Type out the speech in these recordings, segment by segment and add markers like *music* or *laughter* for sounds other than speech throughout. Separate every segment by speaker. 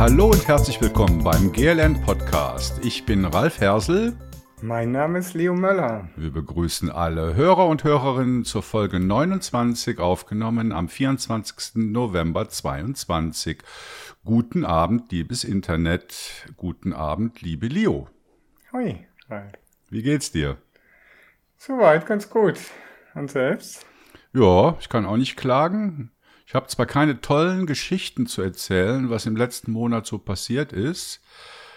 Speaker 1: Hallo und herzlich willkommen beim GLN Podcast. Ich bin Ralf Hersel.
Speaker 2: Mein Name ist Leo Möller.
Speaker 1: Wir begrüßen alle Hörer und Hörerinnen zur Folge 29, aufgenommen am 24. November 2022. Guten Abend, liebes Internet. Guten Abend, liebe Leo.
Speaker 2: Hoi, Ralf.
Speaker 1: Wie geht's dir?
Speaker 2: Soweit ganz gut. Und selbst?
Speaker 1: Ja, ich kann auch nicht klagen. Ich habe zwar keine tollen Geschichten zu erzählen, was im letzten Monat so passiert ist.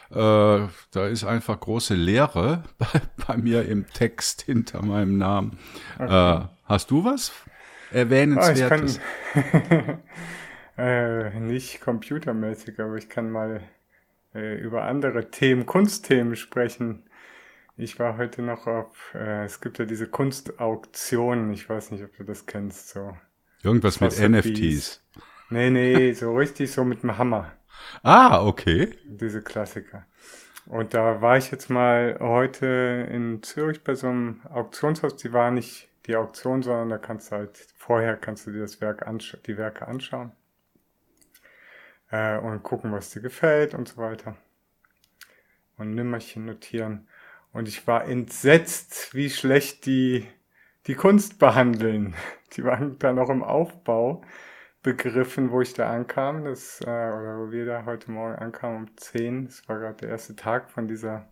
Speaker 1: Äh, da ist einfach große Leere *laughs* bei, bei, mir im Text hinter meinem Namen. Okay. Äh, hast du was erwähnenswertes?
Speaker 2: Oh, *laughs* kann, äh, nicht computermäßig, aber ich kann mal äh, über andere Themen, Kunstthemen sprechen. Ich war heute noch auf, äh, es gibt ja diese Kunstauktionen, ich weiß nicht, ob du das kennst, so.
Speaker 1: Irgendwas mit NFTs.
Speaker 2: Nee, nee, so richtig so mit dem Hammer.
Speaker 1: Ah, okay.
Speaker 2: Diese Klassiker. Und da war ich jetzt mal heute in Zürich bei so einem Auktionshaus. Die war nicht die Auktion, sondern da kannst du halt, vorher kannst du dir das Werk die Werke anschauen. Äh, und gucken, was dir gefällt und so weiter. Und Nimmerchen notieren. Und ich war entsetzt, wie schlecht die die Kunst behandeln. Die waren da noch im Aufbau begriffen, wo ich da ankam. Das, äh, oder wo wir da heute Morgen ankamen um 10. Das war gerade der erste Tag von dieser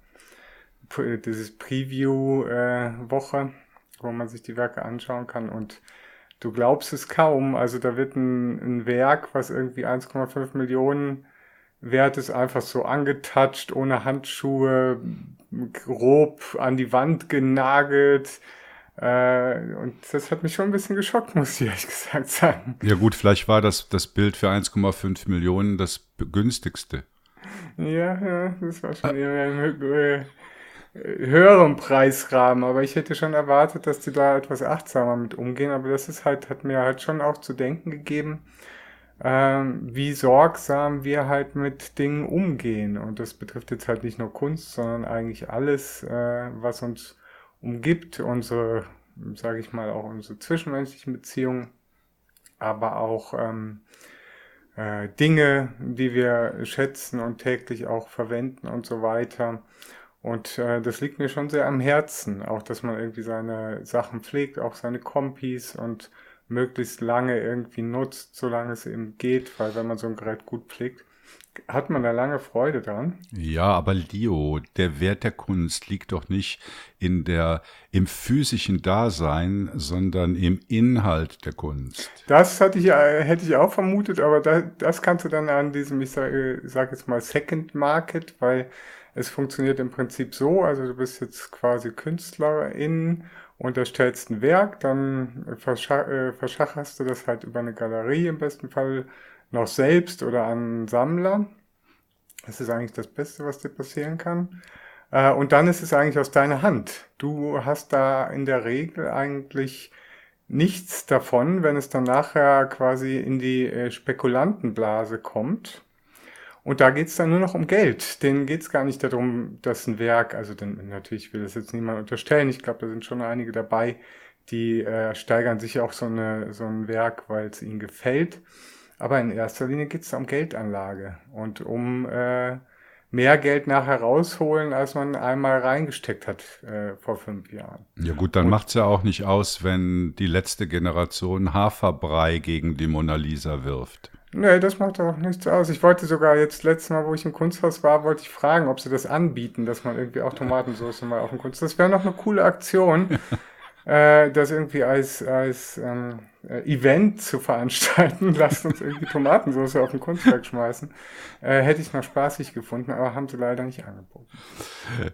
Speaker 2: dieses Preview-Woche, äh, wo man sich die Werke anschauen kann. Und du glaubst es kaum. Also da wird ein, ein Werk, was irgendwie 1,5 Millionen wert ist, einfach so angetatscht, ohne Handschuhe, grob an die Wand genagelt und das hat mich schon ein bisschen geschockt, muss ich ehrlich gesagt sagen.
Speaker 1: Ja gut, vielleicht war das, das Bild für 1,5 Millionen das günstigste.
Speaker 2: Ja, ja, das war schon eher ein äh, höheren Preisrahmen, aber ich hätte schon erwartet, dass die da etwas achtsamer mit umgehen, aber das ist halt, hat mir halt schon auch zu denken gegeben, ähm, wie sorgsam wir halt mit Dingen umgehen. Und das betrifft jetzt halt nicht nur Kunst, sondern eigentlich alles, äh, was uns umgibt, unsere, sage ich mal, auch unsere zwischenmenschlichen Beziehungen, aber auch ähm, äh, Dinge, die wir schätzen und täglich auch verwenden und so weiter. Und äh, das liegt mir schon sehr am Herzen, auch dass man irgendwie seine Sachen pflegt, auch seine Kompis und möglichst lange irgendwie nutzt, solange es eben geht, weil wenn man so ein Gerät gut pflegt, hat man da lange Freude dran.
Speaker 1: Ja, aber Leo, der Wert der Kunst liegt doch nicht in der, im physischen Dasein, sondern im Inhalt der Kunst.
Speaker 2: Das hatte ich, äh, hätte ich auch vermutet, aber da, das kannst du dann an diesem, ich sage sag jetzt mal Second Market, weil es funktioniert im Prinzip so, also du bist jetzt quasi Künstlerin und erstellst ein Werk, dann äh, verschacherst du das halt über eine Galerie im besten Fall noch selbst oder an Sammler. Das ist eigentlich das Beste, was dir passieren kann. Äh, und dann ist es eigentlich aus deiner Hand. Du hast da in der Regel eigentlich nichts davon, wenn es dann nachher quasi in die äh, Spekulantenblase kommt. Und da geht's dann nur noch um Geld. Denen geht's gar nicht darum, dass ein Werk, also denn, natürlich will das jetzt niemand unterstellen, ich glaube, da sind schon einige dabei, die äh, steigern sich auch so, eine, so ein Werk, weil es ihnen gefällt. Aber in erster Linie geht es um Geldanlage und um äh, mehr Geld nachher rausholen, als man einmal reingesteckt hat äh, vor fünf Jahren.
Speaker 1: Ja gut, dann macht es ja auch nicht aus, wenn die letzte Generation Haferbrei gegen die Mona Lisa wirft.
Speaker 2: Nee, das macht auch nichts aus. Ich wollte sogar jetzt letztes Mal, wo ich im Kunsthaus war, wollte ich fragen, ob sie das anbieten, dass man irgendwie auch Tomatensauce mal auf dem Kunst. Das wäre noch eine coole Aktion. *laughs* äh, das irgendwie als, als ähm, äh, Event zu veranstalten, *laughs* lasst uns irgendwie Tomatensauce auf den Kunstwerk schmeißen, äh, hätte ich noch spaßig gefunden, aber haben sie leider nicht angeboten.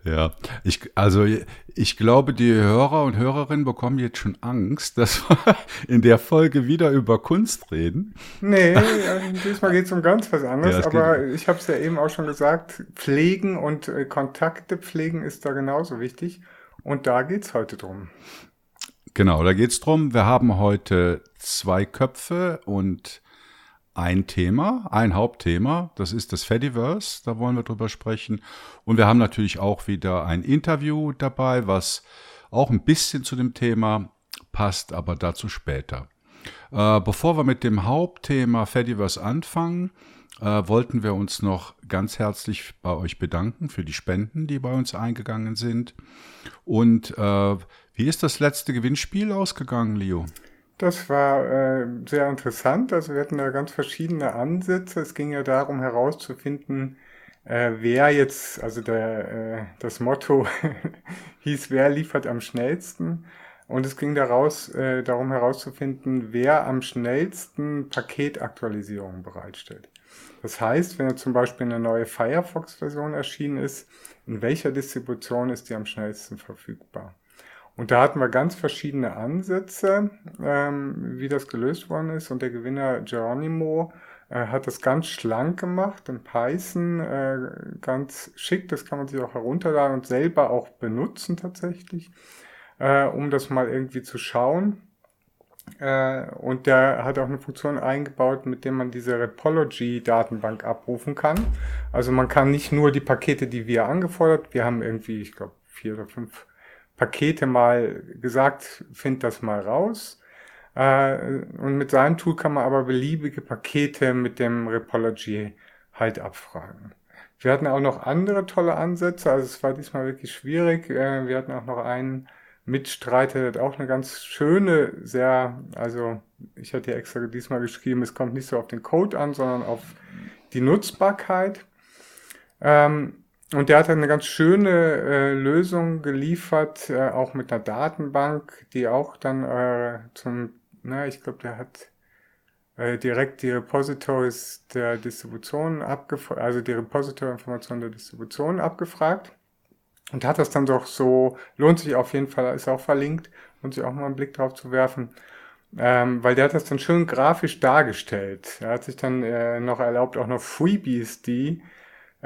Speaker 1: Ja, ich, also ich glaube, die Hörer und Hörerinnen bekommen jetzt schon Angst, dass wir *laughs* in der Folge wieder über Kunst reden.
Speaker 2: Nee, *laughs* diesmal geht es um ganz was anderes, ja, aber ich habe es ja eben auch schon gesagt, Pflegen und äh, Kontakte pflegen ist da genauso wichtig. Und da geht's heute drum.
Speaker 1: Genau, da geht es darum, wir haben heute zwei Köpfe und ein Thema, ein Hauptthema, das ist das Fediverse, da wollen wir drüber sprechen. Und wir haben natürlich auch wieder ein Interview dabei, was auch ein bisschen zu dem Thema passt, aber dazu später. Äh, bevor wir mit dem Hauptthema Fediverse anfangen, äh, wollten wir uns noch ganz herzlich bei euch bedanken für die Spenden, die bei uns eingegangen sind. Und äh, wie ist das letzte Gewinnspiel ausgegangen, Leo?
Speaker 2: Das war äh, sehr interessant. Also wir hatten da ganz verschiedene Ansätze. Es ging ja darum herauszufinden, äh, wer jetzt, also der, äh, das Motto *laughs* hieß, wer liefert am schnellsten. Und es ging daraus, äh, darum herauszufinden, wer am schnellsten Paketaktualisierungen bereitstellt. Das heißt, wenn zum Beispiel eine neue Firefox-Version erschienen ist, in welcher Distribution ist die am schnellsten verfügbar? Und da hatten wir ganz verschiedene Ansätze, ähm, wie das gelöst worden ist. Und der Gewinner Geronimo äh, hat das ganz schlank gemacht in Python, äh, ganz schick. Das kann man sich auch herunterladen und selber auch benutzen tatsächlich, äh, um das mal irgendwie zu schauen. Äh, und der hat auch eine Funktion eingebaut, mit der man diese Repology-Datenbank abrufen kann. Also man kann nicht nur die Pakete, die wir angefordert, wir haben irgendwie, ich glaube, vier oder fünf Pakete mal gesagt, find das mal raus. Äh, und mit seinem Tool kann man aber beliebige Pakete mit dem Repology halt abfragen. Wir hatten auch noch andere tolle Ansätze, also es war diesmal wirklich schwierig. Äh, wir hatten auch noch einen Mitstreiter, der hat auch eine ganz schöne, sehr, also ich hatte ja extra diesmal geschrieben, es kommt nicht so auf den Code an, sondern auf die Nutzbarkeit. Ähm, und der hat eine ganz schöne äh, Lösung geliefert, äh, auch mit einer Datenbank, die auch dann äh, zum, na, ich glaube, der hat äh, direkt die Repositories der Distribution abgefragt, also die Repository-Informationen der Distribution abgefragt. Und hat das dann doch so, lohnt sich auf jeden Fall, ist auch verlinkt, lohnt sich auch mal einen Blick drauf zu werfen. Ähm, weil der hat das dann schön grafisch dargestellt. Er hat sich dann äh, noch erlaubt, auch noch Freebies, die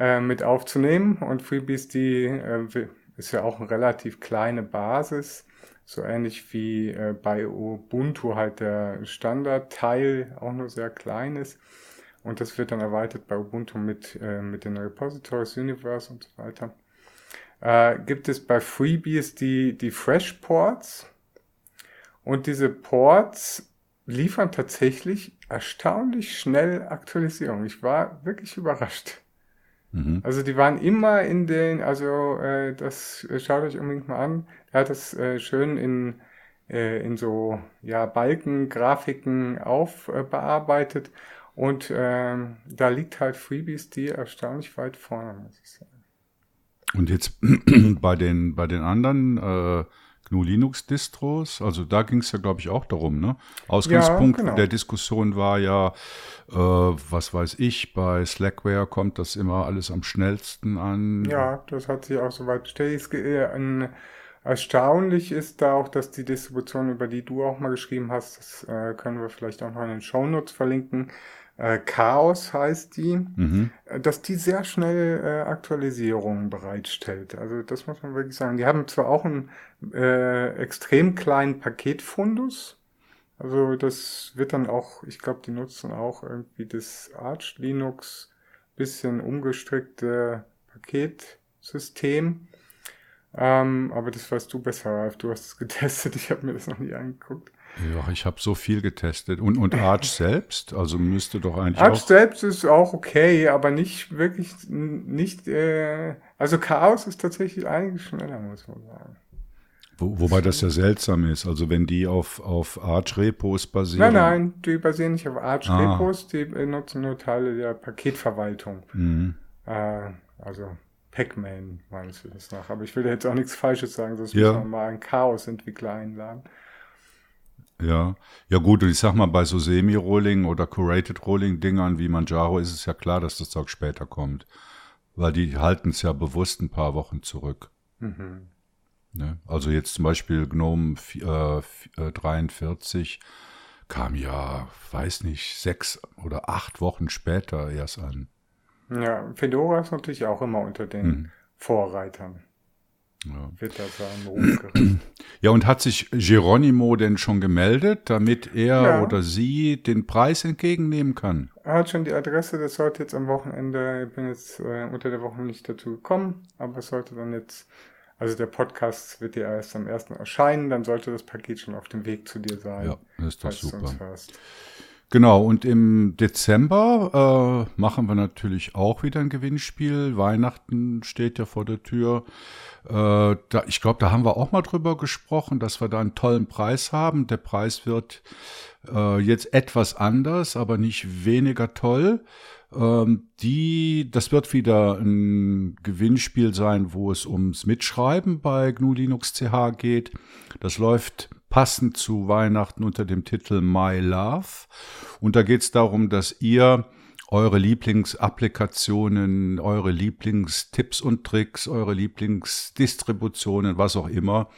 Speaker 2: äh, mit aufzunehmen. Und FreeBSD äh, ist ja auch eine relativ kleine Basis, so ähnlich wie äh, bei Ubuntu halt der Standardteil auch nur sehr klein ist. Und das wird dann erweitert bei Ubuntu mit, äh, mit den Repositories Universe und so weiter. Äh, gibt es bei FreeBSD die Fresh Ports. Und diese Ports liefern tatsächlich erstaunlich schnell Aktualisierung. Ich war wirklich überrascht. Mhm. Also die waren immer in den, also äh, das äh, schaut euch unbedingt mal an. Er hat das äh, schön in, äh, in so ja, Balken, Grafiken aufbearbeitet. Äh, und ähm, da liegt halt Freebies die erstaunlich weit vorne, muss ich sagen.
Speaker 1: Und jetzt *clears throat* bei den, bei den anderen äh, GNU Linux Distros. Also da ging es ja, glaube ich, auch darum. Ne? Ausgangspunkt ja, genau. der Diskussion war ja, äh, was weiß ich, bei Slackware kommt das immer alles am schnellsten an.
Speaker 2: Ja, das hat sich auch soweit bestätigt. Erstaunlich ist da auch, dass die Distribution, über die du auch mal geschrieben hast, das äh, können wir vielleicht auch noch in den Shownotes verlinken, äh, Chaos heißt die, mhm. Äh, dass die sehr schnell äh, Aktualisierungen bereitstellt. Also das muss man wirklich sagen. Die haben zwar auch einen äh, extrem kleinen Paketfundus, also das wird dann auch, ich glaube, die nutzen auch irgendwie das Arch Linux bisschen umgestrickte Paketsystem. Ähm, aber das weißt du besser, Ralf. Du hast es getestet, ich habe mir das noch nie angeguckt.
Speaker 1: Ja, ich habe so viel getestet. Und, und Arch *laughs* selbst? Also müsste doch eigentlich
Speaker 2: Arch auch selbst ist auch okay, aber nicht wirklich, nicht, äh, also Chaos ist tatsächlich eigentlich schneller, muss man sagen.
Speaker 1: Wo, wobei das ja seltsam ist. Also wenn die auf, auf Arch-Repos basieren.
Speaker 2: Nein, nein, die basieren nicht auf Arch-Repos, ah. die nutzen nur Teile der Paketverwaltung. Mhm. Äh, also Pac-Man meines Wissens nach. Aber ich will jetzt auch nichts Falsches sagen, sonst ja. muss man mal einen Chaos-Entwickler einladen.
Speaker 1: Ja, ja gut, und ich sag mal, bei so Semi-Rolling oder Curated-Rolling-Dingern wie Manjaro ist es ja klar, dass das Zeug später kommt. Weil die halten es ja bewusst ein paar Wochen zurück. Mhm. Ne? Also jetzt zum Beispiel GNOME äh, 43 äh, kam ja, weiß nicht, sechs oder acht Wochen später erst an.
Speaker 2: Ja, Fedora ist natürlich auch immer unter den mhm. Vorreitern. Ja. Wird da Ruf gerecht.
Speaker 1: Ja, und hat sich Geronimo denn schon gemeldet, damit er ja. oder sie den Preis entgegennehmen kann?
Speaker 2: Er hat schon die Adresse, das sollte jetzt am Wochenende, ich bin jetzt äh, unter der Woche nicht dazu gekommen, aber es sollte dann jetzt, also der Podcast wird ja erst am 1. erscheinen, dann sollte das Paket schon auf dem Weg zu dir sein.
Speaker 1: Ja, ist doch super. Genau, und im Dezember äh, machen wir natürlich auch wieder ein Gewinnspiel. Weihnachten steht ja vor der Tür. Äh, da, ich glaube, da haben wir auch mal drüber gesprochen, dass wir da einen tollen Preis haben. Der Preis wird äh, jetzt etwas anders, aber nicht weniger toll. Ähm, die, das wird wieder ein Gewinnspiel sein, wo es ums Mitschreiben bei GNU Linux CH geht. Das läuft passend zu Weihnachten unter dem Titel My Love. Und da geht es darum, dass ihr eure Lieblingsapplikationen, eure Lieblingstipps und Tricks, eure Lieblingsdistributionen, was auch immer,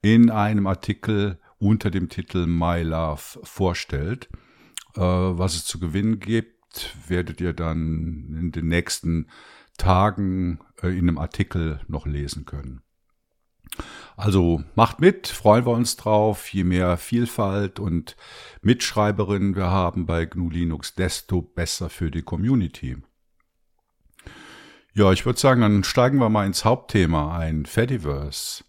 Speaker 1: in einem Artikel unter dem Titel My Love vorstellt. Äh, was es zu gewinnen gibt, werdet ihr dann in den nächsten Tagen äh, in einem Artikel noch lesen können. Also macht mit, freuen wir uns drauf. Je mehr Vielfalt und Mitschreiberinnen wir haben bei GNU Linux, desto besser für die Community. Ja, ich würde sagen, dann steigen wir mal ins Hauptthema ein, Fediverse.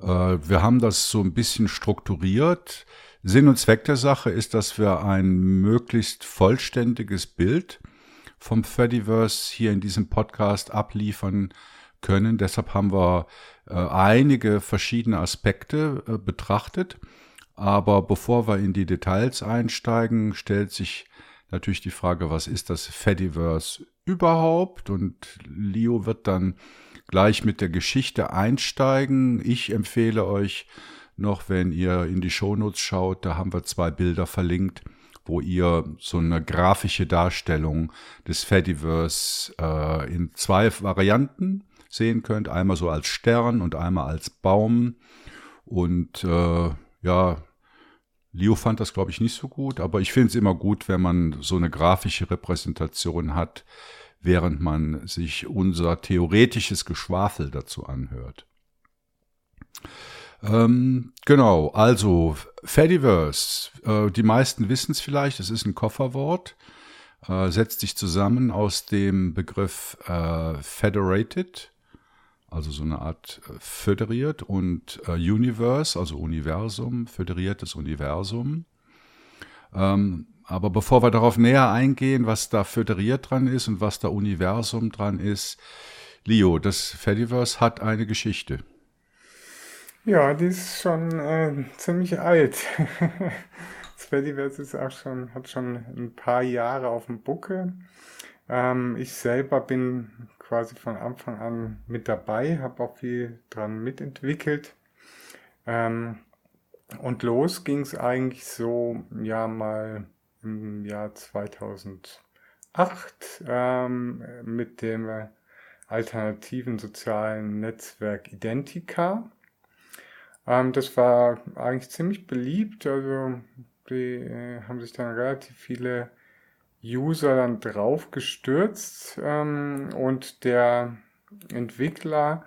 Speaker 1: Äh, wir haben das so ein bisschen strukturiert. Sinn und Zweck der Sache ist, dass wir ein möglichst vollständiges Bild vom Fediverse hier in diesem Podcast abliefern können. Deshalb haben wir einige verschiedene Aspekte äh, betrachtet. Aber bevor wir in die Details einsteigen, stellt sich natürlich die Frage, was ist das Fediverse überhaupt? Und Leo wird dann gleich mit der Geschichte einsteigen. Ich empfehle euch noch, wenn ihr in die Shownotes schaut, da haben wir zwei Bilder verlinkt, wo ihr so eine grafische Darstellung des Fediverse äh, in zwei Varianten sehen könnt. Einmal so als Stern und einmal als Baum. Und äh, ja, Leo fand das, glaube ich, nicht so gut, aber ich finde es immer gut, wenn man so eine grafische Repräsentation hat, während man sich unser theoretisches Geschwafel dazu anhört. Ähm, genau, also Fediverse, äh, die meisten wissen es vielleicht, es ist ein Kofferwort, äh, setzt sich zusammen aus dem Begriff äh, Federated, also so eine Art äh, föderiert und äh, Universe, also Universum, föderiertes Universum. Ähm, aber bevor wir darauf näher eingehen, was da föderiert dran ist und was da Universum dran ist, Leo, das Fediverse hat eine Geschichte.
Speaker 2: Ja, die ist schon äh, ziemlich alt. *laughs* das Fediverse ist auch schon, hat schon ein paar Jahre auf dem Buckel. Ähm, ich selber bin quasi von Anfang an mit dabei, habe auch viel dran mitentwickelt. Ähm, und los ging es eigentlich so, ja, mal im Jahr 2008 ähm, mit dem alternativen sozialen Netzwerk Identica. Ähm, das war eigentlich ziemlich beliebt, also die äh, haben sich dann relativ viele User dann drauf gestürzt ähm, und der Entwickler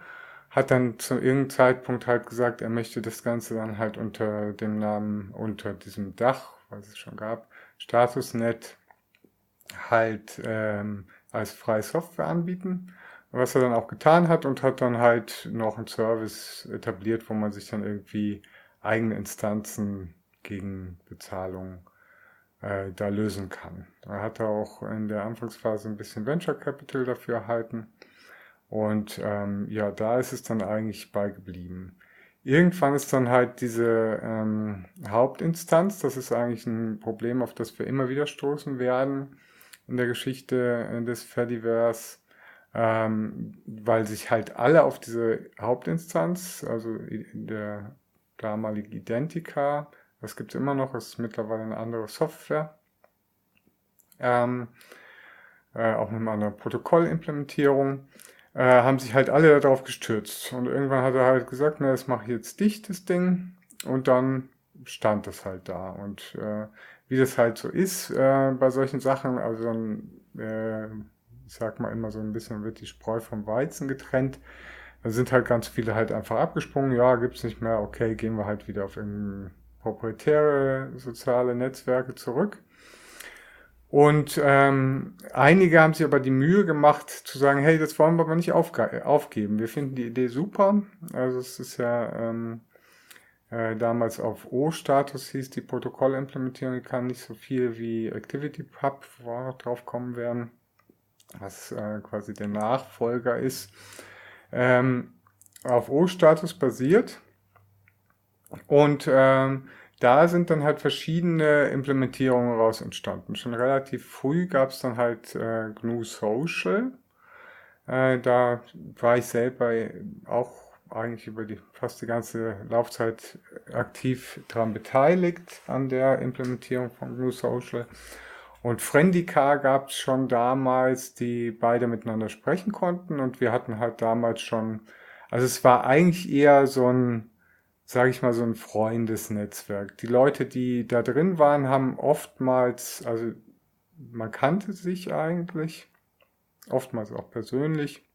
Speaker 2: hat dann zu irgendeinem Zeitpunkt halt gesagt, er möchte das Ganze dann halt unter dem Namen, unter diesem Dach, was es schon gab, Statusnet halt ähm, als freie Software anbieten. Was er dann auch getan hat und hat dann halt noch einen Service etabliert, wo man sich dann irgendwie eigene Instanzen gegen Bezahlung äh, da lösen kann. Er hat auch in der Anfangsphase ein bisschen Venture Capital dafür erhalten. Und ähm, ja, da ist es dann eigentlich beigeblieben. Irgendwann ist dann halt diese ähm, Hauptinstanz, das ist eigentlich ein Problem, auf das wir immer wieder stoßen werden in der Geschichte des Fediverse, ähm, weil sich halt alle auf diese Hauptinstanz, also der damalige Identica, das gibt es immer noch, ist mittlerweile eine andere Software. Ähm, äh, auch mit einer Protokollimplementierung, äh, haben sich halt alle darauf gestürzt. Und irgendwann hat er halt gesagt, na, das mache ich jetzt dicht, das Ding. Und dann stand das halt da. Und äh, wie das halt so ist äh, bei solchen Sachen, also äh, ich sag mal immer so ein bisschen wird die Spreu vom Weizen getrennt. Da sind halt ganz viele halt einfach abgesprungen, ja, gibt's nicht mehr, okay, gehen wir halt wieder auf irgendein proprietäre soziale Netzwerke zurück. Und ähm, einige haben sich aber die Mühe gemacht zu sagen, hey, das wollen wir aber nicht aufgeben. Wir finden die Idee super. Also es ist ja ähm, äh, damals auf O-Status hieß die Protokollimplementierung, kann nicht so viel wie ActivityPub, wo wir noch drauf kommen werden, was äh, quasi der Nachfolger ist, ähm, auf O-Status basiert. Und ähm, da sind dann halt verschiedene Implementierungen raus entstanden. Schon relativ früh gab es dann halt äh, GNU Social. Äh, da war ich selber auch eigentlich über die fast die ganze Laufzeit aktiv daran beteiligt an der Implementierung von GNU Social. Und Friendica gab es schon damals, die beide miteinander sprechen konnten. Und wir hatten halt damals schon, also es war eigentlich eher so ein sage ich mal, so ein Freundesnetzwerk. Die Leute, die da drin waren, haben oftmals, also man kannte sich eigentlich, oftmals auch persönlich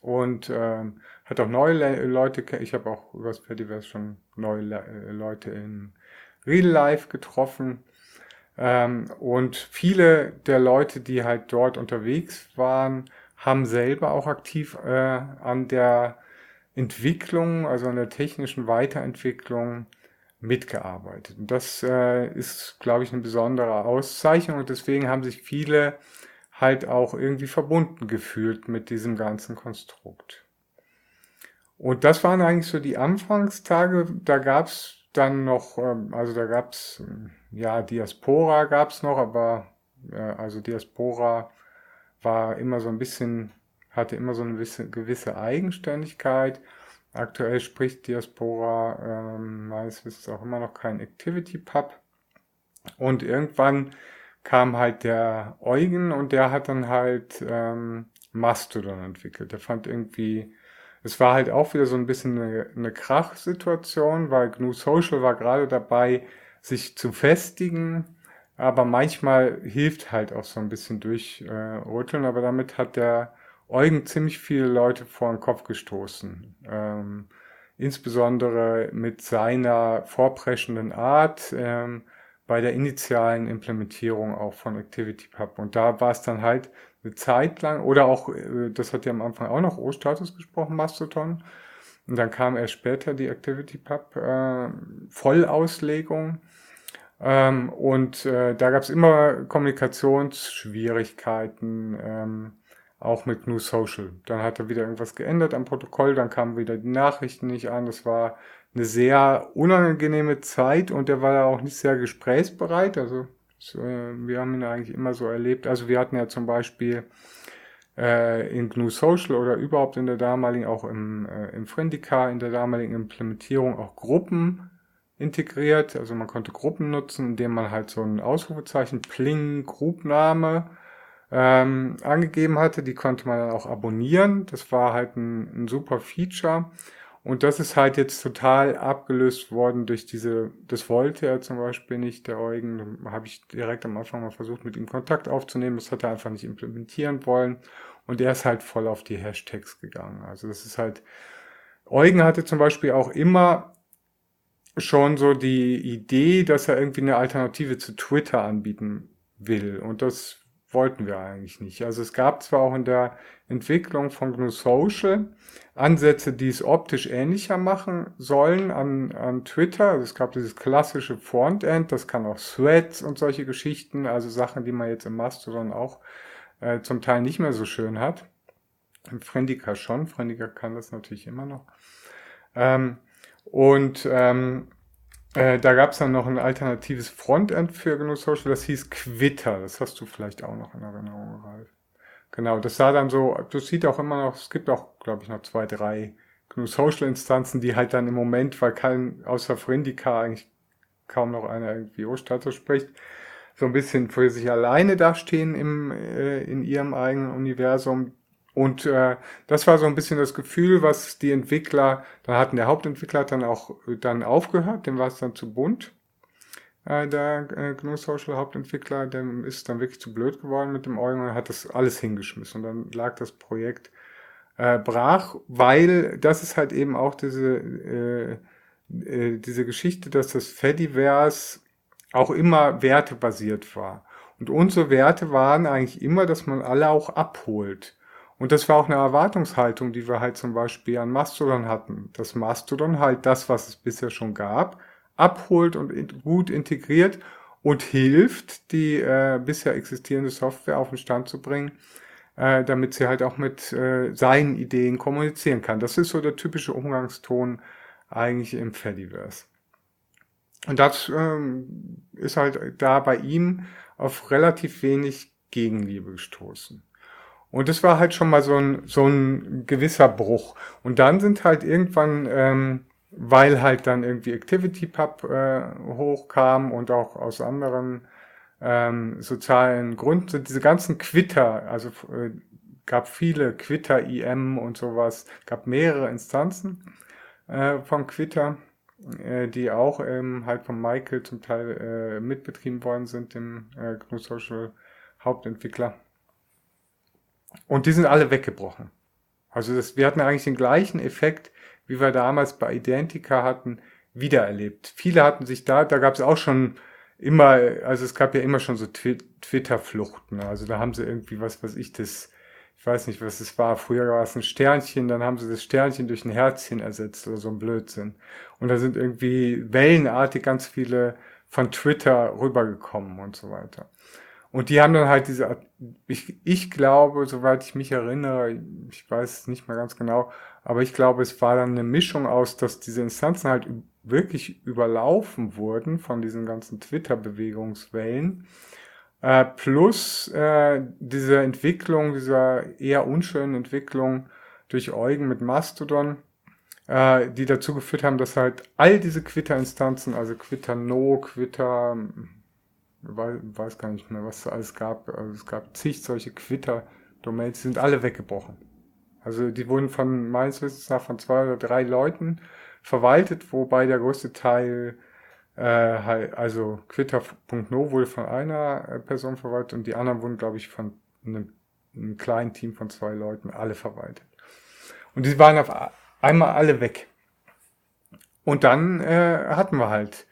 Speaker 2: und ähm, hat auch neue Leute, ich habe auch über das Fediverse schon neue Le äh, Leute in Real Life getroffen. Ähm, und viele der Leute, die halt dort unterwegs waren, haben selber auch aktiv äh, an der Entwicklung, also an der technischen Weiterentwicklung mitgearbeitet. Und das äh, ist, glaube ich, eine besondere Auszeichnung und deswegen haben sich viele halt auch irgendwie verbunden gefühlt mit diesem ganzen Konstrukt. Und das waren eigentlich so die Anfangstage. Da gab es dann noch, ähm, also da gab es, ja, Diaspora gab es noch, aber also Diaspora war immer so ein bisschen hatte immer so eine gewisse, gewisse Eigenständigkeit. Aktuell spricht Diaspora ähm, meines Wissens auch immer noch kein Activity Pub. Und irgendwann kam halt der Eugen und der hat dann halt ähm, Mastodon entwickelt. Der fand irgendwie, es war halt auch wieder so ein bisschen eine, eine Krachsituation, weil GNU Social war gerade dabei, sich zu festigen, aber manchmal hilft halt auch so ein bisschen durchrütteln, äh, aber damit hat der Eugen ziemlich viele Leute vor den Kopf gestoßen. Ähm, insbesondere mit seiner vorpreschenden Art ähm, bei der initialen Implementierung auch von ActivityPub. Und da war es dann halt eine Zeit lang, oder auch, äh, das hat ja am Anfang auch noch O-Status gesprochen, Mastodon. Und dann kam erst später die ActivityPub äh, Vollauslegung. Ähm, und äh, da gab es immer Kommunikationsschwierigkeiten. Ähm, auch mit GNU Social. Dann hat er wieder irgendwas geändert am Protokoll, dann kamen wieder die Nachrichten nicht an. Das war eine sehr unangenehme Zeit und er war auch nicht sehr gesprächsbereit. Also äh, wir haben ihn eigentlich immer so erlebt. Also wir hatten ja zum Beispiel äh, in GNU Social oder überhaupt in der damaligen, auch im, äh, im Friendica, in der damaligen Implementierung auch Gruppen integriert. Also man konnte Gruppen nutzen, indem man halt so ein Ausrufezeichen, Pling, Grupname ähm, angegeben hatte. Die konnte man dann auch abonnieren. Das war halt ein, ein super Feature. Und das ist halt jetzt total abgelöst worden durch diese, das wollte er zum Beispiel nicht, der Eugen. Habe ich direkt am Anfang mal versucht, mit ihm Kontakt aufzunehmen. Das hat er einfach nicht implementieren wollen. Und er ist halt voll auf die Hashtags gegangen. Also das ist halt, Eugen hatte zum Beispiel auch immer schon so die Idee, dass er irgendwie eine Alternative zu Twitter anbieten will. Und das wollten wir eigentlich nicht. Also es gab zwar auch in der Entwicklung von GNU Social Ansätze, die es optisch ähnlicher machen sollen an, an Twitter. Also es gab dieses klassische Frontend, das kann auch Threads und solche Geschichten, also Sachen, die man jetzt im Mastodon auch äh, zum Teil nicht mehr so schön hat. Im Friendica schon, Friendica kann das natürlich immer noch. Ähm, und ähm, äh, da gab es dann noch ein alternatives Frontend für GNU Social, das hieß Quitter. Das hast du vielleicht auch noch in Erinnerung, Ralf. Genau, das sah dann so, das sieht auch immer noch, es gibt auch, glaube ich, noch zwei, drei GNU Social Instanzen, die halt dann im Moment, weil kein, außer Friendica eigentlich kaum noch einer irgendwie O-Status spricht, so ein bisschen für sich alleine dastehen im, äh, in ihrem eigenen Universum. Und äh, das war so ein bisschen das Gefühl, was die Entwickler, da hatten der Hauptentwickler dann auch äh, dann aufgehört, dem war es dann zu bunt. Äh, der äh, GNU Social Hauptentwickler, dem ist dann wirklich zu blöd geworden mit dem Eugen und hat das alles hingeschmissen. Und dann lag das Projekt äh, brach, weil das ist halt eben auch diese, äh, äh, diese Geschichte, dass das Fediverse auch immer wertebasiert war. Und unsere Werte waren eigentlich immer, dass man alle auch abholt. Und das war auch eine Erwartungshaltung, die wir halt zum Beispiel an Mastodon hatten. Dass Mastodon halt das, was es bisher schon gab, abholt und gut integriert und hilft, die äh, bisher existierende Software auf den Stand zu bringen, äh, damit sie halt auch mit äh, seinen Ideen kommunizieren kann. Das ist so der typische Umgangston eigentlich im Fediverse. Und das ähm, ist halt da bei ihm auf relativ wenig Gegenliebe gestoßen. Und das war halt schon mal so ein, so ein gewisser Bruch. Und dann sind halt irgendwann, ähm, weil halt dann irgendwie ActivityPub äh, hochkam und auch aus anderen ähm, sozialen Gründen sind diese ganzen Quitter, also äh, gab viele Quitter IM und sowas, gab mehrere Instanzen äh, von Quitter, äh, die auch ähm, halt von Michael zum Teil äh, mitbetrieben worden sind, dem äh, GNU Social Hauptentwickler. Und die sind alle weggebrochen. Also das, wir hatten eigentlich den gleichen Effekt, wie wir damals bei Identica hatten, wiedererlebt. Viele hatten sich da, da gab es auch schon immer, also es gab ja immer schon so Twitter-Fluchten. Also da haben sie irgendwie was, was ich das, ich weiß nicht, was es war. Früher war es ein Sternchen, dann haben sie das Sternchen durch ein Herzchen ersetzt oder so ein Blödsinn. Und da sind irgendwie wellenartig ganz viele von Twitter rübergekommen und so weiter. Und die haben dann halt diese, ich, ich glaube, soweit ich mich erinnere, ich weiß es nicht mehr ganz genau, aber ich glaube, es war dann eine Mischung aus, dass diese Instanzen halt wirklich überlaufen wurden von diesen ganzen Twitter-Bewegungswellen, äh, plus äh, diese Entwicklung, dieser eher unschönen Entwicklung durch Eugen mit Mastodon, äh, die dazu geführt haben, dass halt all diese Twitter-Instanzen, also Twitter No, Twitter weiß, weiß gar nicht mehr, was es alles gab. Also es gab zig solche Quitter-Domains, die sind alle weggebrochen. Also die wurden von meines Wissens nach von zwei oder drei Leuten verwaltet, wobei der größte Teil, äh, also Quitter.no wurde von einer äh, Person verwaltet und die anderen wurden, glaube ich, von einem, einem kleinen Team von zwei Leuten alle verwaltet. Und die waren auf einmal alle weg. Und dann äh, hatten wir halt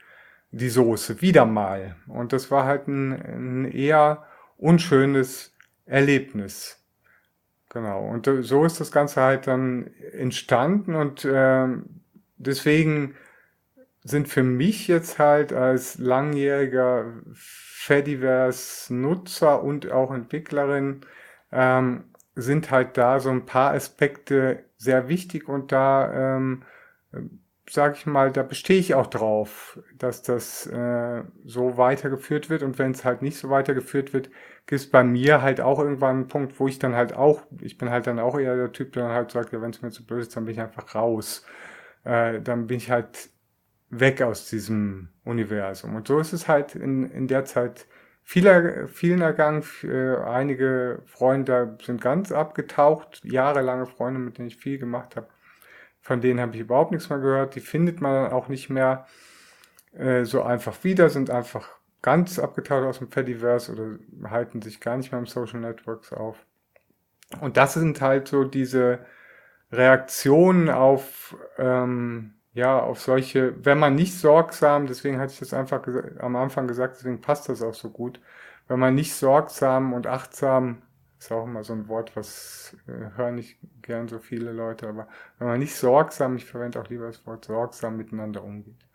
Speaker 2: die Soße, wieder mal. Und das war halt ein, ein eher unschönes Erlebnis. Genau. Und so ist das Ganze halt dann entstanden und äh, deswegen sind für mich jetzt halt als langjähriger Fediverse-Nutzer und auch Entwicklerin ähm, sind halt da so ein paar Aspekte sehr wichtig und da ähm, sag ich mal, da bestehe ich auch drauf, dass das äh, so weitergeführt wird. Und wenn es halt nicht so weitergeführt wird, gibt es bei mir halt auch irgendwann einen Punkt, wo ich dann halt auch, ich bin halt dann auch eher der Typ, der dann halt sagt, ja, wenn es mir zu blöd ist, dann bin ich einfach raus. Äh, dann bin ich halt weg aus diesem Universum. Und so ist es halt in, in der Zeit vieler, vielen ergangen. Äh, einige Freunde sind ganz abgetaucht, jahrelange Freunde, mit denen ich viel gemacht habe von denen habe ich überhaupt nichts mehr gehört. Die findet man auch nicht mehr äh, so einfach wieder, sind einfach ganz abgetaucht aus dem Fediverse oder halten sich gar nicht mehr im Social Networks auf. Und das sind halt so diese Reaktionen auf, ähm, ja, auf solche, wenn man nicht sorgsam, deswegen hatte ich das einfach am Anfang gesagt, deswegen passt das auch so gut, wenn man nicht sorgsam und achtsam ist auch immer so ein Wort, was äh, hören nicht gern so viele Leute, aber wenn man nicht sorgsam, ich verwende auch lieber das Wort sorgsam miteinander umgeht.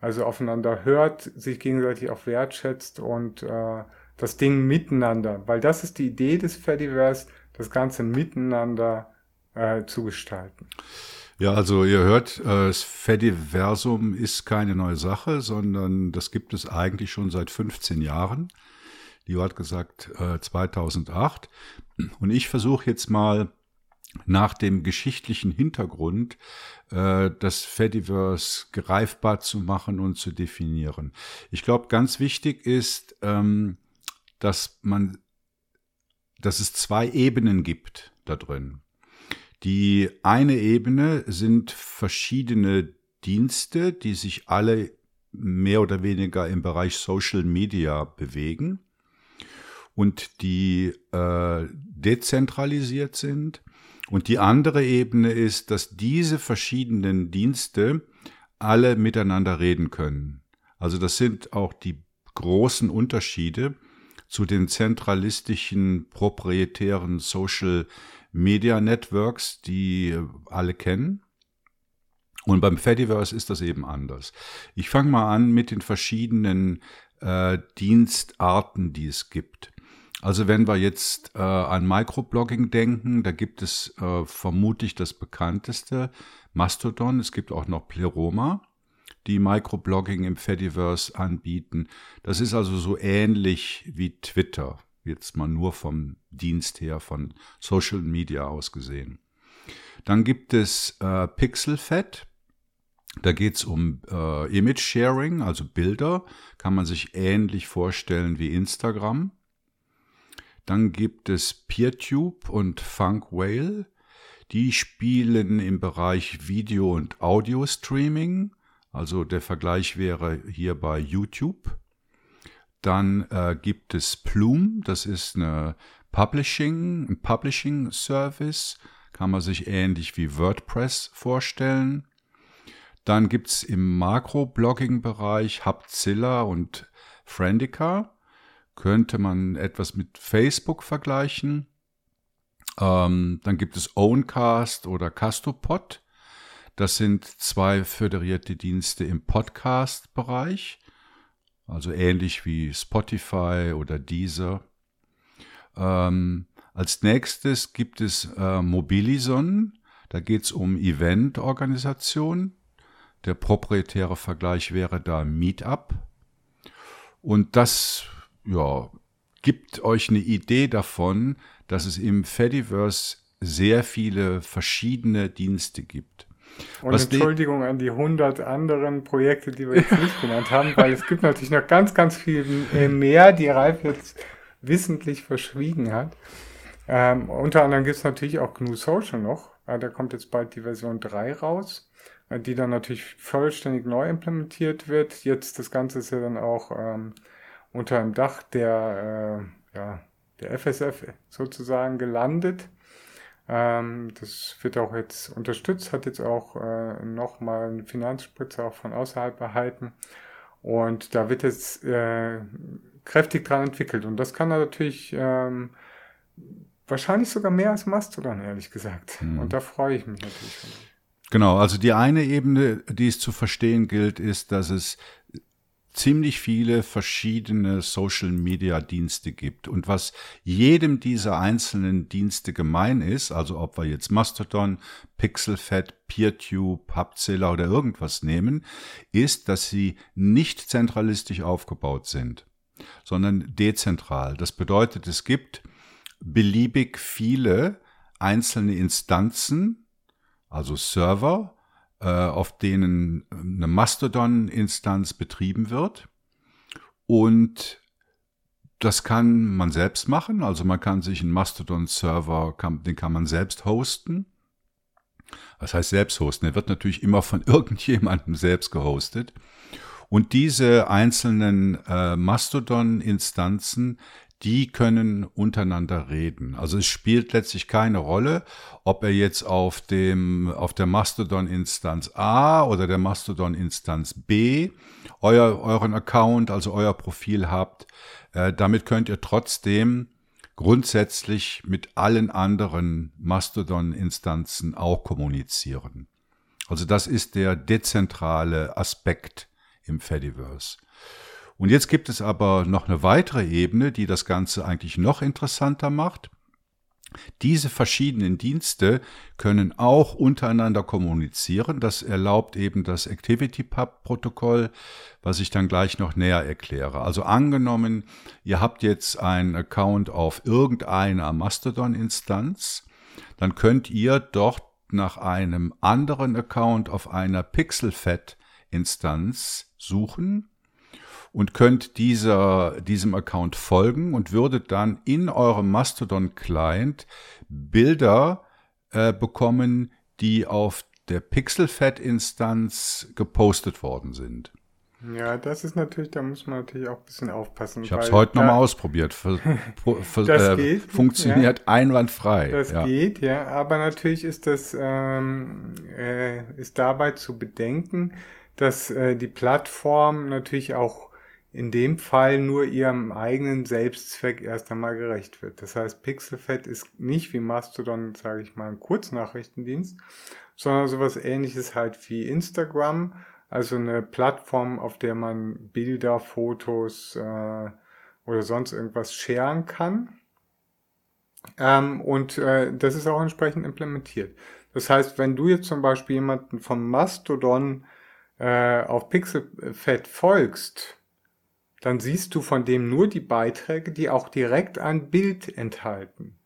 Speaker 2: Also aufeinander hört, sich gegenseitig auch wertschätzt und äh, das Ding miteinander, weil das ist die Idee des Fediverse, das Ganze miteinander äh, zu gestalten.
Speaker 1: Ja, also ihr hört, äh, das Fediversum ist keine neue Sache, sondern das gibt es eigentlich schon seit 15 Jahren. Leo hat gesagt äh, 2008. Und ich versuche jetzt mal nach dem geschichtlichen Hintergrund äh, das Fediverse greifbar zu machen und zu definieren. Ich glaube, ganz wichtig ist, ähm, dass man, dass es zwei Ebenen gibt da drin. Die eine Ebene sind verschiedene Dienste, die sich alle mehr oder weniger im Bereich Social Media bewegen und die äh, dezentralisiert sind. Und die andere Ebene ist, dass diese verschiedenen Dienste alle miteinander reden können. Also das sind auch die großen Unterschiede zu den zentralistischen proprietären Social Media Networks, die alle kennen. Und beim Fediverse ist das eben anders. Ich fange mal an mit den verschiedenen äh, Dienstarten, die es gibt. Also wenn wir jetzt äh, an Microblogging denken, da gibt es äh, vermutlich das bekannteste Mastodon. Es gibt auch noch Pleroma, die Microblogging im Fediverse anbieten. Das ist also so ähnlich wie Twitter, jetzt mal nur vom Dienst her, von Social Media aus gesehen. Dann gibt es äh, Pixelfed. Da geht es um äh, Image Sharing, also Bilder. Kann man sich ähnlich vorstellen wie Instagram. Dann gibt es PeerTube und Funk Whale. Die spielen im Bereich Video- und Audio-Streaming. Also der Vergleich wäre hier bei YouTube. Dann äh, gibt es Plume, das ist eine Publishing, ein Publishing Service, kann man sich ähnlich wie WordPress vorstellen. Dann gibt es im Makro-Blogging-Bereich Hubzilla und Friendica. Könnte man etwas mit Facebook vergleichen. Ähm, dann gibt es Owncast oder Castopod. Das sind zwei föderierte Dienste im Podcast-Bereich, also ähnlich wie Spotify oder Deezer. Ähm, als nächstes gibt es äh, Mobilison. Da geht es um Eventorganisation. Der proprietäre Vergleich wäre da Meetup. Und das ja, gibt euch eine Idee davon, dass es im Fediverse sehr viele verschiedene Dienste gibt.
Speaker 2: Und Was Entschuldigung an die 100 anderen Projekte, die wir jetzt nicht genannt haben, weil es gibt natürlich noch ganz, ganz viel mehr, die Ralf jetzt wissentlich verschwiegen hat. Ähm, unter anderem gibt es natürlich auch GNU Social noch. Äh, da kommt jetzt bald die Version 3 raus die dann natürlich vollständig neu implementiert wird. Jetzt das Ganze ist ja dann auch ähm, unter dem Dach der, äh, ja, der FSF sozusagen gelandet. Ähm, das wird auch jetzt unterstützt, hat jetzt auch äh, nochmal eine Finanzspritze auch von außerhalb erhalten. Und da wird jetzt äh, kräftig dran entwickelt. Und das kann natürlich ähm, wahrscheinlich sogar mehr als Mastodon, ehrlich gesagt. Mhm. Und da freue ich mich natürlich.
Speaker 1: Genau, also die eine Ebene, die es zu verstehen gilt, ist, dass es ziemlich viele verschiedene Social-Media-Dienste gibt. Und was jedem dieser einzelnen Dienste gemein ist, also ob wir jetzt Mastodon, Pixelfed, PeerTube, Hubzilla oder irgendwas nehmen, ist, dass sie nicht zentralistisch aufgebaut sind, sondern dezentral. Das bedeutet, es gibt beliebig viele einzelne Instanzen, also Server, auf denen eine Mastodon-Instanz betrieben wird. Und das kann man selbst machen. Also man kann sich einen Mastodon-Server, den kann man selbst hosten. Das heißt selbst hosten. Der wird natürlich immer von *laughs* irgendjemandem selbst gehostet. Und diese einzelnen äh, Mastodon-Instanzen, die können untereinander reden. Also es spielt letztlich keine Rolle, ob er jetzt auf dem, auf der Mastodon-Instanz A oder der Mastodon-Instanz B euer, euren Account, also euer Profil habt. Äh, damit könnt ihr trotzdem grundsätzlich mit allen anderen Mastodon-Instanzen auch kommunizieren. Also das ist der dezentrale Aspekt im Fediverse. Und jetzt gibt es aber noch eine weitere Ebene, die das Ganze eigentlich noch interessanter macht. Diese verschiedenen Dienste können auch untereinander kommunizieren. Das erlaubt eben das ActivityPub-Protokoll, was ich dann gleich noch näher erkläre. Also angenommen, ihr habt jetzt einen Account auf irgendeiner Mastodon-Instanz, dann könnt ihr dort nach einem anderen Account auf einer Pixelfed-Instanz suchen und könnt dieser, diesem Account folgen und würdet dann in eurem Mastodon-Client Bilder äh, bekommen, die auf der Pixelfed-Instanz gepostet worden sind.
Speaker 2: Ja, das ist natürlich, da muss man natürlich auch ein bisschen aufpassen.
Speaker 1: Ich habe es heute nochmal ausprobiert. Für, für, das äh, geht, funktioniert ja. einwandfrei.
Speaker 2: Das ja. geht, ja. Aber natürlich ist das ähm, äh, ist dabei zu bedenken, dass äh, die Plattform natürlich auch in dem Fall nur ihrem eigenen Selbstzweck erst einmal gerecht wird. Das heißt, Pixelfed ist nicht wie Mastodon, sage ich mal, ein Kurznachrichtendienst, sondern sowas ähnliches halt wie Instagram, also eine Plattform, auf der man Bilder, Fotos äh, oder sonst irgendwas sharen kann. Ähm, und äh, das ist auch entsprechend implementiert. Das heißt, wenn du jetzt zum Beispiel jemanden vom Mastodon äh, auf Pixelfed folgst, dann siehst du von dem nur die Beiträge, die auch direkt ein Bild enthalten.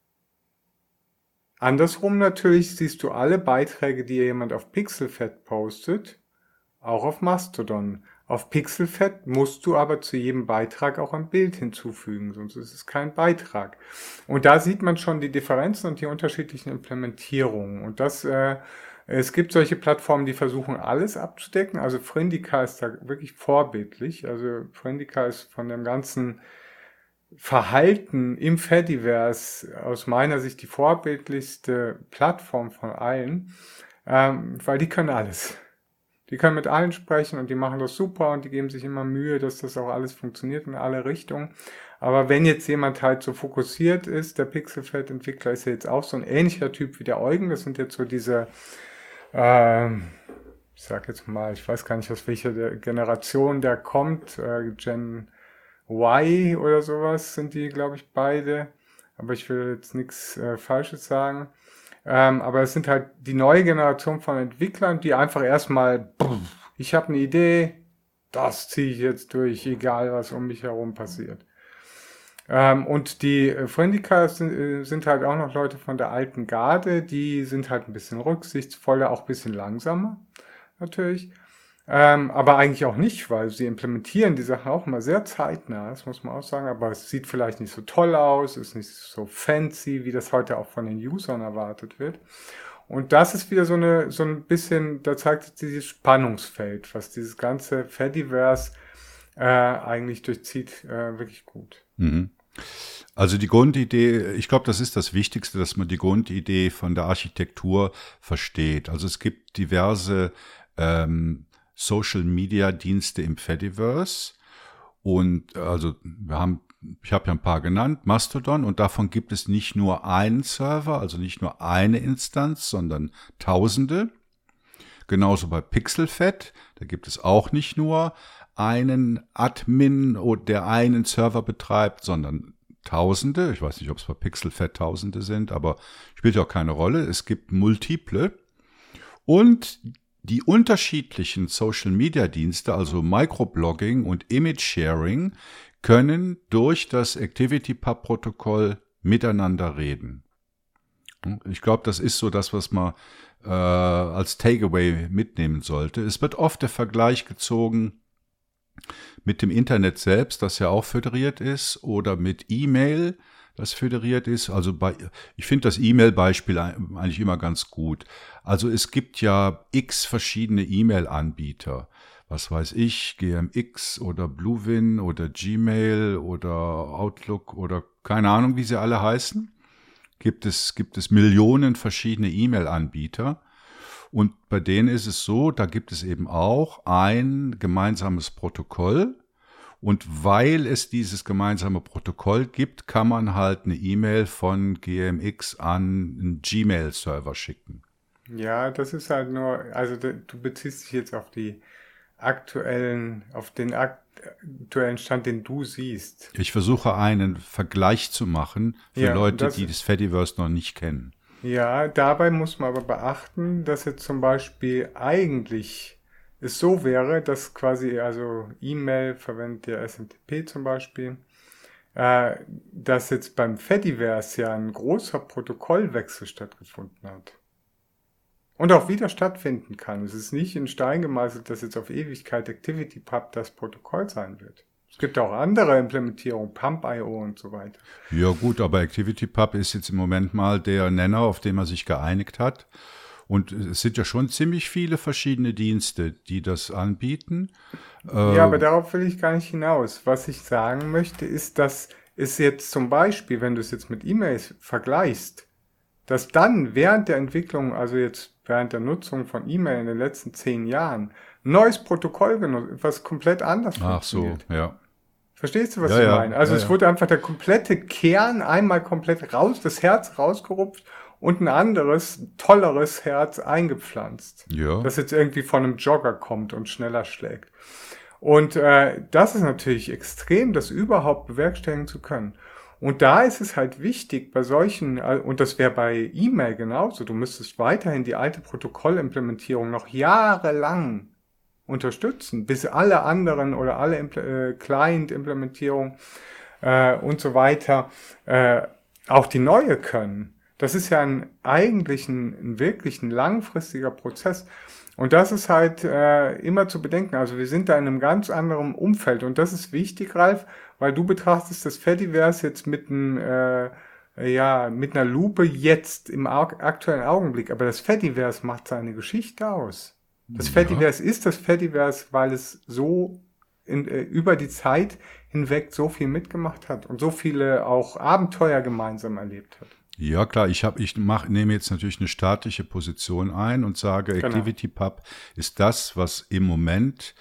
Speaker 2: Andersrum natürlich siehst du alle Beiträge, die jemand auf Pixelfed postet, auch auf Mastodon. Auf Pixelfed musst du aber zu jedem Beitrag auch ein Bild hinzufügen, sonst ist es kein Beitrag. Und da sieht man schon die Differenzen und die unterschiedlichen Implementierungen. Und das äh, es gibt solche Plattformen, die versuchen alles abzudecken. Also Friendica ist da wirklich vorbildlich. Also Friendica ist von dem ganzen Verhalten im Fediverse aus meiner Sicht die vorbildlichste Plattform von allen, ähm, weil die können alles. Die können mit allen sprechen und die machen das super und die geben sich immer Mühe, dass das auch alles funktioniert in alle Richtungen. Aber wenn jetzt jemand halt so fokussiert ist, der Pixelfeld-Entwickler ist ja jetzt auch so ein ähnlicher Typ wie der Eugen, das sind jetzt so diese ähm, ich sag jetzt mal, ich weiß gar nicht, aus welcher Generation der kommt, äh, Gen Y oder sowas sind die, glaube ich, beide. Aber ich will jetzt nichts äh, Falsches sagen. Ähm, aber es sind halt die neue Generation von Entwicklern, die einfach erstmal, ich habe eine Idee, das ziehe ich jetzt durch, egal was um mich herum passiert. Ähm, und die äh, Friendica sind, äh, sind, halt auch noch Leute von der alten Garde, die sind halt ein bisschen rücksichtsvoller, auch ein bisschen langsamer, natürlich. Ähm, aber eigentlich auch nicht, weil sie implementieren die Sachen auch immer sehr zeitnah, das muss man auch sagen, aber es sieht vielleicht nicht so toll aus, ist nicht so fancy, wie das heute auch von den Usern erwartet wird. Und das ist wieder so eine, so ein bisschen, da zeigt sich dieses Spannungsfeld, was dieses ganze Fediverse äh, eigentlich durchzieht, äh, wirklich gut. Mhm.
Speaker 1: Also die Grundidee, ich glaube, das ist das Wichtigste, dass man die Grundidee von der Architektur versteht. Also es gibt diverse ähm, Social-Media-Dienste im Fediverse und also wir haben, ich habe ja ein paar genannt, Mastodon und davon gibt es nicht nur einen Server, also nicht nur eine Instanz, sondern Tausende. Genauso bei Pixelfed, da gibt es auch nicht nur einen Admin, der einen Server betreibt, sondern Tausende. Ich weiß nicht, ob es bei Pixelfed Tausende sind, aber spielt ja auch keine Rolle. Es gibt multiple. Und die unterschiedlichen Social Media Dienste, also Microblogging und Image Sharing, können durch das ActivityPub Protokoll miteinander reden. Ich glaube, das ist so das, was man äh, als Takeaway mitnehmen sollte. Es wird oft der Vergleich gezogen mit dem Internet selbst, das ja auch föderiert ist, oder mit E-Mail, das föderiert ist. Also bei, ich finde das E-Mail-Beispiel eigentlich immer ganz gut. Also es gibt ja x verschiedene E-Mail-Anbieter. Was weiß ich, GMX oder Bluewin oder Gmail oder Outlook oder keine Ahnung, wie sie alle heißen. Gibt es, gibt es Millionen verschiedene E-Mail-Anbieter. Und bei denen ist es so, da gibt es eben auch ein gemeinsames Protokoll. Und weil es dieses gemeinsame Protokoll gibt, kann man halt eine E-Mail von GMX an einen Gmail-Server schicken.
Speaker 2: Ja, das ist halt nur, also du beziehst dich jetzt auf die aktuellen, auf den aktuellen Stand, den du siehst.
Speaker 1: Ich versuche einen Vergleich zu machen für ja, Leute, die das Fediverse noch nicht kennen.
Speaker 2: Ja, dabei muss man aber beachten, dass jetzt zum Beispiel eigentlich es so wäre, dass quasi, also E-Mail verwendet ja SMTP zum Beispiel, äh, dass jetzt beim Fediverse ja ein großer Protokollwechsel stattgefunden hat. Und auch wieder stattfinden kann. Es ist nicht in Stein gemeißelt, dass jetzt auf Ewigkeit ActivityPub das Protokoll sein wird. Es gibt auch andere Implementierungen, Pump.io und so weiter.
Speaker 1: Ja gut, aber ActivityPub ist jetzt im Moment mal der Nenner, auf den man sich geeinigt hat. Und es sind ja schon ziemlich viele verschiedene Dienste, die das anbieten.
Speaker 2: Ja, äh, aber darauf will ich gar nicht hinaus. Was ich sagen möchte, ist, dass es jetzt zum Beispiel, wenn du es jetzt mit E-Mails vergleichst, dass dann während der Entwicklung, also jetzt während der Nutzung von E-Mail in den letzten zehn Jahren, neues Protokoll genutzt, was komplett anders
Speaker 1: Ach funktioniert. Ach so, ja.
Speaker 2: Verstehst du, was
Speaker 1: Ja,
Speaker 2: ich
Speaker 1: ja,
Speaker 2: meine? Also
Speaker 1: ja,
Speaker 2: es wurde einfach der komplette Kern einmal komplett raus, das Herz rausgerupft und ein anderes, tolleres Herz eingepflanzt.
Speaker 1: Ja.
Speaker 2: Das jetzt irgendwie von einem Jogger kommt und schneller schlägt. Und äh, das ist natürlich extrem, das überhaupt bewerkstelligen zu können. Und da ist es halt wichtig bei solchen, äh, und das wäre bei E-Mail genauso, du müsstest weiterhin die alte Protokollimplementierung noch jahrelang unterstützen, bis alle anderen oder alle äh, Client-Implementierungen äh, und so weiter äh, auch die neue können. Das ist ja ein, eigentlich ein, ein wirklich ein langfristiger Prozess. Und das ist halt äh, immer zu bedenken. Also wir sind da in einem ganz anderen Umfeld. Und das ist wichtig, Ralf, weil du betrachtest das Fediverse jetzt mit einem, äh, ja, mit einer Lupe jetzt im aktuellen Augenblick. Aber das Fediverse macht seine Geschichte aus. Das
Speaker 1: Ja.
Speaker 2: Fediverse ist das Fediverse, weil es so in, äh, über die Zeit hinweg so viel mitgemacht hat und so viele auch Abenteuer gemeinsam erlebt hat.
Speaker 1: Ja, klar, ich habe, ich mach, nehme jetzt natürlich eine staatliche Position ein und sage,
Speaker 2: Genau.
Speaker 1: ActivityPub ist das, was im Moment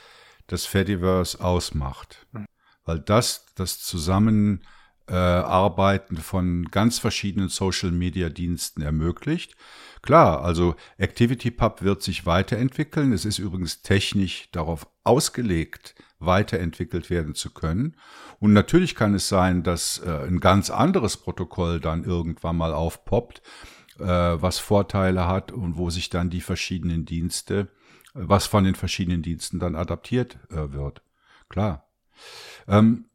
Speaker 1: das Fediverse ausmacht. Weil das, das Zusammenarbeiten äh, Arbeiten von ganz verschiedenen Social Media Diensten ermöglicht. Klar, also ActivityPub wird sich weiterentwickeln. Es ist übrigens technisch darauf ausgelegt, weiterentwickelt werden zu können. Und natürlich kann es sein, dass äh, ein ganz anderes Protokoll dann irgendwann mal aufpoppt, äh, was Vorteile hat und wo sich dann die verschiedenen Dienste, äh, was von den verschiedenen Diensten dann adaptiert äh, wird. Klar. Ähm,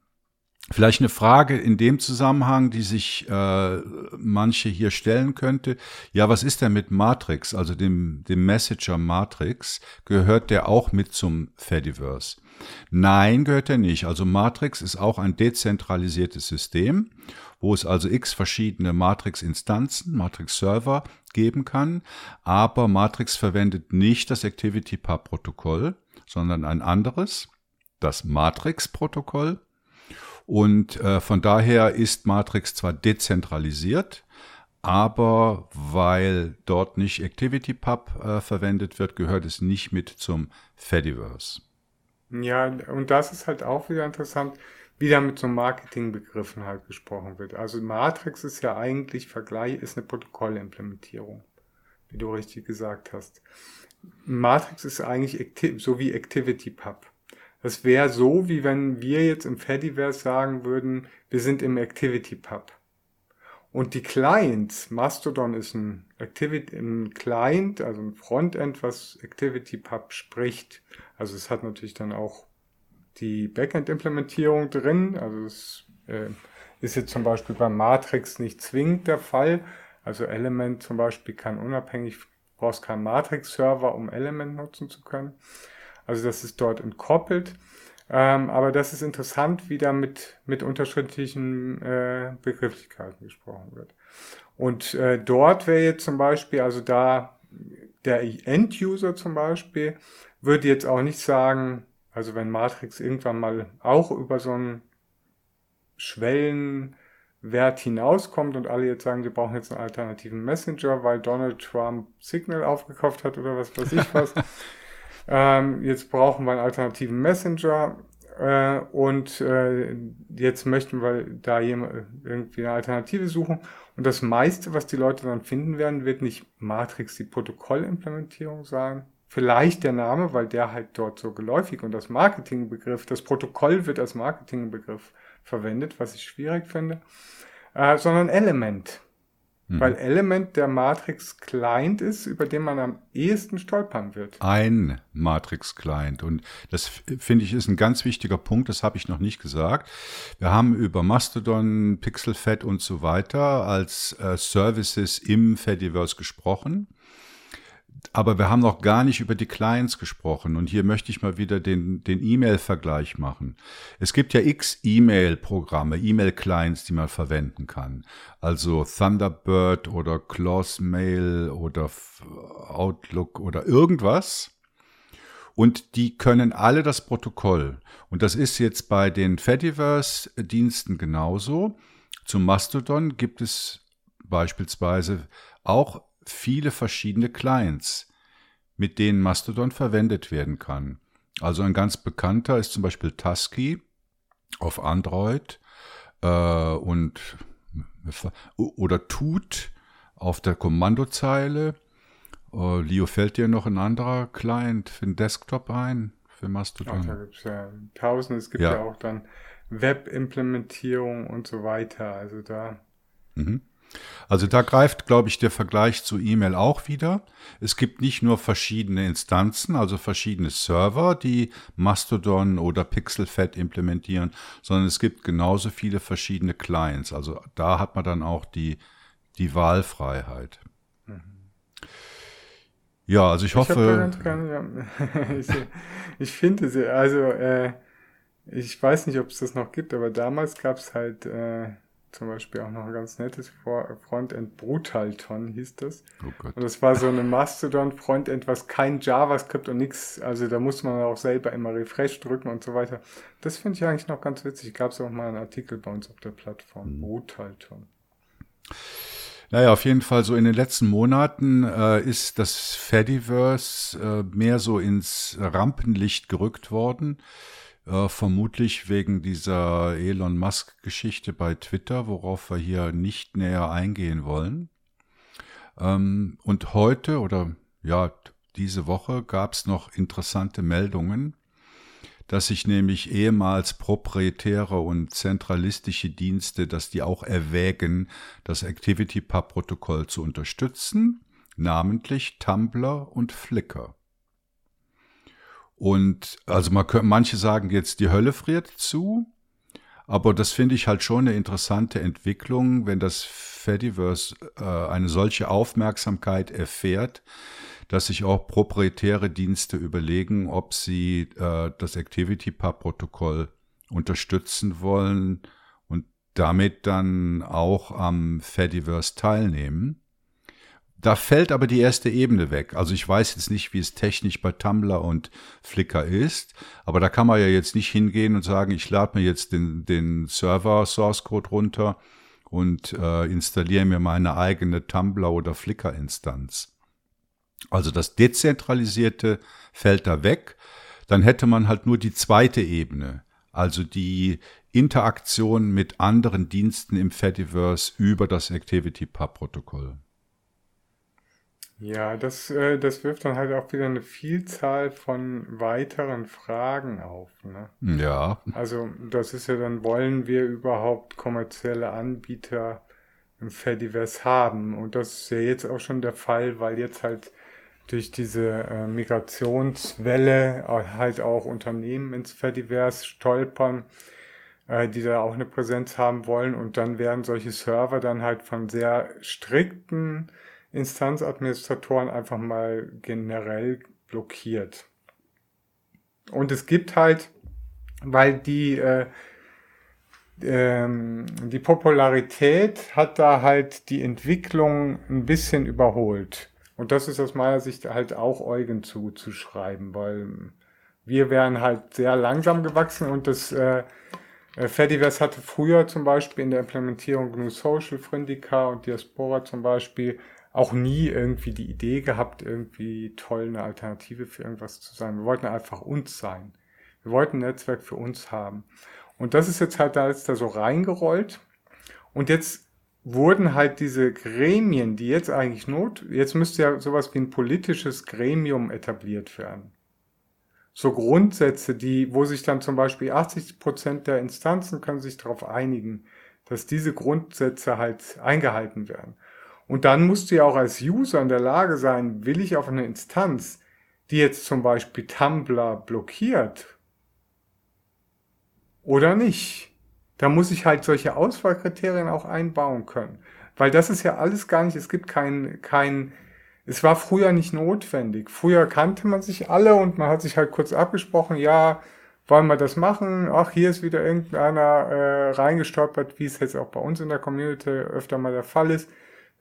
Speaker 1: Vielleicht eine Frage in dem Zusammenhang, die sich äh, manche hier stellen könnte. Ja, was ist denn mit Matrix, also dem, dem Messenger Matrix? Gehört der auch mit zum Fediverse? Nein, gehört er nicht. Also Matrix ist auch ein dezentralisiertes System, wo es also x verschiedene Matrix-Instanzen, Matrix-Server geben kann. Aber Matrix verwendet nicht das ActivityPub-Protokoll, sondern ein anderes, das Matrix-Protokoll. Und äh, von daher ist Matrix zwar dezentralisiert, aber weil dort nicht ActivityPub äh, verwendet wird, gehört es nicht mit zum Fediverse.
Speaker 2: Ja, und das ist halt auch wieder interessant, wie da mit so Marketingbegriffen halt gesprochen wird. Also Matrix ist ja eigentlich Vergleich, ist eine Protokollimplementierung, wie du richtig gesagt hast. Matrix ist eigentlich so wie ActivityPub. Das wäre so, wie wenn wir jetzt im Fediverse sagen würden, wir sind im ActivityPub. Und die Clients, Mastodon ist ein, Activity, ein Client, also ein Frontend, was ActivityPub spricht. Also es hat natürlich dann auch die Backend-Implementierung drin. Also es äh, ist jetzt zum Beispiel bei Matrix nicht zwingend der Fall. Also Element zum Beispiel kann unabhängig, brauchst keinen Matrix-Server, um Element nutzen zu können. Also das ist dort entkoppelt. Ähm, aber das ist interessant, wie da mit, mit unterschiedlichen äh, Begrifflichkeiten gesprochen wird. Und äh, dort wäre jetzt zum Beispiel, also da der End-User zum Beispiel, würde jetzt auch nicht sagen, also wenn Matrix irgendwann mal auch über so einen Schwellenwert hinauskommt und alle jetzt sagen, wir brauchen jetzt einen alternativen Messenger, weil Donald Trump Signal aufgekauft hat oder was weiß ich was. *laughs* ähm, jetzt brauchen wir einen alternativen Messenger äh, und äh, jetzt möchten wir da irgendwie eine Alternative suchen. Und das meiste, was die Leute dann finden werden, wird nicht Matrix die Protokollimplementierung sein. Vielleicht der Name, weil der halt dort so geläufig und das Marketingbegriff, das Protokoll wird als Marketingbegriff verwendet, was ich schwierig finde, äh, sondern Element.
Speaker 1: Mhm.
Speaker 2: Weil Element der Matrix Client ist, über den man am ehesten stolpern wird.
Speaker 1: Ein Matrix-Client. Und das finde ich ist ein ganz wichtiger Punkt, das habe ich noch nicht gesagt. Wir haben über Mastodon, Pixelfed und so weiter als äh, Services im Fediverse gesprochen. Aber wir haben noch gar nicht über die Clients gesprochen. Und hier möchte ich mal wieder den, den E-Mail-Vergleich machen. Es gibt ja x E-Mail-Programme, E-Mail-Clients, die man verwenden kann. Also Thunderbird oder Mail oder Outlook oder irgendwas. Und die können alle das Protokoll. Und das ist jetzt bei den Fediverse-Diensten genauso. Zum Mastodon gibt es beispielsweise auch viele verschiedene Clients, mit denen Mastodon verwendet werden kann. Also ein ganz bekannter ist zum Beispiel Tusky. auf Android äh, und oder tut auf der Kommandozeile. Uh, Leo, fällt dir noch ein anderer Client für den Desktop ein? Für Mastodon?
Speaker 2: Ach, da gibt es ja tausend. Es gibt ja, ja auch dann Web-Implementierung und so weiter. Also da.
Speaker 1: Mhm. Also da greift, glaube ich, der Vergleich zu E-Mail auch wieder. Es gibt nicht nur verschiedene Instanzen, also verschiedene Server, die Mastodon oder Pixelfed implementieren, sondern es gibt genauso viele verschiedene Clients. Also da hat man dann auch die, die Wahlfreiheit. Mhm. Ja, also ich, ich hoffe. *laughs*
Speaker 2: Ich, ich finde sie, also äh, ich weiß nicht, ob es das noch gibt, aber damals gab es halt äh, zum Beispiel auch noch ein ganz nettes Frontend, Brutalton hieß das. Oh Gott. Und das war so eine Mastodon-Frontend, was kein JavaScript und nichts, also da muss man auch selber immer Refresh drücken und so weiter. Das finde ich eigentlich noch ganz witzig. Gab es auch mal einen Artikel bei uns auf der Plattform, mhm. Brutalton.
Speaker 1: Naja, auf jeden Fall so in den letzten Monaten äh, ist das Fediverse äh, mehr so ins Rampenlicht gerückt worden. Äh, vermutlich wegen dieser Elon Musk-Geschichte bei Twitter, worauf wir hier nicht näher eingehen wollen. Ähm, und heute oder ja, diese Woche gab es noch interessante Meldungen, dass sich nämlich ehemals proprietäre und zentralistische Dienste, dass die auch erwägen, das ActivityPub-Protokoll zu unterstützen, namentlich Tumblr und Flickr. Und also man könnte, manche sagen jetzt, die Hölle friert zu. Aber das finde ich halt schon eine interessante Entwicklung, wenn das Fediverse äh, eine solche Aufmerksamkeit erfährt, dass sich auch proprietäre Dienste überlegen, ob sie äh, das ActivityPub-Protokoll unterstützen wollen und damit dann auch am Fediverse teilnehmen. Da fällt aber die erste Ebene weg. Also ich weiß jetzt nicht, wie es technisch bei Tumblr und Flickr ist, aber da kann man ja jetzt nicht hingehen und sagen, ich lade mir jetzt den, den Server Source Code runter und äh, installiere mir meine eigene Tumblr oder Flickr Instanz. Also das Dezentralisierte fällt da weg. Dann hätte man halt nur die zweite Ebene, also die Interaktion mit anderen Diensten im Fediverse über das ActivityPub-Protokoll.
Speaker 2: Ja, das, äh, das wirft dann halt auch wieder eine Vielzahl von weiteren Fragen auf. Ne?
Speaker 1: Ja.
Speaker 2: Also das ist ja dann, wollen wir überhaupt kommerzielle Anbieter im Fediverse haben? Und das ist ja jetzt auch schon der Fall, weil jetzt halt durch diese äh, Migrationswelle halt auch Unternehmen ins Fediverse stolpern, äh, die da auch eine Präsenz haben wollen. Und dann werden solche Server dann halt von sehr strikten Instanzadministratoren einfach mal generell blockiert. Und es gibt halt, weil die, äh, ähm, die Popularität hat da halt die Entwicklung ein bisschen überholt. Und das ist aus meiner Sicht halt auch Eugen zuzuschreiben, weil wir wären halt sehr langsam gewachsen und das äh, äh Fediverse hatte früher zum Beispiel in der Implementierung GNU Social, Frindica und Diaspora zum Beispiel auch nie irgendwie die Idee gehabt, irgendwie toll eine Alternative für irgendwas zu sein. Wir wollten einfach uns sein. Wir wollten ein Netzwerk für uns haben. Und das ist jetzt halt da jetzt da so reingerollt. Und jetzt wurden halt diese Gremien, die jetzt eigentlich not, jetzt müsste ja sowas wie ein politisches Gremium etabliert werden. So Grundsätze, die, wo sich dann zum Beispiel 80 Prozent der Instanzen können sich darauf einigen, dass diese Grundsätze halt eingehalten werden. Und dann musst du ja auch als User in der Lage sein, will ich auf eine Instanz, die jetzt zum Beispiel Tumblr blockiert oder nicht. Da muss ich halt solche Auswahlkriterien auch einbauen können. Weil das ist ja alles gar nicht, es gibt kein, kein, es war früher nicht notwendig. Früher kannte man sich alle und man hat sich halt kurz abgesprochen, ja, wollen wir das machen? Ach, hier ist wieder irgendeiner äh, reingestolpert, wie es jetzt auch bei uns in der Community öfter mal der Fall ist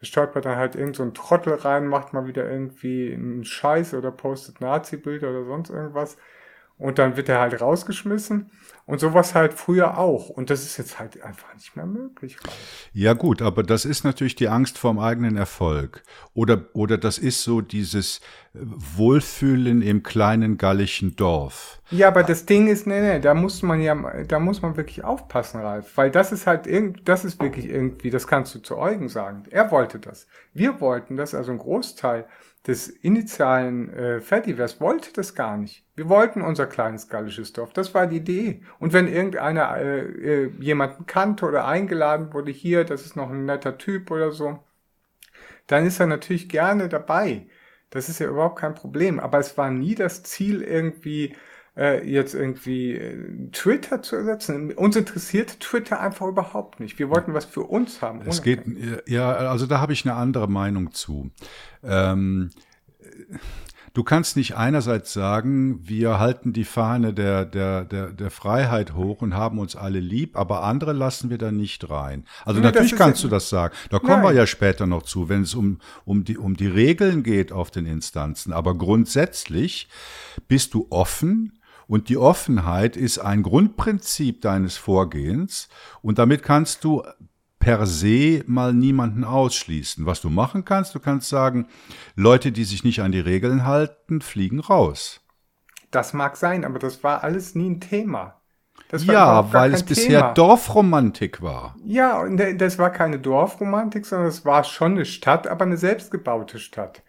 Speaker 2: stolpert dann halt irgend so ein Trottel rein, macht mal wieder irgendwie einen Scheiß oder postet Nazi-Bilder oder sonst irgendwas. Und dann wird er halt rausgeschmissen. Und sowas halt früher auch. Und das ist jetzt halt einfach nicht mehr möglich.
Speaker 1: Ja gut, aber das ist natürlich die Angst vorm eigenen Erfolg. Oder, oder das ist so dieses Wohlfühlen im kleinen gallischen Dorf.
Speaker 2: Ja, aber das Ding ist, nee, nee, da muss man ja, da muss man wirklich aufpassen, Ralf. Weil das ist halt irgend, das ist wirklich irgendwie, das kannst du zu Eugen sagen. Er wollte das. Wir wollten das, also ein Großteil des initialen äh, Fediverse wollte das gar nicht. Wir wollten unser kleines gallisches Dorf. Das war die Idee. Und wenn irgendeiner äh, äh, jemanden kannte oder eingeladen wurde, hier, das ist noch ein netter Typ oder so, dann ist er natürlich gerne dabei. Das ist ja überhaupt kein Problem. Aber es war nie das Ziel, irgendwie äh, jetzt irgendwie äh, Twitter zu ersetzen. Uns interessiert Twitter einfach überhaupt nicht. Wir wollten was für uns haben.
Speaker 1: Es geht, ja, also da habe ich eine andere Meinung zu. Ähm, du kannst nicht einerseits sagen, wir halten die Fahne der, der, der, der Freiheit hoch und haben uns alle lieb, aber andere lassen wir da nicht rein. Also nee, natürlich kannst du das sagen. Da kommen Nein. wir ja später noch zu, wenn es um, um, die, um die Regeln geht auf den Instanzen. Aber grundsätzlich bist du offen und die Offenheit ist ein Grundprinzip deines Vorgehens und damit kannst du per se mal niemanden ausschließen. Was du machen kannst, du kannst sagen, Leute, die sich nicht an die Regeln halten, fliegen raus.
Speaker 2: Das mag sein, aber das war alles nie ein Thema.
Speaker 1: ja, weil es bisher Thema. Dorfromantik war.
Speaker 2: Ja, und das war keine Dorfromantik, sondern es war schon eine Stadt, aber eine selbstgebaute Stadt.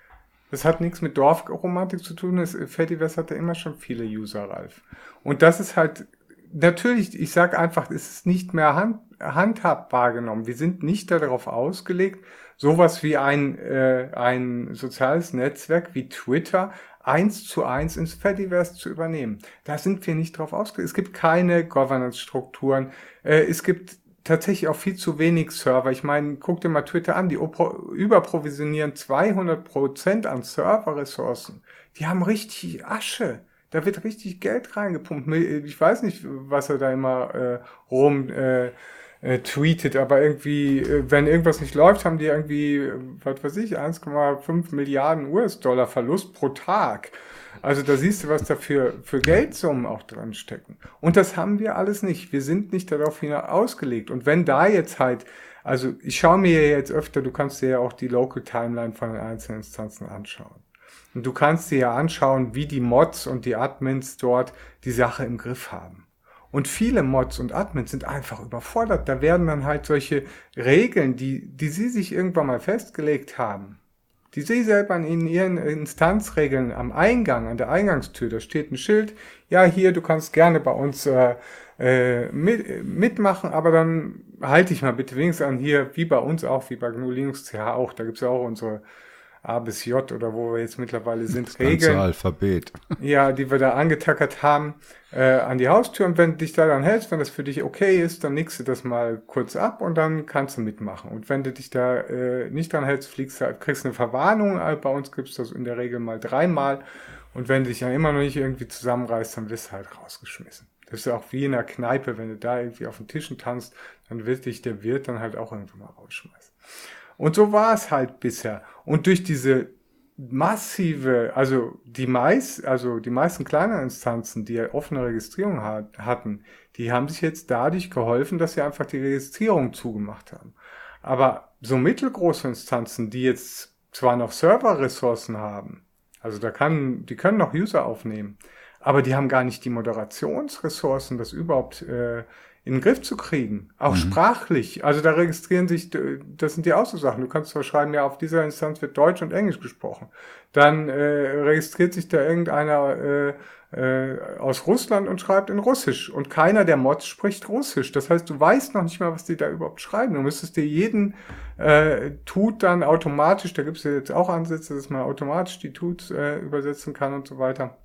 Speaker 2: Das hat nichts mit Dorfromantik zu tun. Das Fediverse hatte immer schon viele User, Ralf. Und das ist halt, natürlich, ich sage einfach, es ist nicht mehr hand, handhabbar genommen. Wir sind nicht darauf ausgelegt, sowas wie ein, äh, ein soziales Netzwerk wie Twitter eins zu eins ins Fediverse zu übernehmen. Da sind wir nicht drauf ausgelegt. Es gibt keine Governance-Strukturen. Äh, es gibt tatsächlich auch viel zu wenig Server. Ich meine, guck dir mal Twitter an, die überprovisionieren 200 Prozent an Serverressourcen. Die haben richtig Asche. Da wird richtig Geld reingepumpt. Ich weiß nicht, was er da immer äh, rum äh, äh, tweetet, aber irgendwie, äh, wenn irgendwas nicht läuft, haben die irgendwie, äh, was weiß ich, 1,5 Milliarden US-Dollar Verlust pro Tag. Also da siehst du, was da für, für Geldsummen auch dran stecken. Und das haben wir alles nicht. Wir sind nicht darauf ausgelegt. Und wenn da jetzt halt, also ich schaue mir jetzt öfter, du kannst dir ja auch die Local Timeline von den einzelnen Instanzen anschauen. Und du kannst dir ja anschauen, wie die Mods und die Admins dort die Sache im Griff haben. Und viele Mods und Admins sind einfach überfordert. Da werden dann halt solche Regeln, die, die sie sich irgendwann mal festgelegt haben, die selber in Ihren Instanzregeln am Eingang, an der Eingangstür, da steht ein Schild, ja, hier, du kannst gerne bei uns äh, äh, mit, mitmachen, aber dann halte ich mal bitte wenigstens an hier, wie bei uns auch, wie bei GNU Linux CH auch, da gibt's ja auch unsere A bis J oder wo wir jetzt mittlerweile *laughs* sind,
Speaker 1: das Regeln. Alphabet. *laughs*
Speaker 2: Ja, die wir da angetackert haben, äh, an die Haustür. Und wenn du dich da dann hältst, wenn das für dich okay ist, dann nickst du das mal kurz ab und dann kannst du mitmachen. Und wenn du dich da äh, nicht dran hältst, fliegst du, kriegst eine Verwarnung. Äh, bei uns gibt's das in der Regel mal dreimal. Und wenn du dich dann immer noch nicht irgendwie zusammenreißt, dann wirst du halt rausgeschmissen. Das ist ja auch wie in der Kneipe, wenn du da irgendwie auf den Tischen tanzt, dann wird dich der Wirt dann halt auch irgendwann mal rausschmeißen. Und so war es halt bisher. Und durch diese massive, also die meist, also die meisten kleinen Instanzen, die ja offene Registrierung hat, hatten, die haben sich jetzt dadurch geholfen, dass sie einfach die Registrierung zugemacht haben. Aber so mittelgroße Instanzen, die jetzt zwar noch Serverressourcen haben, also da kann, die können noch User aufnehmen, aber die haben gar nicht die Moderationsressourcen, das überhaupt äh, in den Griff zu kriegen. Auch mhm. sprachlich. Also da registrieren sich, das sind die auch so Sachen. Du kannst zwar schreiben, ja, auf dieser Instanz wird Deutsch und Englisch gesprochen. Dann äh, registriert sich da irgendeiner äh, äh, aus Russland und schreibt in Russisch. Und keiner der Mods spricht Russisch. Das heißt, du weißt noch nicht mal, was die da überhaupt schreiben. Du müsstest dir jeden äh, Tut dann automatisch, da gibt es ja jetzt auch Ansätze, dass man automatisch die Tuts äh, übersetzen kann und so weiter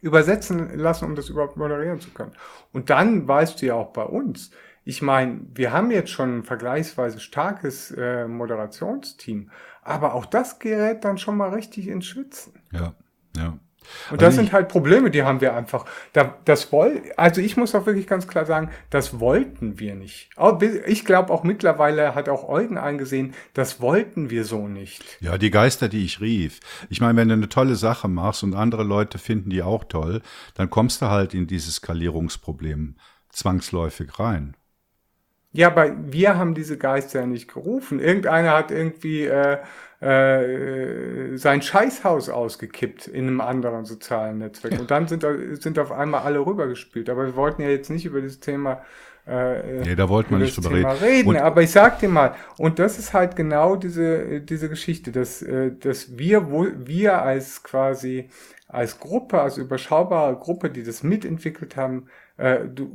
Speaker 2: übersetzen lassen, um das überhaupt moderieren zu können. Und dann weißt du ja auch bei uns, ich meine, wir haben jetzt schon ein vergleichsweise starkes äh, Moderationsteam, aber auch das gerät dann schon mal richtig ins Schwitzen.
Speaker 1: Ja, ja.
Speaker 2: Und das also sind halt Probleme, die haben wir einfach. Da, das woll, also ich muss auch wirklich ganz klar sagen, das wollten wir nicht. Ich glaube auch mittlerweile hat auch Eugen eingesehen, das wollten wir so nicht.
Speaker 1: Ja, die Geister, die ich rief. Ich meine, wenn du eine tolle Sache machst und andere Leute finden die auch toll, dann kommst du halt in dieses Skalierungsproblem zwangsläufig rein.
Speaker 2: Ja, aber wir haben diese Geister ja nicht gerufen. Irgendeiner hat irgendwie äh, äh, sein Scheißhaus ausgekippt in einem anderen sozialen Netzwerk. Und dann sind, sind auf einmal alle rübergespielt. Aber wir wollten ja jetzt nicht über das Thema
Speaker 1: äh, nee, da wollten wir nicht drüber
Speaker 2: Thema reden. reden. aber ich sag dir mal, und das ist halt genau diese, diese Geschichte, dass, äh, dass wir, wo, wir als quasi, als Gruppe, als überschaubare Gruppe, die das mitentwickelt haben, äh, du,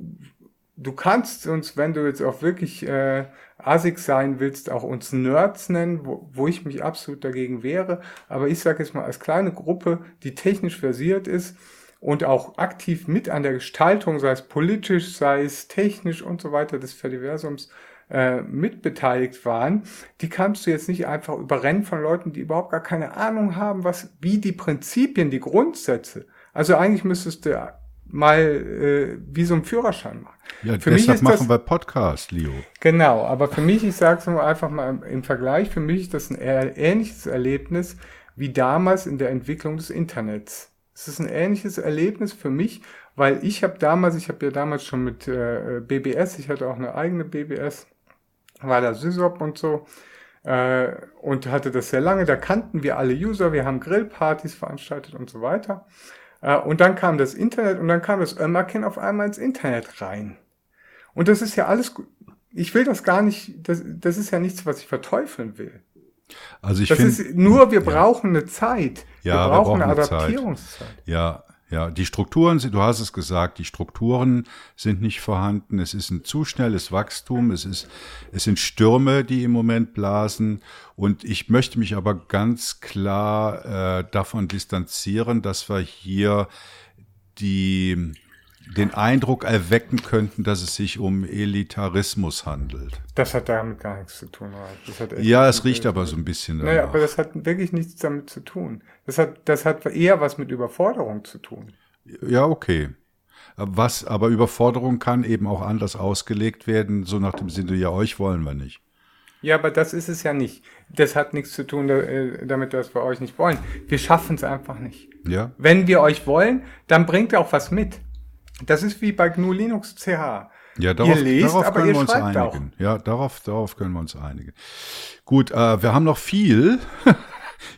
Speaker 2: du kannst uns, wenn du jetzt auch wirklich äh, ASIC sein willst, auch uns Nerds nennen, wo, wo ich mich absolut dagegen wehre. Aber ich sage jetzt mal, als kleine Gruppe, die technisch versiert ist und auch aktiv mit an der Gestaltung, sei es politisch, sei es technisch und so weiter des Fediversums äh, mitbeteiligt waren, die kannst du jetzt nicht einfach überrennen von Leuten, die überhaupt gar keine Ahnung haben, was, wie die Prinzipien, die Grundsätze. Also eigentlich müsstest du mal äh, wie so ein Führerschein machen.
Speaker 1: Ja, für deshalb machen das, wir Podcast, Leo.
Speaker 2: Genau, aber für mich, ich sage es mal einfach mal im Vergleich, für mich ist das ein ähnliches Erlebnis wie damals in der Entwicklung des Internets. Es ist ein ähnliches Erlebnis für mich, weil ich habe damals, ich habe ja damals schon mit äh, BBS, ich hatte auch eine eigene BBS, war da Sysop und so äh, und hatte das sehr lange. Da kannten wir alle User, wir haben Grillpartys veranstaltet und so weiter. Äh, und dann kam das Internet und dann kam das Ömmerken auf einmal ins Internet rein. Und das ist ja alles. Ich will das gar nicht, das, das ist ja nichts, was ich verteufeln will.
Speaker 1: Also ich
Speaker 2: das
Speaker 1: find,
Speaker 2: ist nur, wir brauchen eine Zeit.
Speaker 1: Ja, wir brauchen, wir brauchen eine Adaptierungszeit. Zeit. Ja, ja, die Strukturen, du hast es gesagt, die Strukturen sind nicht vorhanden. Es ist ein zu schnelles Wachstum. Es ist, es sind Stürme, die im Moment blasen. Und ich möchte mich aber ganz klar äh, davon distanzieren, dass wir hier die, den Eindruck erwecken könnten, dass es sich um Elitarismus handelt.
Speaker 2: Das hat damit gar nichts zu tun.
Speaker 1: ja, es riecht aber so ein bisschen
Speaker 2: danach. Naja, aber das hat wirklich nichts damit zu tun. Das hat, das hat eher was mit Überforderung zu tun.
Speaker 1: Ja, okay. Was, aber Überforderung kann eben auch anders ausgelegt werden, so nach dem Sinne, ja, euch wollen wir nicht.
Speaker 2: Ja, aber das ist es ja nicht. Das hat nichts zu tun äh, damit, dass wir euch nicht wollen. Wir schaffen es einfach nicht.
Speaker 1: Ja.
Speaker 2: Wenn wir euch wollen, dann bringt ihr auch was mit. Das ist wie bei GNU Linux CH.
Speaker 1: Ja, darauf, ihr lest, darauf können wir uns einigen. Auch. Ja, darauf, darauf können wir uns einigen. Gut, äh, wir haben noch viel *laughs*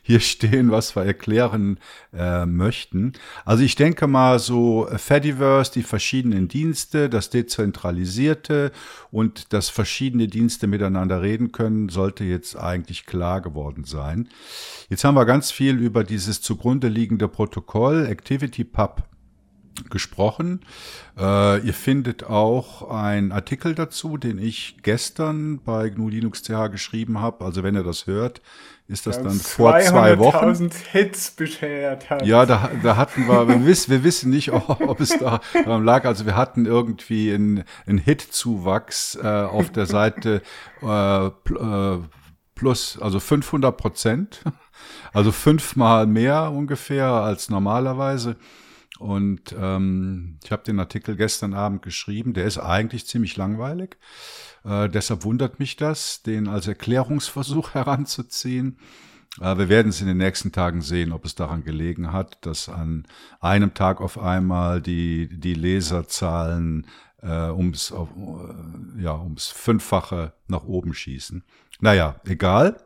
Speaker 1: hier stehen, was wir erklären äh, möchten. Also ich denke mal so Fediverse, die verschiedenen Dienste, das Dezentralisierte und dass verschiedene Dienste miteinander reden können, sollte jetzt eigentlich klar geworden sein. Jetzt haben wir ganz viel über dieses zugrunde liegende Protokoll ActivityPub gesprochen. Äh, ihr findet auch einen Artikel dazu, den ich gestern bei GNU Linux CH geschrieben habe. Also wenn ihr das hört, ist das dann vor zwei Wochen.
Speaker 2: Hits beschert
Speaker 1: hat. Ja, da, da hatten wir, wir wissen, wir wissen nicht, ob es da lag. Also wir hatten irgendwie einen, einen Hit-Zuwachs äh, auf der Seite äh, äh plus, also 500 Prozent. Also fünfmal mehr ungefähr als normalerweise. Und ähm, ich habe den Artikel gestern Abend geschrieben. Der ist eigentlich ziemlich langweilig. Äh, deshalb wundert mich das, den als Erklärungsversuch *laughs* heranzuziehen. Äh, wir werden es in den nächsten Tagen sehen, ob es daran gelegen hat, dass an einem Tag auf einmal die, die Leserzahlen äh, ums, äh, ja, ums Fünffache nach oben schießen. Naja, egal.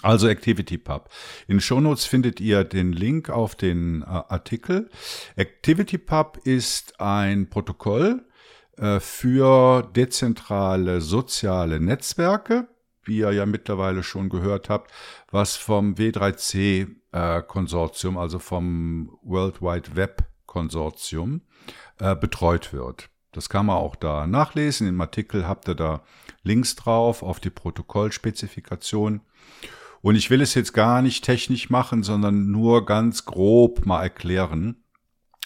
Speaker 1: Also ActivityPub. In Shownotes findet ihr den Link auf den äh, Artikel. ActivityPub ist ein Protokoll äh, für dezentrale soziale Netzwerke, wie ihr ja mittlerweile schon gehört habt, was vom W3C äh, Konsortium, also vom World Wide Web Konsortium, äh, betreut wird. Das kann man auch da nachlesen. Im Artikel habt ihr da Links drauf auf die Protokollspezifikation. Und ich will es jetzt gar nicht technisch machen, sondern nur ganz grob mal erklären,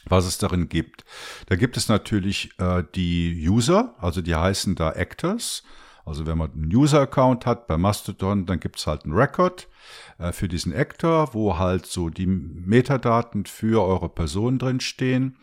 Speaker 1: was es darin gibt. Da gibt es natürlich äh, die User, also die heißen da Actors. Also wenn man einen User-Account hat bei Mastodon, dann gibt es halt einen Record. Äh, für diesen Actor, wo halt so die Metadaten für eure Person drin stehen.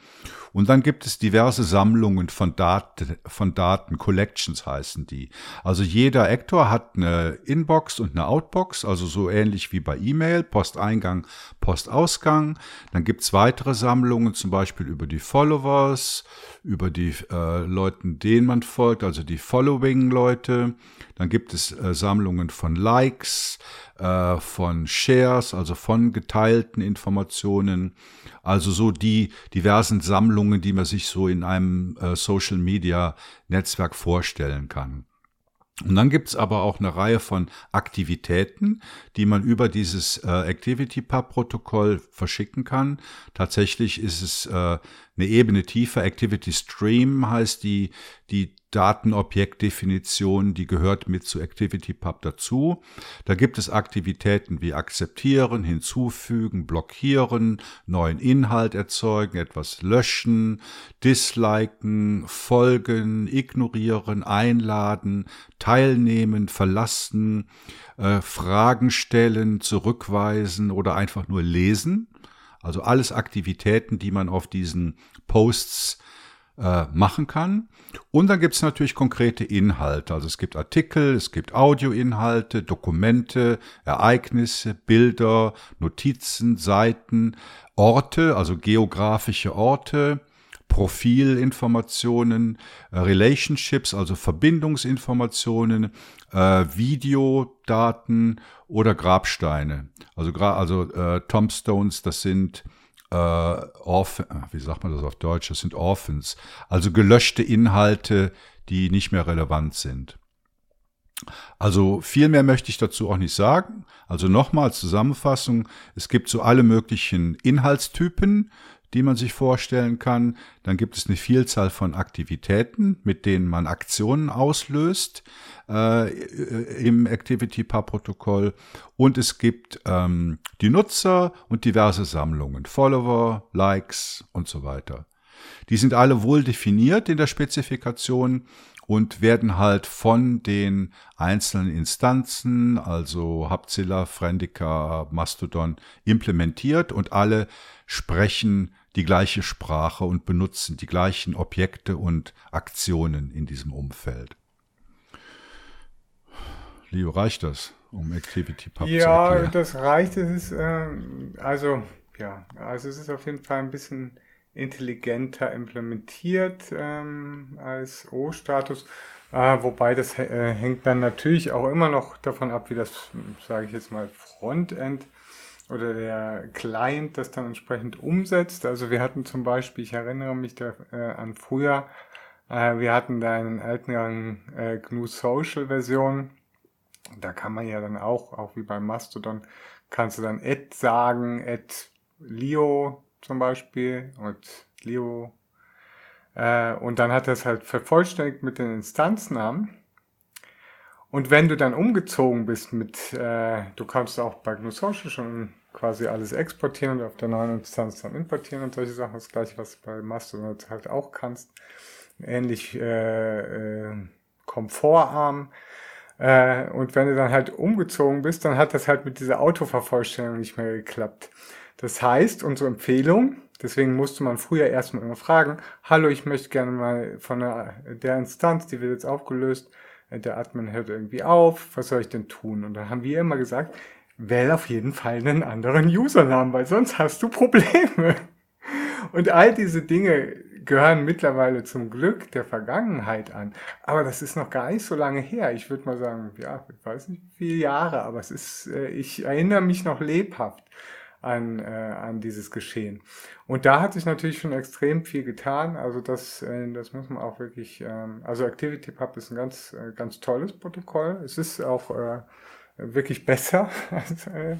Speaker 1: Und dann gibt es diverse Sammlungen von Daten, von Daten, Collections heißen die. Also jeder Actor hat eine Inbox und eine Outbox, also so ähnlich wie bei E-Mail, Posteingang, Postausgang. Dann gibt's weitere Sammlungen, zum Beispiel über die Followers, über die äh, Leuten, denen man folgt, also die Following-Leute. Dann gibt es äh, Sammlungen von Likes, äh, von Shares, also von geteilten Informationen. Also so die diversen Sammlungen, die man sich so in einem äh, Social-Media-Netzwerk vorstellen kann. Und dann gibt's aber auch eine Reihe von Aktivitäten, die man über dieses äh, ActivityPub-Protokoll verschicken kann. Tatsächlich ist es eine Ebene tiefer. Activity Stream heißt die, die Datenobjektdefinition, die gehört mit zu ActivityPub dazu. Da gibt es Aktivitäten wie akzeptieren, hinzufügen, blockieren, neuen Inhalt erzeugen, etwas löschen, disliken, folgen, ignorieren, einladen, teilnehmen, verlassen, äh, Fragen stellen, zurückweisen oder einfach nur lesen. Also alles Aktivitäten, die man auf diesen Posts äh, machen kann. Und dann gibt es natürlich konkrete Inhalte. Also es gibt Artikel, es gibt Audioinhalte, Dokumente, Ereignisse, Bilder, Notizen, Seiten, Orte, also geografische Orte, Profilinformationen, äh, Relationships, also Verbindungsinformationen, äh, Videodaten oder Grabsteine. Also, also äh, Tombstones, das sind äh, Orph wie sagt man das auf Deutsch? Das sind Orphans, also gelöschte Inhalte, die nicht mehr relevant sind. Also viel mehr möchte ich dazu auch nicht sagen. Also nochmal Zusammenfassung, es gibt so alle möglichen Inhaltstypen, die man sich vorstellen kann. Dann gibt es eine Vielzahl von Aktivitäten, mit denen man Aktionen auslöst äh, im ActivityPub-Protokoll. Und es gibt ähm, die Nutzer und diverse Sammlungen, Follower, Likes und so weiter. Die sind alle wohl definiert in der Spezifikation und werden halt von den einzelnen Instanzen, also Hapzilla, Friendica, Mastodon, implementiert und alle sprechen die gleiche Sprache und benutzen die gleichen Objekte und Aktionen in diesem Umfeld. Leo, reicht das, um ActivityPub
Speaker 2: ja, zu erklären? Ja, das reicht. Es ist, äh, also, ja, also es ist auf jeden Fall ein bisschen intelligenter implementiert ähm, als O-Status. Äh, wobei das äh, hängt dann natürlich auch immer noch davon ab, wie das, sage ich jetzt mal, Frontend oder der Client das dann entsprechend umsetzt. Also wir hatten zum Beispiel, ich erinnere mich da äh, an früher, äh, wir hatten da einen alten äh, GNU Social Version. Da kann man ja dann auch, auch wie beim Mastodon, kannst du dann Ad sagen, Ad Leo zum Beispiel und Leo. Äh, und dann hat er es halt vervollständigt mit den Instanznamen. Und wenn du dann umgezogen bist mit, äh, du kannst auch bei GNU Social schon quasi alles exportieren und auf der neuen Instanz dann importieren und solche Sachen. Das gleiche, was du bei Mastodon halt auch kannst. Ähnlich äh, äh, komfortarm. Äh, und wenn du dann halt umgezogen bist, dann hat das halt mit dieser Autovervollständigung nicht mehr geklappt. Das heißt, unsere Empfehlung, deswegen musste man früher erstmal immer fragen, hallo, ich möchte gerne mal von der, der Instanz, die wird jetzt aufgelöst, der Admin hört irgendwie auf, was soll ich denn tun? Und dann haben wir immer gesagt, wähl auf jeden Fall einen anderen Usernamen, weil sonst hast du Probleme. Und all diese Dinge gehören mittlerweile zum Glück der Vergangenheit an. Aber das ist noch gar nicht so lange her. Ich würde mal sagen, ja, ich weiß nicht wie viele Jahre, aber es ist, äh, ich erinnere mich noch lebhaft an, äh, an dieses Geschehen. Und da hat sich natürlich schon extrem viel getan. Also das, äh, das muss man auch wirklich, ähm, also ActivityPub ist ein ganz, äh, ganz tolles Protokoll. Es ist auch äh, wirklich besser. *laughs*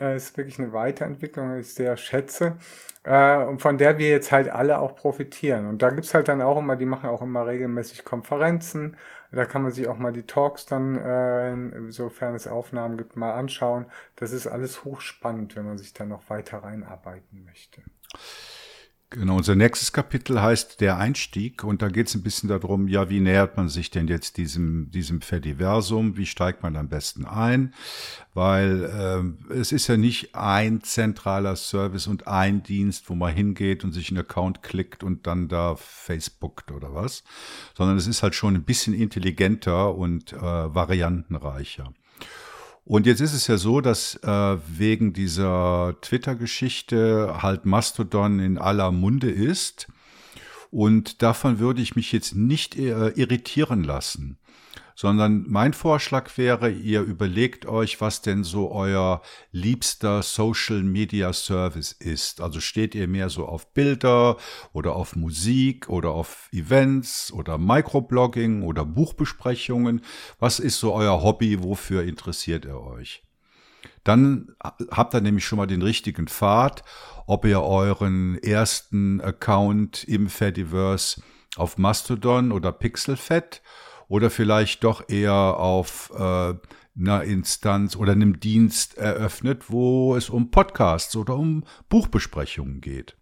Speaker 2: Es äh, ist wirklich eine Weiterentwicklung, die ich sehr schätze äh, und von der wir jetzt halt alle auch profitieren. Und da gibt's halt dann auch immer, die machen auch immer regelmäßig Konferenzen. Da kann man sich auch mal die Talks dann, äh, sofern es Aufnahmen gibt, mal anschauen. Das ist alles hochspannend, wenn man sich da noch weiter reinarbeiten möchte.
Speaker 1: Genau, unser nächstes Kapitel heißt Der Einstieg. Und da geht es ein bisschen darum, ja, wie nähert man sich denn jetzt diesem, diesem Fediversum, wie steigt man am besten ein, weil äh, es ist ja nicht ein zentraler Service und ein Dienst, wo man hingeht und sich einen Account klickt und dann da Facebookt oder was, sondern es ist halt schon ein bisschen intelligenter und äh, variantenreicher. Und jetzt ist es ja so, dass äh, wegen dieser Twitter-Geschichte halt Mastodon in aller Munde ist. Und davon würde ich mich jetzt nicht äh, irritieren lassen sondern mein Vorschlag wäre, ihr überlegt euch, was denn so euer liebster Social Media Service ist. Also steht ihr mehr so auf Bilder oder auf Musik oder auf Events oder Microblogging oder Buchbesprechungen? Was ist so euer Hobby? Wofür interessiert ihr euch? Dann habt ihr nämlich schon mal den richtigen Pfad, ob ihr euren ersten Account im Fediverse auf Mastodon oder Pixelfed oder vielleicht doch eher auf äh, einer Instanz oder einem Dienst eröffnet, wo es um Podcasts oder um Buchbesprechungen geht.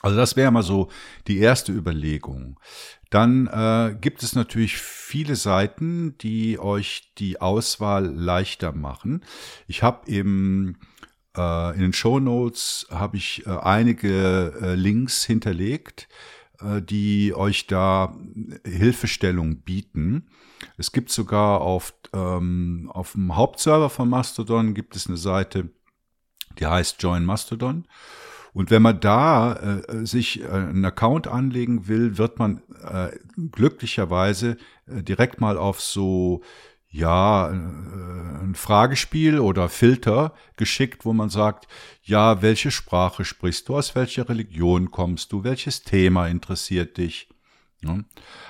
Speaker 1: Also das wäre mal so die erste Überlegung. Dann äh, gibt es natürlich viele Seiten, die euch die Auswahl leichter machen. Ich habe im äh, in den Show Notes habe ich äh, einige äh, Links hinterlegt die euch da Hilfestellung bieten. Es gibt sogar auf, ähm, auf dem Hauptserver von Mastodon gibt es eine Seite, die heißt Join Mastodon. Und wenn man da äh, sich äh, einen Account anlegen will, wird man äh, glücklicherweise äh, direkt mal auf so ja, äh, ein Fragespiel oder Filter geschickt, wo man sagt, ja, welche Sprache sprichst du, aus welcher Religion kommst du, welches Thema interessiert dich.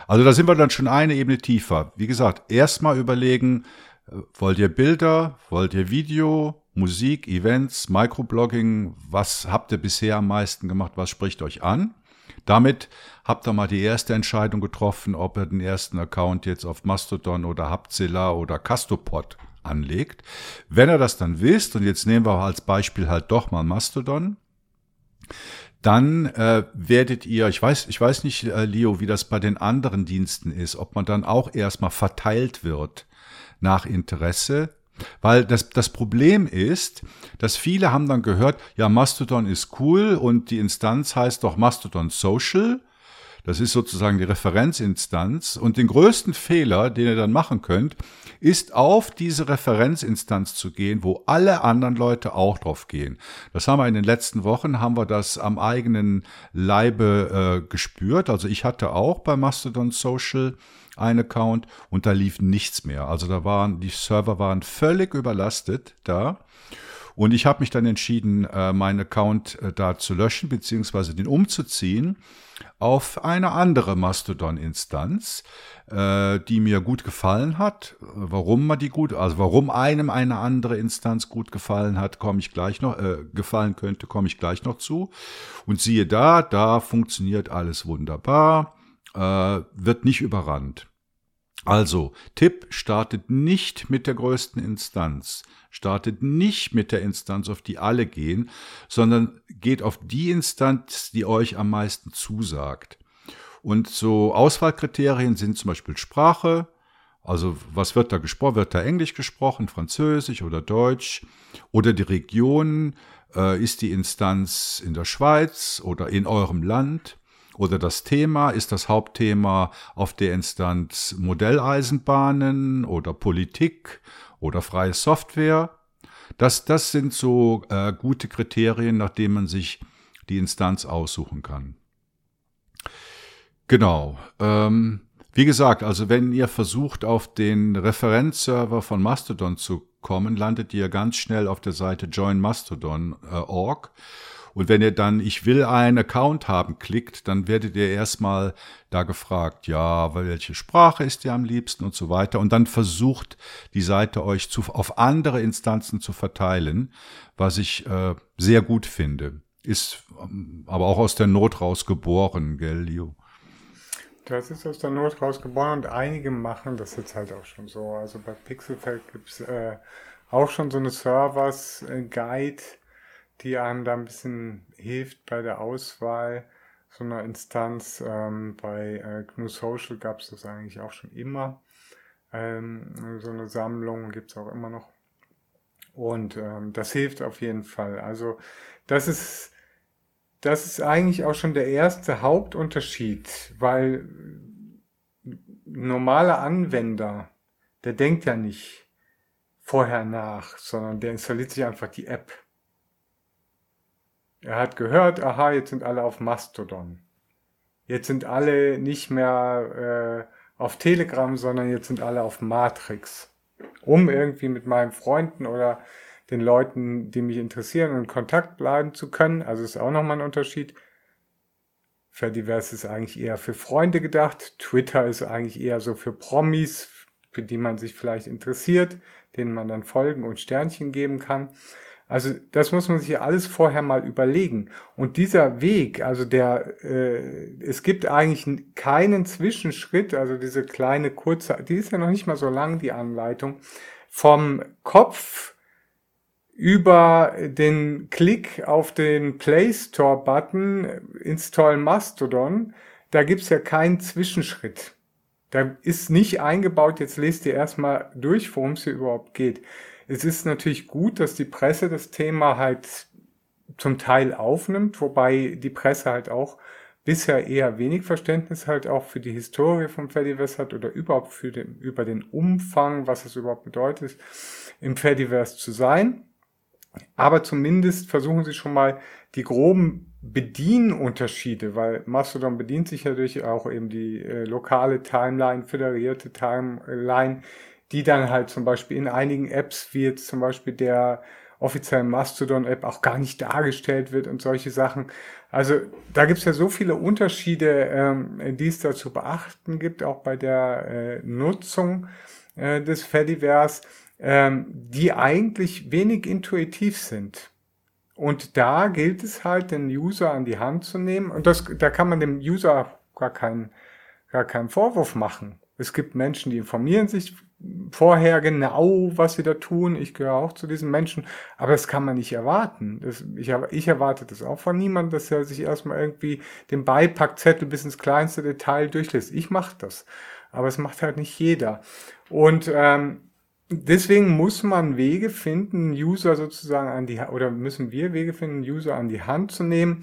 Speaker 1: Also da sind wir dann schon eine Ebene tiefer. Wie gesagt, erstmal überlegen, äh, wollt ihr Bilder, wollt ihr Video, Musik, Events, Microblogging, was habt ihr bisher am meisten gemacht, was spricht euch an? Damit habt ihr mal die erste Entscheidung getroffen, ob ihr den ersten Account jetzt auf Mastodon oder Hubzilla oder Castopod anlegt. Wenn ihr das dann wisst, und jetzt nehmen wir als Beispiel halt doch mal Mastodon, dann äh, werdet ihr, ich weiß, ich weiß nicht, äh, Leo, wie das bei den anderen Diensten ist, ob man dann auch erstmal verteilt wird nach Interesse weil das, das Problem ist, dass viele haben dann gehört, ja, Mastodon ist cool und die Instanz heißt doch Mastodon Social. Das ist sozusagen die Referenzinstanz. Und den größten Fehler, den ihr dann machen könnt, ist auf diese Referenzinstanz zu gehen, wo alle anderen Leute auch drauf gehen. Das haben wir in den letzten Wochen, haben wir das am eigenen Leibe äh, gespürt. Also ich hatte auch bei Mastodon Social ein Account und da lief nichts mehr. Also da waren, die Server waren völlig überlastet da. Und ich habe mich dann entschieden, äh, meinen Account äh, da zu löschen, beziehungsweise den umzuziehen auf eine andere Mastodon-Instanz, äh, die mir gut gefallen hat. Warum man die gut, also warum einem eine andere Instanz gut gefallen hat, komme ich gleich noch, äh, gefallen könnte, komme ich gleich noch zu. Und siehe da, da funktioniert alles wunderbar, äh, wird nicht überrannt. Also, Tipp, startet nicht mit der größten Instanz, startet nicht mit der Instanz, auf die alle gehen, sondern geht auf die Instanz, die euch am meisten zusagt. Und so Auswahlkriterien sind zum Beispiel Sprache, also was wird da gesprochen? Wird da Englisch gesprochen, Französisch oder Deutsch? Oder die Region? Äh, ist die Instanz in der Schweiz oder in eurem Land? oder das Thema? Ist das Hauptthema auf der Instanz Modelleisenbahnen oder Politik oder freie Software? Das, das sind so äh, gute Kriterien, nach denen man sich die Instanz aussuchen kann. Genau. Ähm, wie gesagt, also wenn ihr versucht, auf den Referenzserver von Mastodon zu kommen, landet ihr ganz schnell auf der Seite joinmastodon.org. Äh, und wenn ihr dann Ich will einen Account haben klickt, dann werdet ihr erstmal da gefragt, ja, welche Sprache ist dir am liebsten und so weiter. Und dann versucht die Seite euch zu, auf andere Instanzen zu verteilen, was ich äh, sehr gut finde. Ist ähm, aber auch aus der Not raus geboren, gell, Leo?
Speaker 2: Das ist aus der Not raus geboren und einige machen das jetzt halt auch schon so. Also bei Pixelfeld gibt es äh, auch schon so eine Servers-Guide, die einem da ein bisschen hilft bei der Auswahl so einer Instanz. Ähm, bei äh, GNU Social gab es das eigentlich auch schon immer. Ähm, so eine Sammlung gibt es auch immer noch. Und ähm, das hilft auf jeden Fall. Also das ist, das ist eigentlich auch schon der erste Hauptunterschied, weil normaler Anwender, der denkt ja nicht vorher nach, sondern der installiert sich einfach die App. Er hat gehört, aha, jetzt sind alle auf Mastodon. Jetzt sind alle nicht mehr äh, auf Telegram, sondern jetzt sind alle auf Matrix. Um irgendwie mit meinen Freunden oder den Leuten, die mich interessieren, in Kontakt bleiben zu können. Also ist auch nochmal ein Unterschied. Fediverse ist eigentlich eher für Freunde gedacht. Twitter ist eigentlich eher so für Promis, für die man sich vielleicht interessiert, denen man dann folgen und Sternchen geben kann. Also das muss man sich alles vorher mal überlegen. Und dieser Weg, also der, äh, es gibt eigentlich keinen Zwischenschritt, also diese kleine kurze, die ist ja noch nicht mal so lang, die Anleitung, vom Kopf über den Klick auf den Play Store Button Install Mastodon, da gibt's ja keinen Zwischenschritt. Da ist nicht eingebaut, jetzt lest ihr erstmal durch, worum es hier überhaupt geht. Es ist natürlich gut, dass die Presse das Thema halt zum Teil aufnimmt, wobei die Presse halt auch bisher eher wenig Verständnis halt auch für die Historie vom Fediverse hat oder überhaupt für den, über den Umfang, was es überhaupt bedeutet, im Fediverse zu sein. Aber zumindest versuchen sie schon mal die groben Bedienunterschiede, weil Mastodon bedient sich natürlich auch eben die äh, lokale Timeline, föderierte Timeline, die dann halt zum Beispiel in einigen Apps, wie jetzt zum Beispiel der offiziellen Mastodon-App, auch gar nicht dargestellt wird und solche Sachen. Also da gibt's ja so viele Unterschiede, ähm, die es da zu beachten gibt, auch bei der äh, Nutzung äh, des Fediverse, ähm, die eigentlich wenig intuitiv sind. Und da gilt es halt, den User an die Hand zu nehmen. Und das, da kann man dem User gar keinen, gar keinen Vorwurf machen. Es gibt Menschen, die informieren sich vorher genau, was sie da tun. Ich gehöre auch zu diesen Menschen, aber das kann man nicht erwarten. Das, ich, ich erwarte das auch von niemandem, dass er sich erstmal irgendwie den Beipackzettel bis ins kleinste Detail durchlässt. Ich mache das, aber es macht halt nicht jeder. Und ähm, deswegen muss man Wege finden, User sozusagen an die oder müssen wir Wege finden, User an die Hand zu nehmen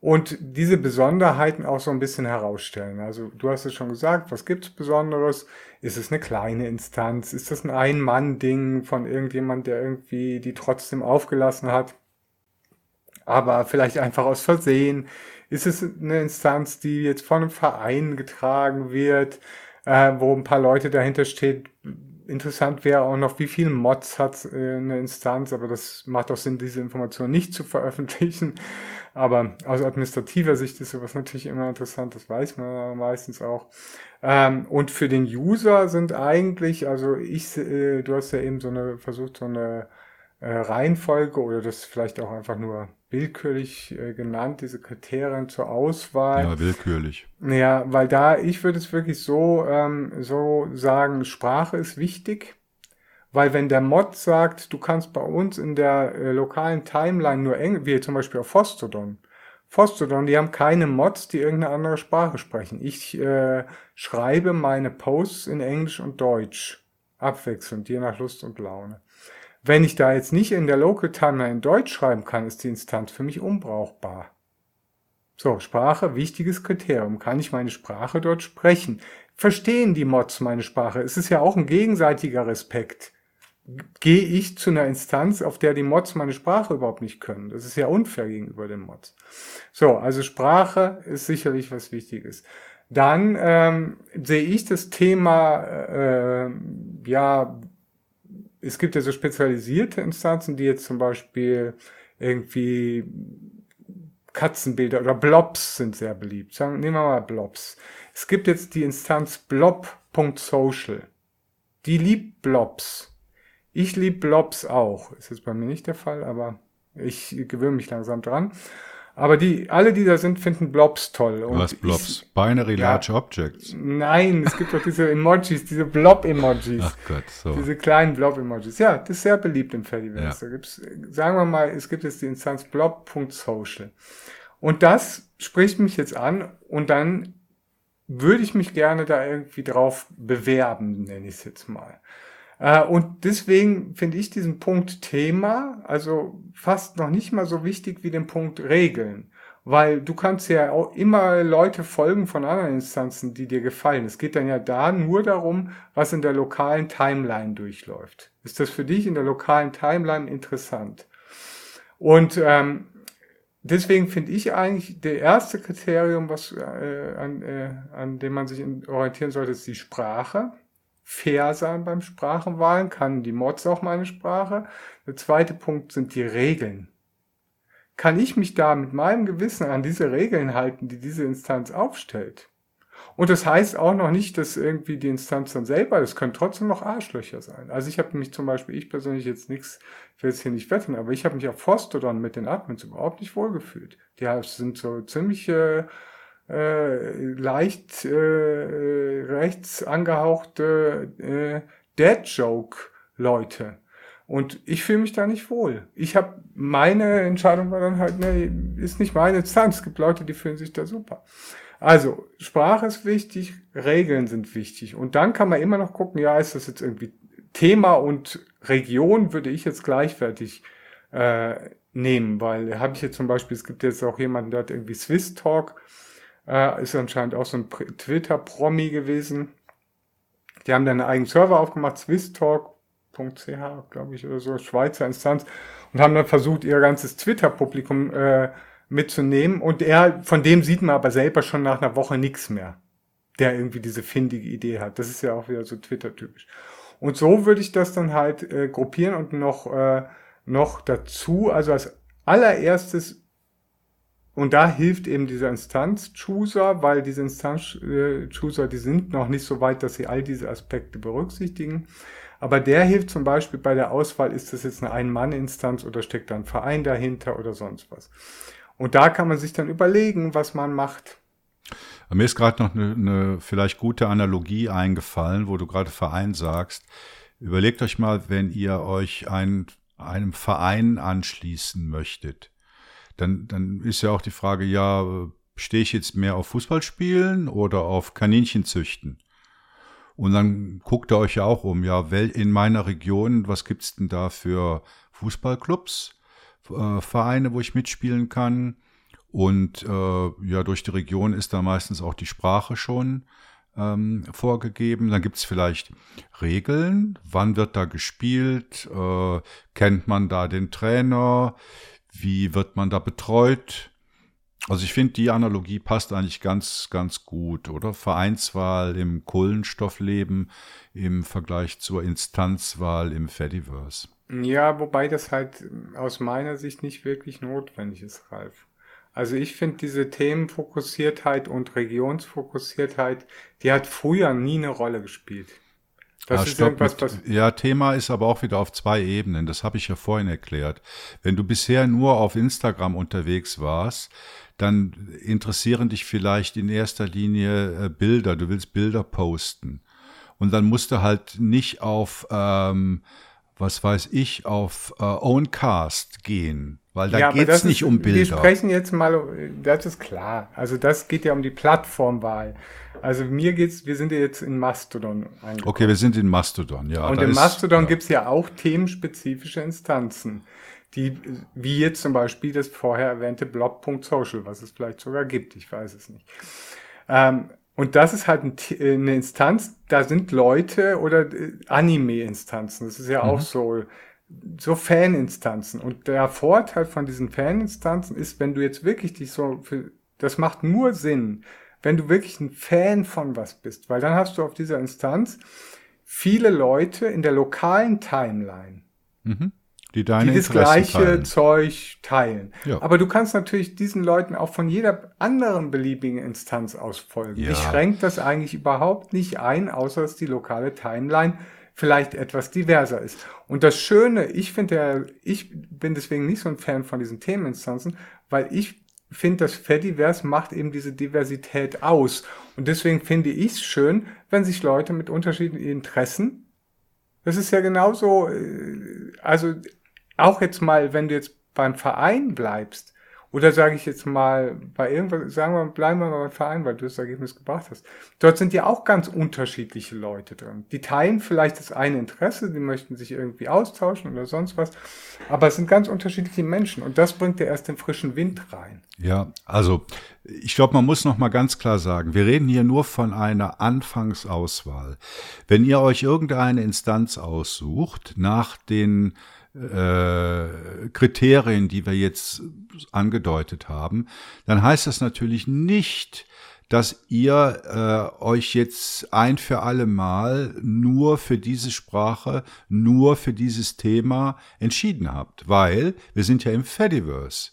Speaker 2: und diese Besonderheiten auch so ein bisschen herausstellen. Also du hast es schon gesagt, was gibt's Besonderes? Ist es eine kleine Instanz? Ist das ein Ein-Mann-Ding von irgendjemand, der irgendwie die trotzdem aufgelassen hat? Aber vielleicht einfach aus Versehen. Ist es eine Instanz, die jetzt von einem Verein getragen wird, äh, wo ein paar Leute dahinter steht, interessant wäre auch noch, wie viele Mods hat äh, eine Instanz, aber das macht auch Sinn, diese Information nicht zu veröffentlichen. Aber aus administrativer Sicht ist sowas natürlich immer interessant, das weiß man meistens auch. Ähm, und für den User sind eigentlich, also ich, äh, du hast ja eben so eine, versucht, so eine äh, Reihenfolge oder das vielleicht auch einfach nur willkürlich äh, genannt, diese Kriterien zur Auswahl.
Speaker 1: Ja, willkürlich.
Speaker 2: Ja, weil da, ich würde es wirklich so, ähm, so sagen, Sprache ist wichtig. Weil wenn der Mod sagt, du kannst bei uns in der äh, lokalen Timeline nur Englisch, wie zum Beispiel auf Fostodon, Fostodon, die haben keine Mods, die irgendeine andere Sprache sprechen. Ich äh, schreibe meine Posts in Englisch und Deutsch. Abwechselnd, je nach Lust und Laune. Wenn ich da jetzt nicht in der Local Timeline in Deutsch schreiben kann, ist die Instanz für mich unbrauchbar. So, Sprache, wichtiges Kriterium. Kann ich meine Sprache dort sprechen? Verstehen die Mods meine Sprache? Es ist ja auch ein gegenseitiger Respekt. Gehe ich zu einer Instanz, auf der die Mods meine Sprache überhaupt nicht können? Das ist ja unfair gegenüber den Mods. So, also Sprache ist sicherlich was Wichtiges. Dann ähm, sehe ich das Thema äh, ja es gibt ja so spezialisierte Instanzen, die jetzt zum Beispiel irgendwie Katzenbilder oder Blobs sind sehr beliebt. Sagen, nehmen wir mal Blobs. Es gibt jetzt die Instanz blob.social. Die liebt Blobs. Ich liebe Blobs auch. Ist jetzt bei mir nicht der Fall, aber ich gewöhne mich langsam dran. Aber die, alle, die da sind, finden Blobs toll.
Speaker 1: Und Was Blobs? Ich, Binary ja, Large Objects.
Speaker 2: Nein, es gibt doch diese Emojis, diese Blob-Emojis.
Speaker 1: Ach Gott, so.
Speaker 2: Diese kleinen Blob-Emojis. Ja, das ist sehr beliebt im Fediverse. Ja. Da gibt's, sagen wir mal, es gibt jetzt die Instanz blob.social. Und das spricht mich jetzt an und dann würde ich mich gerne da irgendwie drauf bewerben, nenne ich es jetzt mal. Äh, und deswegen finde ich diesen Punkt Thema, also fast noch nicht mal so wichtig wie den Punkt Regeln. Weil du kannst ja auch immer Leute folgen von anderen Instanzen, die dir gefallen. Es geht dann ja da nur darum, was in der lokalen Timeline durchläuft. Ist das für dich in der lokalen Timeline interessant? Und ähm, deswegen finde ich eigentlich, der erste Kriterium, was, äh, an, äh, an dem man sich orientieren sollte, ist die Sprache fair sein beim Sprachenwahlen, kann die Mods auch meine Sprache. Der zweite Punkt sind die Regeln. Kann ich mich da mit meinem Gewissen an diese Regeln halten, die diese Instanz aufstellt? Und das heißt auch noch nicht, dass irgendwie die Instanz dann selber, es können trotzdem noch Arschlöcher sein. Also ich habe mich zum Beispiel, ich persönlich jetzt nichts, ich will jetzt hier nicht wetten, aber ich habe mich auf Fostodon mit den Admins überhaupt nicht wohlgefühlt. Die sind so ziemliche äh, leicht äh, rechts angehauchte äh, Dad-Joke-Leute. Und ich fühle mich da nicht wohl. Ich habe meine Entscheidung war dann halt, ne, ist nicht meine Instanz. *laughs* Es gibt Leute, die fühlen sich da super. Also, Sprache ist wichtig, Regeln sind wichtig. Und dann kann man immer noch gucken, ja, ist das jetzt irgendwie Thema und Region würde ich jetzt gleichwertig äh, nehmen, weil habe ich jetzt zum Beispiel, es gibt jetzt auch jemanden, der hat irgendwie Swiss Talk äh, ist anscheinend auch so ein Twitter-Promi gewesen. Die haben dann einen eigenen Server aufgemacht, swisstalk.ch, glaube ich, oder so, Schweizer Instanz, und haben dann versucht, ihr ganzes Twitter-Publikum äh, mitzunehmen. Und er, von dem sieht man aber selber schon nach einer Woche nichts mehr, der irgendwie diese findige Idee hat. Das ist ja auch wieder so Twitter-typisch. Und so würde ich das dann halt äh, gruppieren und noch, äh, noch dazu, also als allererstes und da hilft eben dieser Instanz-Chooser, weil diese Instanz-Chooser, die sind noch nicht so weit, dass sie all diese Aspekte berücksichtigen. Aber der hilft zum Beispiel bei der Auswahl, ist das jetzt eine Ein-Mann-Instanz oder steckt da ein Verein dahinter oder sonst was. Und da kann man sich dann überlegen, was man macht.
Speaker 1: Mir ist gerade noch eine, eine vielleicht gute Analogie eingefallen, wo du gerade Verein sagst. Überlegt euch mal, wenn ihr euch ein, einem Verein anschließen möchtet dann, dann ist ja auch die Frage, ja, stehe ich jetzt mehr auf Fußballspielen oder auf Kaninchenzüchten? Und dann guckt ihr euch ja auch um, ja, in meiner Region, was gibt's denn da für Fußballclubs, äh, Vereine, wo ich mitspielen kann? Und äh, ja, durch die Region ist da meistens auch die Sprache schon ähm, vorgegeben. Dann gibt's vielleicht Regeln, wann wird da gespielt, äh, kennt man da den Trainer, wie wird man da betreut? Also ich finde, die Analogie passt eigentlich ganz, ganz gut, oder? Vereinswahl im Kohlenstoffleben im Vergleich zur Instanzwahl im Fediverse.
Speaker 2: Ja, wobei das halt aus meiner Sicht nicht wirklich notwendig ist, Ralf. Also ich finde diese Themenfokussiertheit und Regionsfokussiertheit, die hat früher nie eine Rolle gespielt.
Speaker 1: Das ja, ist stopp, irgendwas, was ja, Thema ist aber auch wieder auf zwei Ebenen. Das habe ich ja vorhin erklärt. Wenn du bisher nur auf Instagram unterwegs warst, dann interessieren dich vielleicht in erster Linie äh, Bilder. Du willst Bilder posten. Und dann musst du halt nicht auf, ähm, was weiß ich, auf äh, Owncast gehen. Weil da ja, geht es nicht um Bilder. Wir
Speaker 2: sprechen jetzt mal, das ist klar. Also das geht ja um die Plattformwahl. Also mir geht's, wir sind ja jetzt in Mastodon
Speaker 1: angekommen. Okay, wir sind in Mastodon, ja.
Speaker 2: Und in Mastodon ja. gibt's ja auch themenspezifische Instanzen, die, wie jetzt zum Beispiel das vorher erwähnte blog.social, was es vielleicht sogar gibt, ich weiß es nicht. Ähm, und das ist halt ein, eine Instanz, da sind Leute oder äh, Anime-Instanzen, das ist ja mhm. auch so, so Fan-Instanzen. Und der Vorteil von diesen Fan-Instanzen ist, wenn du jetzt wirklich dich so für, das macht nur Sinn, wenn du wirklich ein Fan von was bist, weil dann hast du auf dieser Instanz viele Leute in der lokalen Timeline,
Speaker 1: mhm. die, deine
Speaker 2: die das gleiche teilen. Zeug teilen. Ja. Aber du kannst natürlich diesen Leuten auch von jeder anderen beliebigen Instanz aus folgen. Ja. Ich schränke das eigentlich überhaupt nicht ein, außer dass die lokale Timeline vielleicht etwas diverser ist. Und das Schöne, ich finde ja, ich bin deswegen nicht so ein Fan von diesen Themeninstanzen, weil ich finde, das Fediverse macht eben diese Diversität aus. Und deswegen finde ich es schön, wenn sich Leute mit unterschiedlichen Interessen, das ist ja genauso, äh, also auch jetzt mal, wenn du jetzt beim Verein bleibst, oder sage ich jetzt mal, bei irgendwas, sagen wir, bleiben wir mal beim Verein, weil du das Ergebnis gebracht hast. Dort sind ja auch ganz unterschiedliche Leute drin. Die teilen vielleicht das eine Interesse, die möchten sich irgendwie austauschen oder sonst was. Aber es sind ganz unterschiedliche Menschen und das bringt ja erst den frischen Wind rein.
Speaker 1: Ja, also ich glaube, man muss noch mal ganz klar sagen, wir reden hier nur von einer Anfangsauswahl. Wenn ihr euch irgendeine Instanz aussucht, nach den äh, Kriterien, die wir jetzt angedeutet haben, dann heißt das natürlich nicht, dass ihr äh, euch jetzt ein für alle Mal nur für diese Sprache, nur für dieses Thema entschieden habt, weil wir sind ja im Fediverse.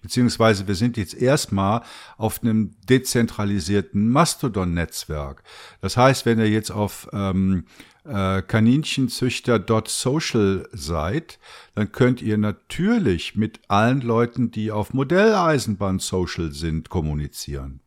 Speaker 1: Beziehungsweise wir sind jetzt erstmal auf einem dezentralisierten Mastodon-Netzwerk. Das heißt, wenn ihr jetzt auf ähm, äh, Kaninchenzüchter.social seid, dann könnt ihr natürlich mit allen Leuten, die auf Modelleisenbahn Social sind, kommunizieren.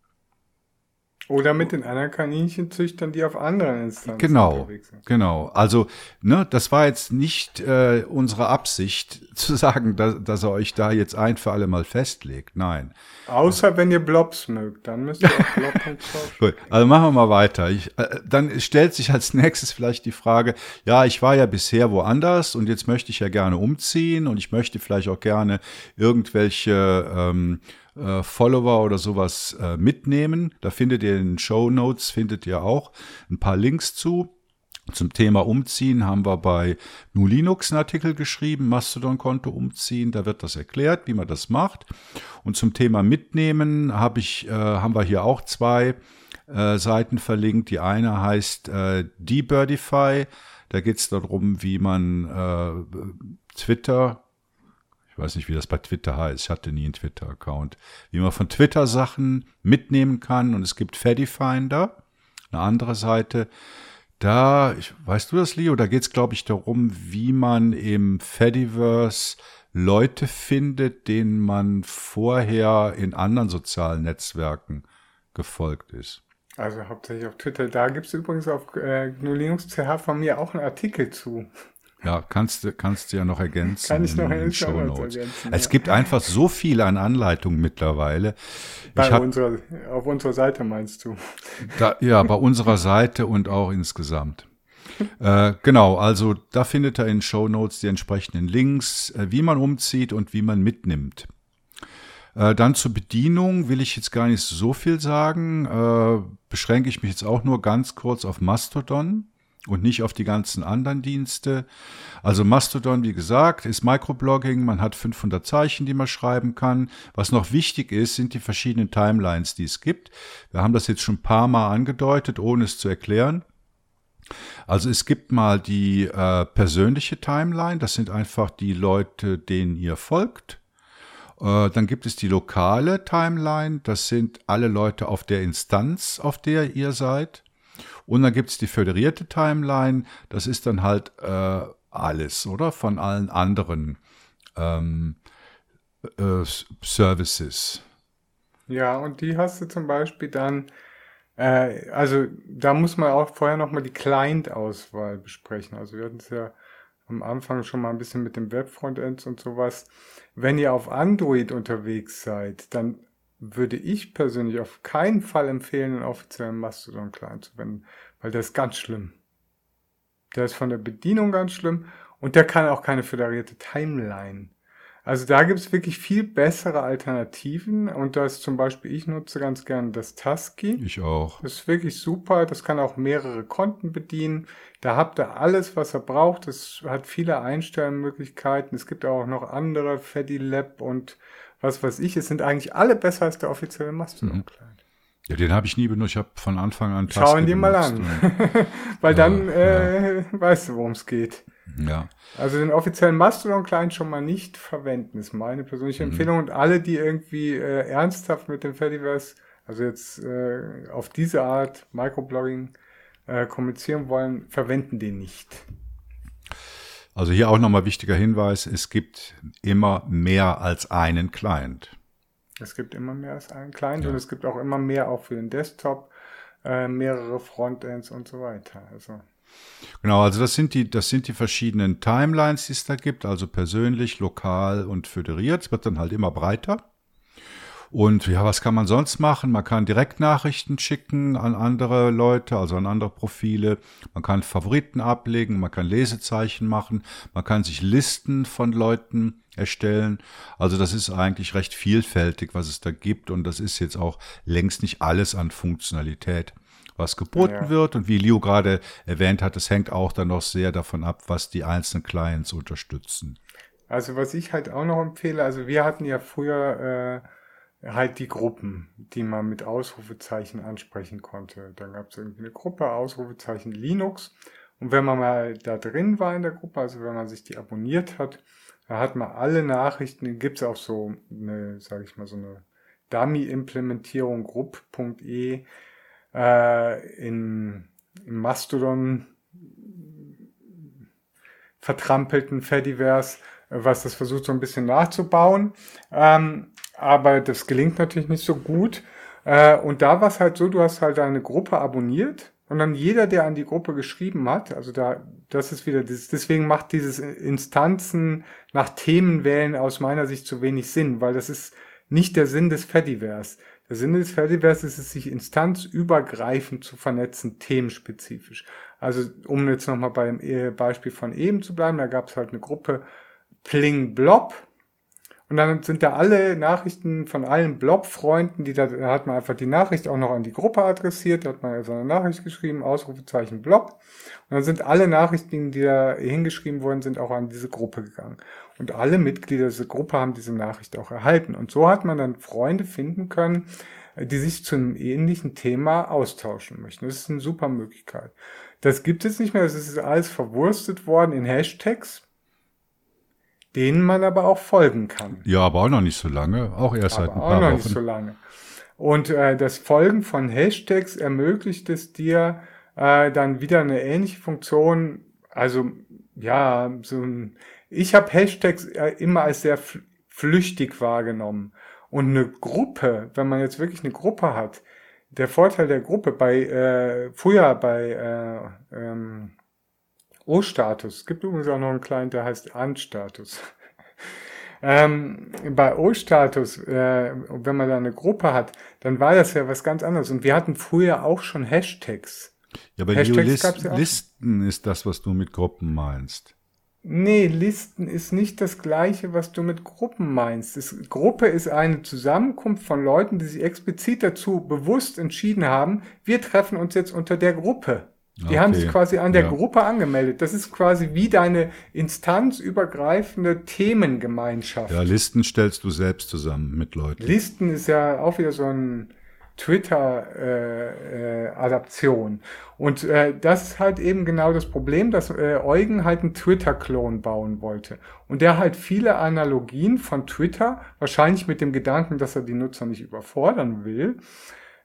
Speaker 2: Oder mit den anderen Kaninchenzüchtern, die auf anderen Instanzen
Speaker 1: genau, unterwegs sind. Genau, also ne, das war jetzt nicht äh, unsere Absicht *laughs* zu sagen, dass, dass er euch da jetzt ein für alle Mal festlegt. Nein.
Speaker 2: Außer wenn ihr Blobs mögt, dann müsst ihr auch
Speaker 1: Blob *laughs* Gut, also machen wir mal weiter. Ich, äh, dann stellt sich als *laughs* nächstes vielleicht die Frage, ja, ich war ja bisher woanders und jetzt möchte ich ja gerne umziehen und ich möchte vielleicht auch gerne irgendwelche ähm, äh, Follower oder sowas äh, mitnehmen. Da findet ihr in den Show Notes, findet ihr auch ein paar Links zu. Zum Thema Umziehen haben wir bei GNU Linux einen Artikel geschrieben, Mastodon-Konto umziehen, da wird das erklärt, wie man das macht. Und zum Thema Mitnehmen habe ich, äh, haben wir hier auch zwei äh, Seiten verlinkt. Die eine heißt äh, Debirdify, da geht es darum, wie man äh, Twitter ich weiß nicht, wie das bei Twitter heißt. Ich hatte nie einen Twitter-Account. Wie man von Twitter Sachen mitnehmen kann. Und es gibt Fedifinder, eine andere Seite. Da, ich, weißt du das, Leo? Da geht es, glaube ich, darum, wie man im Fediverse Leute findet, denen man vorher in anderen sozialen Netzwerken gefolgt ist.
Speaker 2: Also hauptsächlich auf Twitter. Da gibt es übrigens auf äh, GNU Linux CH von mir auch einen Artikel zu.
Speaker 1: Ja, kannst du kannst du ja noch ergänzen.
Speaker 2: Kann ich noch in Show Notes. ergänzen.
Speaker 1: Es ja. gibt einfach so viel an Anleitungen mittlerweile.
Speaker 2: Bei hab, unserer, auf unserer Seite meinst du?
Speaker 1: Da, ja, bei unserer Seite und auch insgesamt. äh, genau, also da findet ihr in Show Notes die entsprechenden Links, äh, wie man umzieht und wie man mitnimmt. Äh, dann zur Bedienung will ich jetzt gar nicht so viel sagen. Äh, beschränke ich mich jetzt auch nur ganz kurz auf Mastodon und nicht auf die ganzen anderen Dienste. Also Mastodon, wie gesagt, ist Microblogging. Man hat 500 Zeichen, die man schreiben kann. Was noch wichtig ist, sind die verschiedenen Timelines, die es gibt. Wir haben das jetzt schon ein paar Mal angedeutet, ohne es zu erklären. Also es gibt mal die äh, persönliche Timeline. Das sind einfach die Leute, denen ihr folgt. Äh, dann gibt es die lokale Timeline. Das sind alle Leute auf der Instanz, auf der ihr seid. Und dann gibt's die föderierte Timeline, das ist dann halt äh, alles, oder? Von allen anderen ähm, äh, Services.
Speaker 2: Ja, und die hast du zum Beispiel dann, äh, also da muss man auch vorher nochmal die Client-Auswahl besprechen. Also wir hatten es ja am Anfang schon mal ein bisschen mit dem Web-Frontends und sowas. Wenn ihr auf Android unterwegs seid, dann würde ich persönlich auf keinen Fall empfehlen, einen offiziellen Mastodon-Client zu verwenden, weil der ist ganz schlimm. Der ist von der Bedienung ganz schlimm und der kann auch keine föderierte Timeline. Also da gibt es wirklich viel bessere Alternativen und das zum Beispiel, ich nutze ganz gerne das Tusky.
Speaker 1: Ich auch.
Speaker 2: Das ist wirklich super, das kann auch mehrere Konten bedienen. Da habt ihr alles, was ihr braucht. Es hat viele Einstellmöglichkeiten. Es gibt auch noch andere, Fedilab und was weiß ich, es sind eigentlich alle besser als der offizielle Mastodon-Client. Mhm.
Speaker 1: Ja, den habe ich nie benutzt. Ich habe von Anfang an
Speaker 2: Tasten Schau ihn dir mal an. *laughs* Weil ja, dann äh, ja. weißt du, worum es geht.
Speaker 1: Ja.
Speaker 2: Also den offiziellen Mastodon-Client schon mal nicht verwenden, ist meine persönliche mhm. Empfehlung. Und alle, die irgendwie äh, ernsthaft mit dem Fediverse, also jetzt äh, auf diese Art Microblogging äh, kommunizieren wollen, verwenden den nicht.
Speaker 1: Also hier auch nochmal wichtiger Hinweis, es gibt immer mehr als einen Client.
Speaker 2: Es gibt immer mehr als einen Client
Speaker 1: Ja.
Speaker 2: und es gibt auch immer mehr auch für den Desktop, äh, mehrere Frontends und so weiter. Also
Speaker 1: Genau, also das sind die, das sind die verschiedenen Timelines, die es da gibt, also persönlich, lokal und föderiert. Es wird dann halt immer breiter. Und ja, was kann man sonst machen? Man kann Direktnachrichten schicken an andere Leute, also an andere Profile. Man kann Favoriten ablegen, man kann Lesezeichen machen, man kann sich Listen von Leuten erstellen. Also das ist eigentlich recht vielfältig, was es da gibt. Und das ist jetzt auch längst nicht alles an Funktionalität, was geboten
Speaker 2: Ja.
Speaker 1: wird. Und wie Leo gerade erwähnt hat, es hängt auch dann noch sehr davon ab, was die einzelnen Clients unterstützen.
Speaker 2: Also was ich halt auch noch empfehle, also wir hatten ja früher äh, halt die Gruppen, die man mit Ausrufezeichen ansprechen konnte. Dann gab es irgendwie eine Gruppe, Ausrufezeichen Linux. Und wenn man mal da drin war in der Gruppe, also wenn man sich die abonniert hat, da hat man alle Nachrichten, gibt es auch so eine, sage ich mal, so eine Dummy-Implementierung, grupp.e äh, in, im Mastodon vertrampelten Fediverse, was das versucht so ein bisschen nachzubauen. Ähm, aber das gelingt natürlich nicht so gut. Äh, und da war es halt so, du hast halt eine Gruppe abonniert und dann jeder, der an die Gruppe geschrieben hat, also da, das ist wieder, deswegen macht dieses Instanzen nach Themen wählen aus meiner Sicht zu wenig Sinn, weil das ist nicht der Sinn des Fediverse. Der Sinn des Fediverse ist es, sich instanzübergreifend zu vernetzen, themenspezifisch. Also um jetzt nochmal beim äh, Beispiel von eben zu bleiben, da gab es halt eine Gruppe Pling Blob und dann sind da alle Nachrichten von allen Blob-Freunden, die da, da hat man einfach die Nachricht auch noch an die Gruppe adressiert, da hat man also eine Nachricht geschrieben, Ausrufezeichen Blob. Und dann sind alle Nachrichten, die da hingeschrieben worden sind, auch an diese Gruppe gegangen. Und alle Mitglieder dieser Gruppe haben diese Nachricht auch erhalten. Und so hat man dann Freunde finden können, die sich zu einem ähnlichen Thema austauschen möchten. Das ist eine super Möglichkeit. Das gibt es nicht mehr, das ist alles verwurstet worden in Hashtags denen man aber auch folgen kann.
Speaker 1: Ja, aber auch noch nicht so lange, auch erst seit
Speaker 2: aber
Speaker 1: ein
Speaker 2: auch
Speaker 1: paar
Speaker 2: noch
Speaker 1: Wochen.
Speaker 2: nicht so lange. Und äh, das Folgen von Hashtags ermöglicht es dir äh, dann wieder eine ähnliche Funktion. Also ja, so ein, ich habe Hashtags äh, immer als sehr fl flüchtig wahrgenommen. Und eine Gruppe, wenn man jetzt wirklich eine Gruppe hat, der Vorteil der Gruppe bei äh, früher bei äh, ähm, O-Status, es gibt übrigens auch noch einen Client, der heißt An-Status. *laughs* Ähm, bei O-Status, äh, wenn man da eine Gruppe hat, dann war das ja was ganz anderes. Und wir hatten früher auch schon Hashtags.
Speaker 1: Ja, aber
Speaker 2: Hashtags
Speaker 1: List,
Speaker 2: ja.
Speaker 1: Listen ist das, was du mit Gruppen meinst.
Speaker 2: Nee, Listen ist nicht das gleiche, was du mit Gruppen meinst. Das, Gruppe ist eine Zusammenkunft von Leuten, die sich explizit dazu bewusst entschieden haben, wir treffen uns jetzt unter der Gruppe. Die
Speaker 1: Okay,
Speaker 2: haben sich quasi an der
Speaker 1: ja.
Speaker 2: Gruppe angemeldet. Das ist quasi wie deine instanzübergreifende Themengemeinschaft.
Speaker 1: Ja, Listen stellst du selbst zusammen mit Leuten.
Speaker 2: Listen ist ja auch wieder so ein Twitter-Adaption. und äh, das ist halt eben genau das Problem, dass äh, Eugen halt einen Twitter-Klon bauen wollte. Und der halt viele Analogien von Twitter, wahrscheinlich mit dem Gedanken, dass er die Nutzer nicht überfordern will,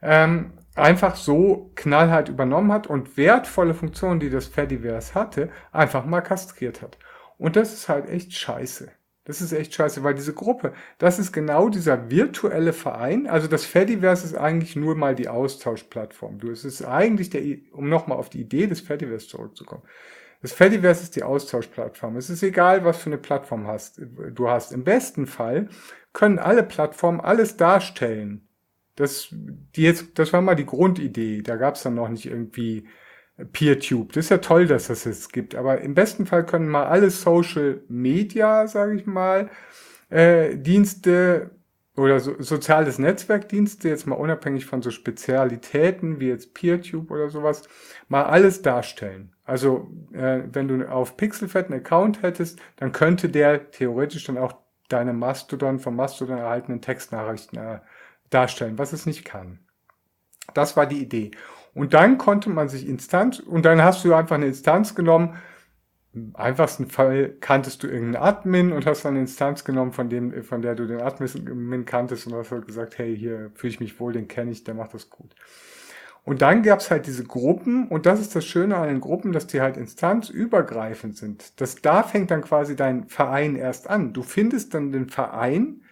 Speaker 2: ähm, einfach so knallhart übernommen hat und wertvolle Funktionen, die das Fediverse hatte, einfach mal kastriert hat. Und das ist halt echt scheiße. Das ist echt scheiße, weil diese Gruppe, das ist genau dieser virtuelle Verein. Also das Fediverse ist eigentlich nur mal die Austauschplattform. Du, es ist eigentlich der, um nochmal auf die Idee des Fediverse zurückzukommen. Das Fediverse ist die Austauschplattform. Es ist egal, was für eine Plattform hast, du hast. Im besten Fall können alle Plattformen alles darstellen. Das, die jetzt, das war mal die Grundidee. Da gab es dann noch nicht irgendwie PeerTube. Das ist ja toll, dass das jetzt gibt. Aber im besten Fall können mal alle Social Media, sage ich mal, äh, Dienste oder so, soziales Netzwerkdienste, jetzt mal unabhängig von so Spezialitäten wie jetzt PeerTube oder sowas, mal alles darstellen. Also äh, wenn du auf Pixelfed einen Account hättest, dann könnte der theoretisch dann auch deine Mastodon vom Mastodon erhaltenen Textnachrichten äh, darstellen, was es nicht kann. Das war die Idee. Und dann konnte man sich Instanz, und dann hast du einfach eine Instanz genommen. Im einfachsten Fall kanntest du irgendeinen Admin und hast dann eine Instanz genommen, von dem, von der du den Admin kanntest und hast halt gesagt, hey, hier fühle ich mich wohl, den kenne ich, der macht das gut. Und dann gab's halt diese Gruppen, und das ist das Schöne an den Gruppen, dass die halt instanzübergreifend sind. Das, da fängt dann quasi dein Verein erst an. Du findest dann den Verein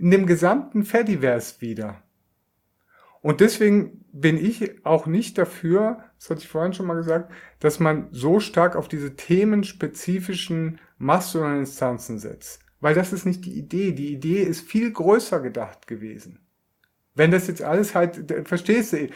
Speaker 2: in dem gesamten Fediverse wieder. Und deswegen bin ich auch nicht dafür, das hatte ich vorhin schon mal gesagt, dass man so stark auf diese themenspezifischen Mastodon-Instanzen setzt. Weil das ist nicht die Idee. Die Idee ist viel größer gedacht gewesen. Wenn das jetzt alles halt, verstehst du,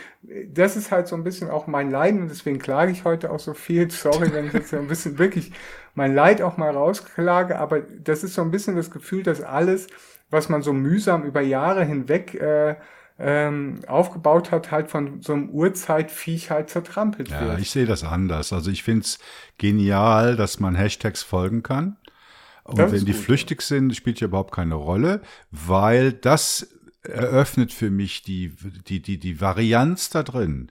Speaker 2: das ist halt so ein bisschen auch mein Leiden und deswegen klage ich heute auch so viel. *laughs* Sorry, wenn ich jetzt so ein bisschen wirklich mein Leid auch mal rausklage, aber das ist so ein bisschen das Gefühl, dass alles, was man so mühsam über Jahre hinweg äh, ähm, aufgebaut hat, halt von so einem Urzeitviech halt zertrampelt
Speaker 1: ja,
Speaker 2: wird.
Speaker 1: Ja, ich sehe das anders. Also ich finde es genial, dass man Hashtags folgen kann. Und wenn die gut, flüchtig sind, spielt ja überhaupt keine Rolle, weil das eröffnet für mich die, die, die, die Varianz da drin.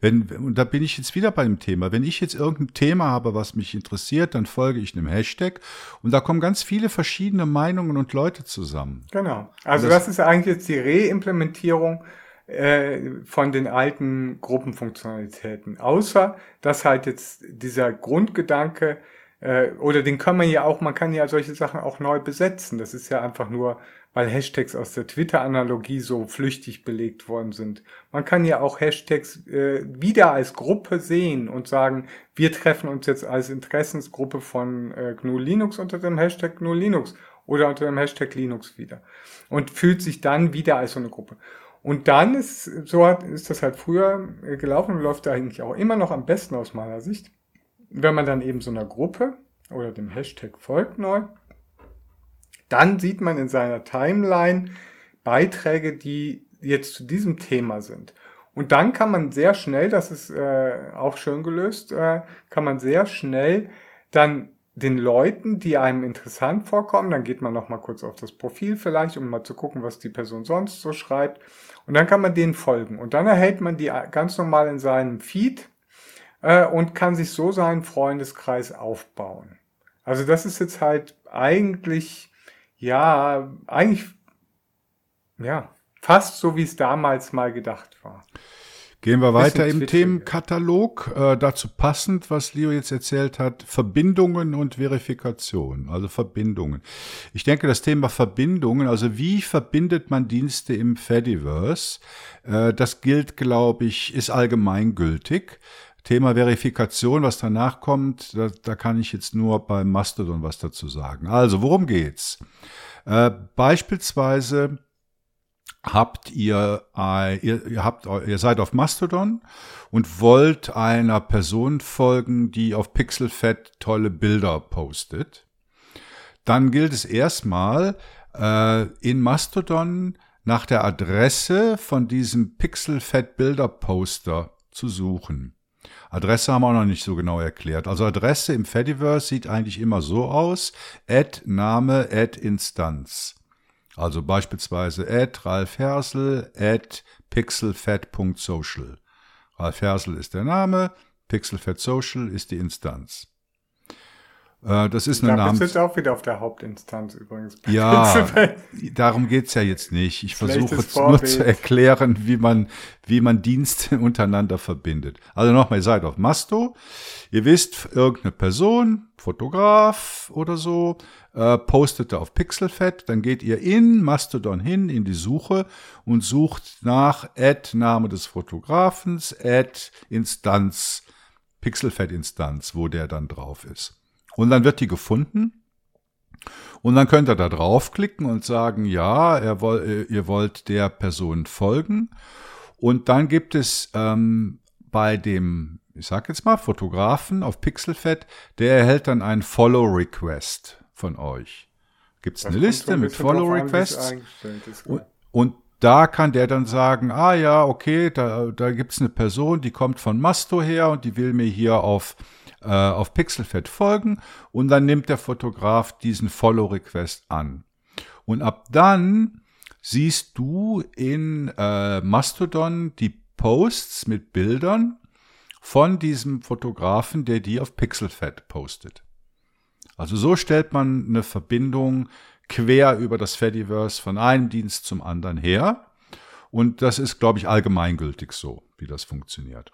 Speaker 1: Wenn, und da bin ich jetzt wieder bei dem Thema. Wenn ich jetzt irgendein Thema habe, was mich interessiert, dann folge ich einem Hashtag und da kommen ganz viele verschiedene Meinungen und Leute zusammen.
Speaker 2: Genau. Also das, das, ist eigentlich jetzt die Reimplementierung äh, von den alten Gruppenfunktionalitäten. Außer, dass halt jetzt dieser Grundgedanke äh, oder den kann man ja auch, man kann ja solche Sachen auch neu besetzen. Das ist ja einfach nur weil Hashtags aus der Twitter-Analogie so flüchtig belegt worden sind. Man kann ja auch Hashtags äh, wieder als Gruppe sehen und sagen, wir treffen uns jetzt als Interessensgruppe von äh, GNU Linux unter dem Hashtag GNU Linux oder unter dem Hashtag Linux wieder und fühlt sich dann wieder als so eine Gruppe. Und dann ist, so hat, ist das halt früher äh, gelaufen und läuft da eigentlich auch immer noch am besten aus meiner Sicht. Wenn man dann eben so einer Gruppe oder dem Hashtag folgt neu, dann sieht man in seiner Timeline Beiträge, die jetzt zu diesem Thema sind. Und dann kann man sehr schnell, das ist äh, auch schön gelöst, äh, kann man sehr schnell dann den Leuten, die einem interessant vorkommen, dann geht man noch mal kurz auf das Profil vielleicht, um mal zu gucken, was die Person sonst so schreibt. Und dann kann man denen folgen. Und dann erhält man die ganz normal in seinem Feed äh, und kann sich so seinen Freundeskreis aufbauen. Also das ist jetzt halt eigentlich ja, eigentlich, ja, fast so, wie es damals mal gedacht war.
Speaker 1: Gehen wir weiter im Themenkatalog. Äh, dazu passend, was Leo jetzt erzählt hat, Verbindungen und Verifikation, also Verbindungen. Ich denke, das Thema Verbindungen, also wie verbindet man Dienste im Fediverse, äh, das gilt, glaube ich, ist allgemeingültig. Thema Verifikation, was danach kommt, da, da kann ich jetzt nur beim Mastodon was dazu sagen. Also, worum geht's? Äh, beispielsweise habt ihr, äh, ihr, ihr habt, ihr seid auf Mastodon und wollt einer Person folgen, die auf Pixelfed tolle Bilder postet. Dann gilt es erstmal äh, in Mastodon nach der Adresse von diesem Pixelfed Bilder Poster zu suchen. Adresse haben wir auch noch nicht so genau erklärt. Also Adresse im Fediverse sieht eigentlich immer so aus, add Name, add Instanz. Also beispielsweise add Ralf Hersel, add pixelfed.social. Ralf Hersel ist der Name, pixelfed social ist die Instanz. Äh, das ist eine Namens...
Speaker 2: Das ist auch wieder auf der Hauptinstanz übrigens.
Speaker 1: Ja, darum geht's ja jetzt nicht. Ich versuche jetzt nur zu erklären, wie man, wie man Dienste *laughs* untereinander verbindet. Also nochmal, ihr seid auf Masto. Ihr wisst, irgendeine Person, Fotograf oder so, äh, postete auf Pixelfed. Dann geht ihr in Mastodon hin, in die Suche und sucht nach Add Name des Fotografens, Add Instanz, Pixelfed-Instanz, wo der dann drauf ist. Und dann wird die gefunden. Und dann könnt ihr da draufklicken und sagen, ja, äh, ihr wollt der Person folgen. Und dann gibt es ähm, bei dem, ich sag jetzt mal, Fotografen auf Pixelfed, der erhält dann einen Follow-Request von euch. Gibt es eine Liste mit Follow-Requests? Und, und da kann der dann sagen, ah ja, okay, da, da gibt es eine Person, die kommt von Masto her und die will mir hier auf äh, auf Pixelfed folgen und dann nimmt der Fotograf diesen Follow-Request an. Und ab dann siehst du in äh, Mastodon die Posts mit Bildern von diesem Fotografen, der die auf Pixelfed postet. Also so stellt man eine Verbindung quer über das Fediverse von einem Dienst zum anderen her. Und das ist, glaube ich, allgemeingültig so, wie das funktioniert.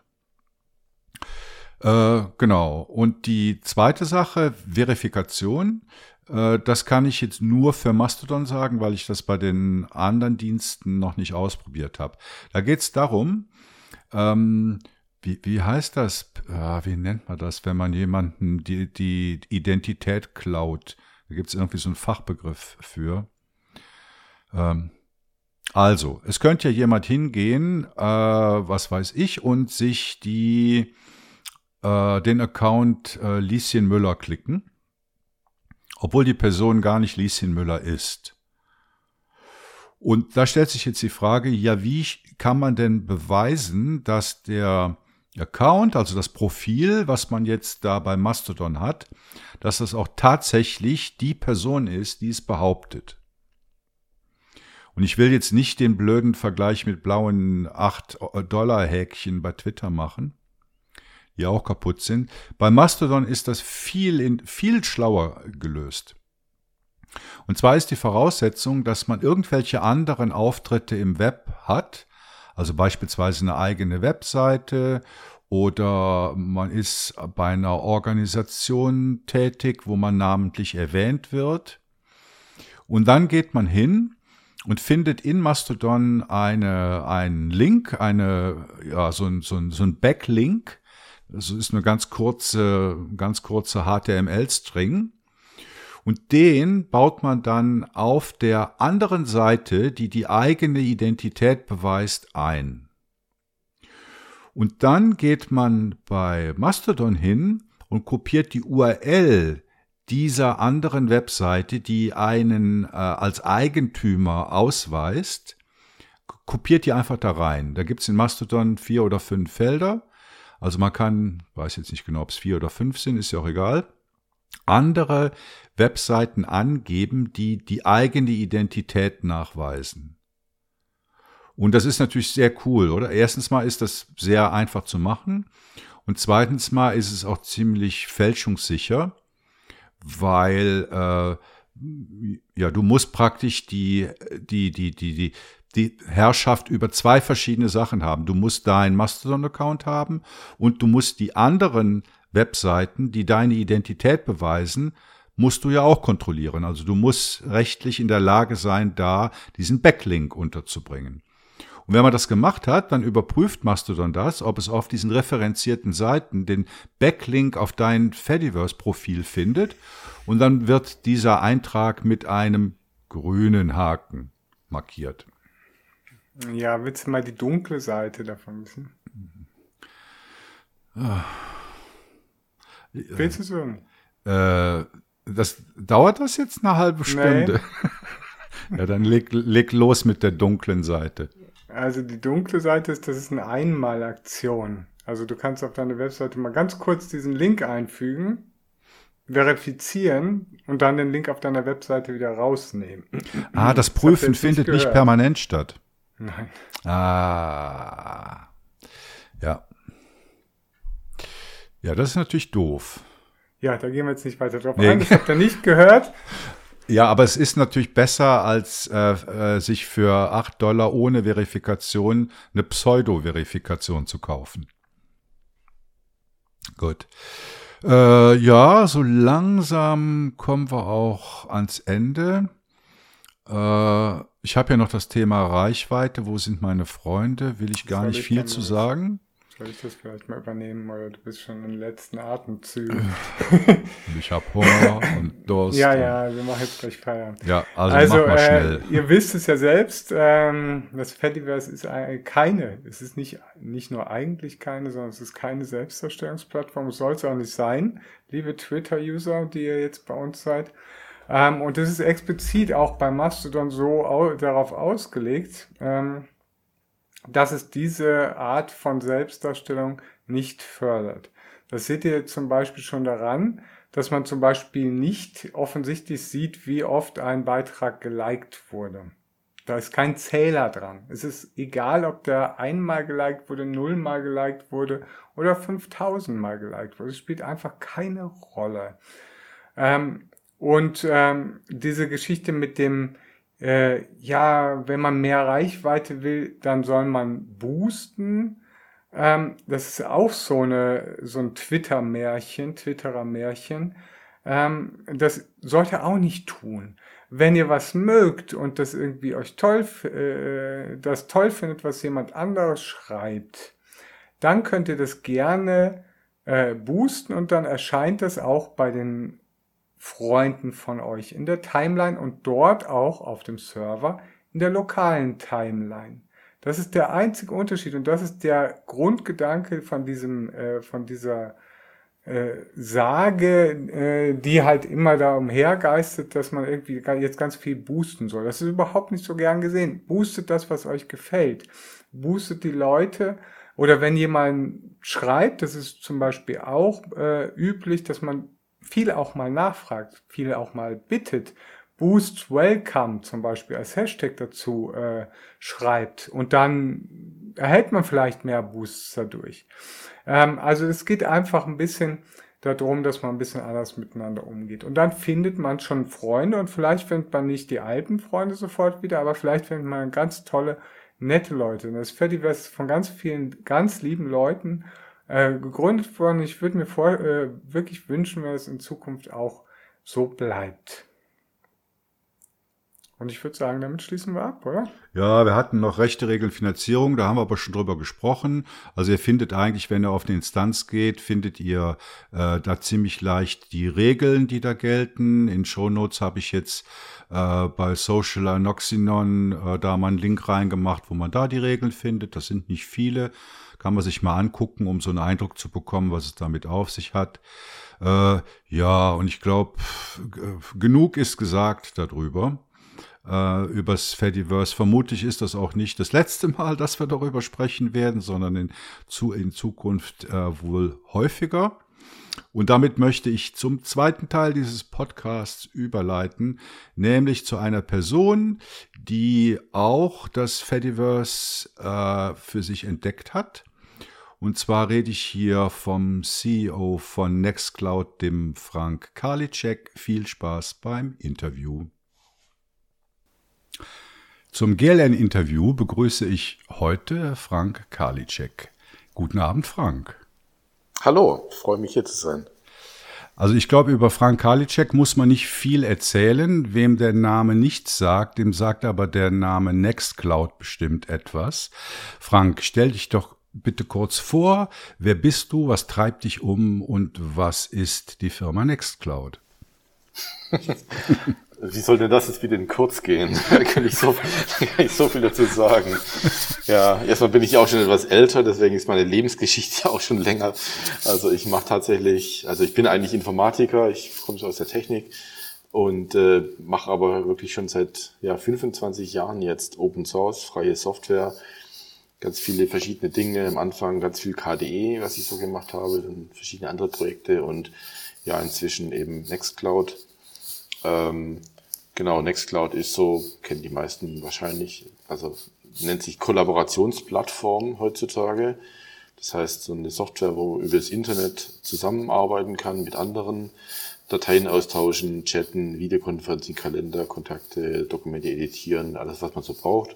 Speaker 1: Äh, genau. Und die zweite Sache, Verifikation. Äh, das kann ich jetzt nur für Mastodon sagen, weil ich das bei den anderen Diensten noch nicht ausprobiert habe. Da geht es darum, ähm, wie, wie heißt das? Ja, wie nennt man das, wenn man jemanden die, die Identität klaut? Da gibt es irgendwie so einen Fachbegriff für. Ähm, also, es könnte ja jemand hingehen, äh, was weiß ich, und sich die, äh, den Account äh, Lieschen Müller klicken, obwohl die Person gar nicht Lieschen Müller ist. Und da stellt sich jetzt die Frage, ja, wie kann man denn beweisen, dass der Account, also das Profil, was man jetzt da bei Mastodon hat, dass das auch tatsächlich die Person ist, die es behauptet. Und ich will jetzt nicht den blöden Vergleich mit blauen 8-Dollar-Häkchen bei Twitter machen, die auch kaputt sind. Bei Mastodon ist das viel, in, viel schlauer gelöst. Und zwar ist die Voraussetzung, dass man irgendwelche anderen Auftritte im Web hat, also beispielsweise eine eigene Webseite oder man ist bei einer Organisation tätig, wo man namentlich erwähnt wird. Und dann geht man hin und findet in Mastodon eine, einen Link, eine, ja, so ein, so ein, so ein Backlink. Das ist eine ganz kurze, ganz kurze HTML-String. Und den baut man dann auf der anderen Seite, die die eigene Identität beweist, ein. Und dann geht man bei Mastodon hin und kopiert die URL dieser anderen Webseite, die einen äh, als Eigentümer ausweist, kopiert die einfach da rein. Da gibt es in Mastodon vier oder fünf Felder. Also man kann, weiß jetzt nicht genau, ob es vier oder fünf sind, ist ja auch egal, andere Webseiten angeben, die die eigene Identität nachweisen. Und das ist natürlich sehr cool, oder? Erstens mal ist das sehr einfach zu machen. Und zweitens mal ist es auch ziemlich fälschungssicher weil äh, ja, du musst praktisch die, die, die, die, die, die Herrschaft über zwei verschiedene Sachen haben. Du musst deinen Mastodon-Account haben und du musst die anderen Webseiten, die deine Identität beweisen, musst du ja auch kontrollieren. Also du musst rechtlich in der Lage sein, da diesen Backlink unterzubringen. Und wenn man das gemacht hat, dann überprüft Mastodon das, ob es auf diesen referenzierten Seiten den Backlink auf dein Fediverse-Profil findet. Und dann wird dieser Eintrag mit einem grünen Haken markiert.
Speaker 2: Ja, willst du mal die dunkle Seite davon wissen? Ah. Willst du sagen?
Speaker 1: Äh, das, dauert das jetzt eine halbe Stunde? *laughs* ja, dann leg, leg los mit der dunklen Seite.
Speaker 2: Also die dunkle Seite ist, das ist eine Einmalaktion. Also du kannst auf deine Webseite mal ganz kurz diesen Link einfügen, verifizieren und dann den Link auf deiner Webseite wieder rausnehmen.
Speaker 1: Ah, das Prüfen das findet nicht permanent statt.
Speaker 2: Nein.
Speaker 1: Ah. Ja. Ja, das ist natürlich doof.
Speaker 2: Ja, da gehen wir jetzt nicht weiter drauf nee. ein. Ich habe da nicht gehört. *laughs*
Speaker 1: Ja, aber es ist natürlich besser, als äh, äh, sich für acht Dollar ohne Verifikation eine Pseudo-Verifikation zu kaufen. Gut. Äh, ja, so langsam kommen wir auch ans Ende. Äh, ich habe ja noch das Thema Reichweite. Wo sind meine Freunde? Will ich gar nicht viel zu sagen.
Speaker 2: Soll ich das vielleicht mal übernehmen oder du bist schon in den letzten Atemzügen? *laughs*
Speaker 1: ich habe Hunger und Durst.
Speaker 2: Ja, ja, wir machen jetzt gleich Feierabend.
Speaker 1: Ja, also, also mach mal äh, schnell.
Speaker 2: Ihr wisst es ja selbst, ähm, das Fediverse ist keine, es ist nicht, nicht nur eigentlich keine, sondern es ist keine Selbstdarstellungsplattform, es soll es auch nicht sein, liebe Twitter-User, die ihr jetzt bei uns seid. Ähm, und das ist explizit auch bei Mastodon so au darauf ausgelegt, ähm, dass es diese Art von Selbstdarstellung nicht fördert. Das seht ihr zum Beispiel schon daran, dass man zum Beispiel nicht offensichtlich sieht, wie oft ein Beitrag geliked wurde. Da ist kein Zähler dran. Es ist egal, ob der einmal geliked wurde, nullmal geliked wurde oder 5000 mal geliked wurde. Es spielt einfach keine Rolle. Ähm, und ähm, diese Geschichte mit dem äh, ja, wenn man mehr Reichweite will, dann soll man boosten. Ähm, das ist auch so, eine, so ein Twitter-Märchen, Twitterer-Märchen. Ähm, das sollt ihr auch nicht tun. Wenn ihr was mögt und das irgendwie euch toll, äh, das toll findet, was jemand anderes schreibt, dann könnt ihr das gerne äh, boosten und dann erscheint das auch bei den Freunden von euch in der Timeline und dort auch auf dem Server in der lokalen Timeline. Das ist der einzige Unterschied und das ist der Grundgedanke von diesem, äh, von dieser äh, Sage, äh, die halt immer da umhergeistet, dass man irgendwie jetzt ganz viel boosten soll. Das ist überhaupt nicht so gern gesehen. Boostet das, was euch gefällt. Boostet die Leute. Oder wenn jemand schreibt, das ist zum Beispiel auch äh, üblich, dass man viel auch mal nachfragt, viel auch mal bittet. Boost Welcome zum Beispiel als Hashtag dazu äh, schreibt und dann erhält man vielleicht mehr Boosts dadurch. Ähm, also es geht einfach ein bisschen darum, dass man ein bisschen anders miteinander umgeht. Und dann findet man schon Freunde und vielleicht findet man nicht die alten Freunde sofort wieder, aber vielleicht findet man ganz tolle, nette Leute. Und das Fediverse ist von ganz vielen ganz lieben Leuten äh, gegründet worden. Ich würde mir vor, äh, wirklich wünschen, wenn es in Zukunft auch so bleibt. Und ich würde sagen, damit schließen wir ab, oder?
Speaker 1: Ja, wir hatten noch rechte Regeln Finanzierung, da haben wir aber schon drüber gesprochen. Also ihr findet eigentlich, wenn ihr auf eine Instanz geht, findet ihr äh, da ziemlich leicht die Regeln, die da gelten. In Show Notes habe ich jetzt äh, bei Social Anoxinon äh, da mal einen Link reingemacht, wo man da die Regeln findet. Das sind nicht viele. Kann man sich mal angucken, um so einen Eindruck zu bekommen, was es damit auf sich hat. Äh, ja, und ich glaube, genug ist gesagt darüber äh, übers Fediverse. Vermutlich ist das auch nicht das letzte Mal, dass wir darüber sprechen werden, sondern in, zu, in Zukunft äh, wohl häufiger. Und damit möchte ich zum zweiten Teil dieses Podcasts überleiten, nämlich zu einer Person, die auch das Fediverse äh, für sich entdeckt hat. Und zwar rede ich hier vom CEO von Nextcloud, dem Frank Karliczek. Viel Spaß beim Interview. Zum GLN-Interview begrüße ich heute Frank Karliczek. Guten Abend, Frank.
Speaker 3: Hallo, freue mich hier zu sein.
Speaker 1: Also ich glaube, über Frank Karliczek muss man nicht viel erzählen. Wem der Name nichts sagt, dem sagt aber der Name Nextcloud bestimmt etwas. Frank, stell dich doch bitte kurz vor. Wer bist du? Was treibt dich um? Und was ist die Firma Nextcloud? *laughs*
Speaker 3: Wie soll denn das jetzt wieder in kurz gehen? *laughs* da kann ich, so, da kann ich so viel dazu sagen. Ja, erstmal bin ich auch schon etwas älter, deswegen ist meine Lebensgeschichte *laughs* auch schon länger. Also ich mache tatsächlich, also ich bin eigentlich Informatiker, ich komme so aus der Technik und äh, mache aber wirklich schon seit ja, 25 Jahren jetzt Open Source, freie Software, ganz viele verschiedene Dinge. Am Anfang ganz viel KDE, was ich so gemacht habe, dann verschiedene andere Projekte und ja, inzwischen eben Nextcloud ähm, genau, Nextcloud ist so, kennen die meisten wahrscheinlich, also nennt sich Kollaborationsplattform heutzutage. Das heißt, so eine Software, wo über das Internet zusammenarbeiten kann mit anderen, Dateien austauschen, chatten, Videokonferenzen, Kalender, Kontakte, Dokumente editieren, alles, was man so braucht.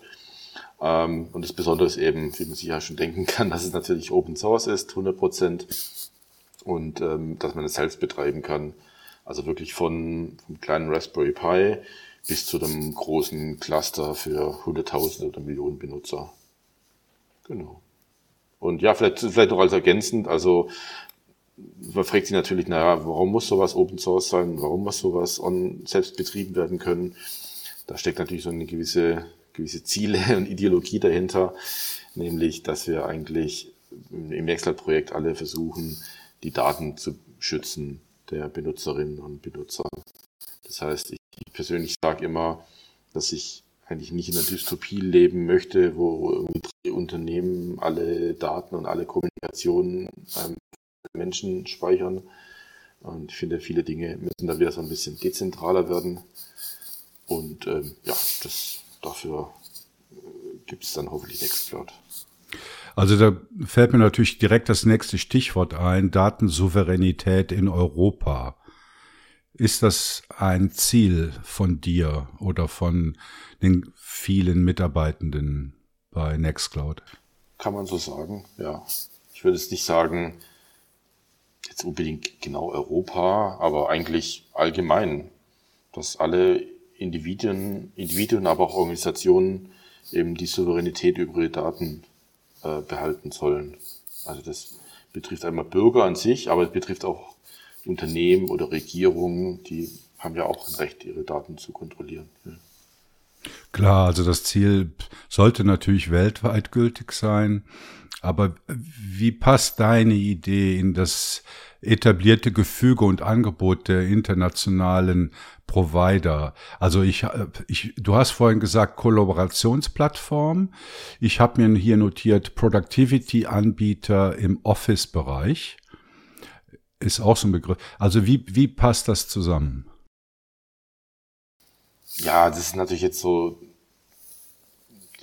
Speaker 3: Ähm, und das Besondere ist eben, wie man sich ja schon denken *laughs* kann, dass es natürlich Open Source ist, 100 Prozent, und ähm, dass man es selbst betreiben kann. Also wirklich von vom kleinen Raspberry Pi bis zu einem großen Cluster für Hunderttausende oder Millionen Benutzer. Genau. Und ja, vielleicht, vielleicht noch als ergänzend, also man fragt sich natürlich, naja, warum muss sowas Open Source sein? Warum muss sowas on, selbst betrieben werden können? Da steckt natürlich so eine gewisse, gewisse Ziele *laughs* und Ideologie dahinter, nämlich, dass wir eigentlich im Nextcloud-Projekt alle versuchen, die Daten zu schützen der Benutzerinnen und Benutzer. Das heißt, ich persönlich sage immer, dass ich eigentlich nicht in einer Dystopie leben möchte, wo irgendwie drei Unternehmen alle Daten und alle Kommunikation beim Menschen speichern. Und ich finde, viele Dinge müssen da wieder so ein bisschen dezentraler werden. Und ähm, ja, das, dafür äh, gibt es dann hoffentlich Nextcloud.
Speaker 1: Also da fällt mir natürlich direkt das nächste Stichwort ein, Datensouveränität in Europa. Ist das ein Ziel von dir oder von den vielen Mitarbeitenden bei Nextcloud?
Speaker 3: Kann man so sagen, ja. Ich würde es nicht sagen, jetzt unbedingt genau Europa, aber eigentlich allgemein, dass alle Individuen, Individuen, aber auch Organisationen eben die Souveränität über ihre Daten äh, behalten sollen. Also das betrifft einmal Bürger an sich, aber es betrifft auch Unternehmen oder Regierungen, die haben ja auch ein Recht, ihre Daten zu kontrollieren.
Speaker 1: Klar, also das Ziel sollte natürlich weltweit gültig sein. Aber wie passt deine Idee in das etablierte Gefüge und Angebot der internationalen Provider? Also ich, ich du hast vorhin gesagt Kollaborationsplattform. Ich habe mir hier notiert Productivity-Anbieter im Office-Bereich. Ist auch so ein Begriff. Also wie, wie passt das zusammen?
Speaker 3: Ja, das ist natürlich jetzt so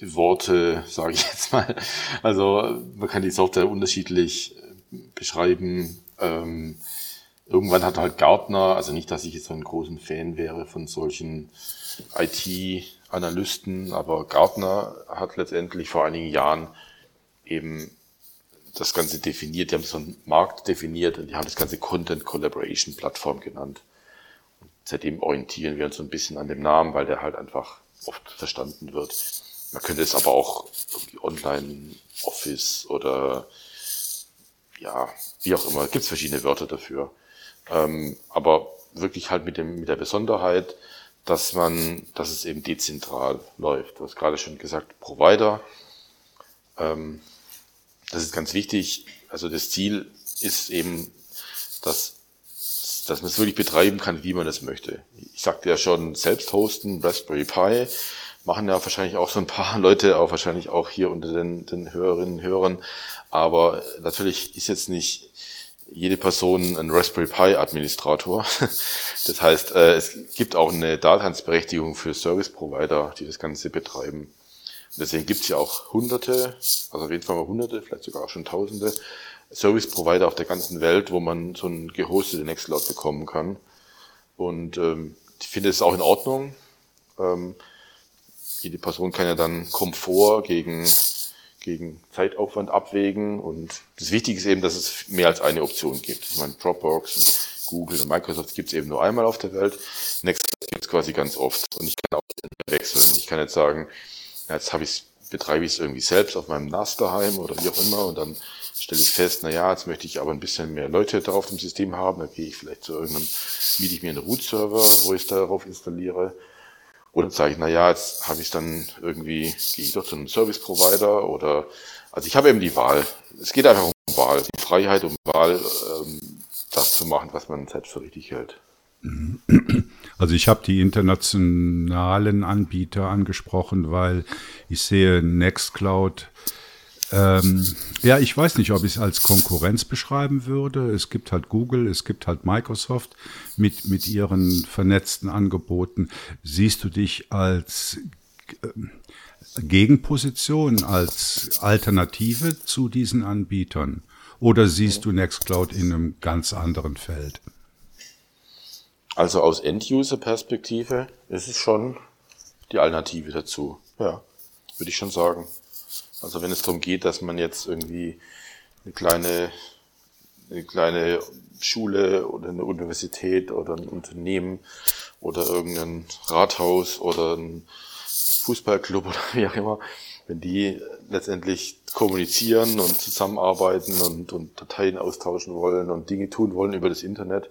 Speaker 3: Worte, sage ich jetzt mal. Also man kann die Software unterschiedlich äh, beschreiben. Ähm, irgendwann hat halt Gartner, also nicht, dass ich jetzt so ein großen Fan wäre von solchen IT-Analysten, aber Gartner hat letztendlich vor einigen Jahren eben das Ganze definiert. Die haben so einen Markt definiert und die haben das Ganze Content Collaboration Plattform genannt. Und seitdem orientieren wir uns so ein bisschen an dem Namen, weil der halt einfach oft verstanden wird. Man könnte es aber auch irgendwie Online-Office oder ja, wie auch immer, gibt es verschiedene Wörter dafür. Ähm, aber wirklich halt mit, dem, mit der Besonderheit, dass man, dass es eben dezentral läuft. Du hast gerade schon gesagt, Provider. Ähm, das ist ganz wichtig. Also das Ziel ist eben, dass, dass man es wirklich betreiben kann, wie man es möchte. Ich sagte ja schon, selbst hosten, Raspberry Pi, machen ja wahrscheinlich auch so ein paar *laughs* Leute, auch wahrscheinlich auch hier unter den, den Hörerinnen und Hörern. Aber natürlich ist jetzt nicht jede Person ein Raspberry Pi Administrator. *laughs* Das heißt, äh, es gibt auch eine Daseinsberechtigung für Service Provider, die das Ganze betreiben. Und deswegen gibt es ja auch hunderte, also auf jeden Fall mal hunderte, vielleicht sogar auch schon tausende Service Provider auf der ganzen Welt, wo man so ein gehostete Nextcloud bekommen kann. Und ähm, ich finde es auch in Ordnung. Ähm, jede Person kann ja dann Komfort gegen, gegen Zeitaufwand abwägen. Und das Wichtige ist eben, dass es mehr als eine Option gibt. Ich meine, Dropbox, Google und Microsoft gibt es eben nur einmal auf der Welt. Nextcloud gibt es quasi ganz oft. Und ich kann auch wechseln. Ich kann jetzt sagen, jetzt habe ich betreibe ich es irgendwie selbst auf meinem NAS daheim oder wie auch immer und dann stelle ich fest, na ja, jetzt möchte ich aber ein bisschen mehr Leute drauf im System haben, dann gehe ich vielleicht zu irgendeinem, miete ich mir einen Root-Server, wo ich darauf installiere oder sage ich, na ja, jetzt habe ich dann irgendwie, gehe ich doch zu einem Service-Provider oder, also ich habe eben die Wahl. Es geht einfach um Wahl, die Freiheit um Wahl, ähm, das zu machen, was man selbst für richtig hält. *clears throat*
Speaker 1: Also ich habe die internationalen Anbieter angesprochen, weil ich sehe Nextcloud ähm, ja, ich weiß nicht, ob ich es als Konkurrenz beschreiben würde. Es gibt halt Google, es gibt halt Microsoft mit, mit ihren vernetzten Angeboten. Siehst du dich als äh, Gegenposition, als Alternative zu diesen Anbietern? Oder siehst du Nextcloud in einem ganz anderen Feld?
Speaker 3: Also aus End-User-Perspektive ist es schon die Alternative dazu. Ja, würde ich schon sagen. Also wenn es darum geht, dass man jetzt irgendwie eine kleine, eine kleine Schule oder eine Universität oder ein Unternehmen oder irgendein Rathaus oder ein Fußballclub *laughs* oder wie auch immer, wenn die letztendlich kommunizieren und zusammenarbeiten und, und Dateien austauschen wollen und Dinge tun wollen über das Internet,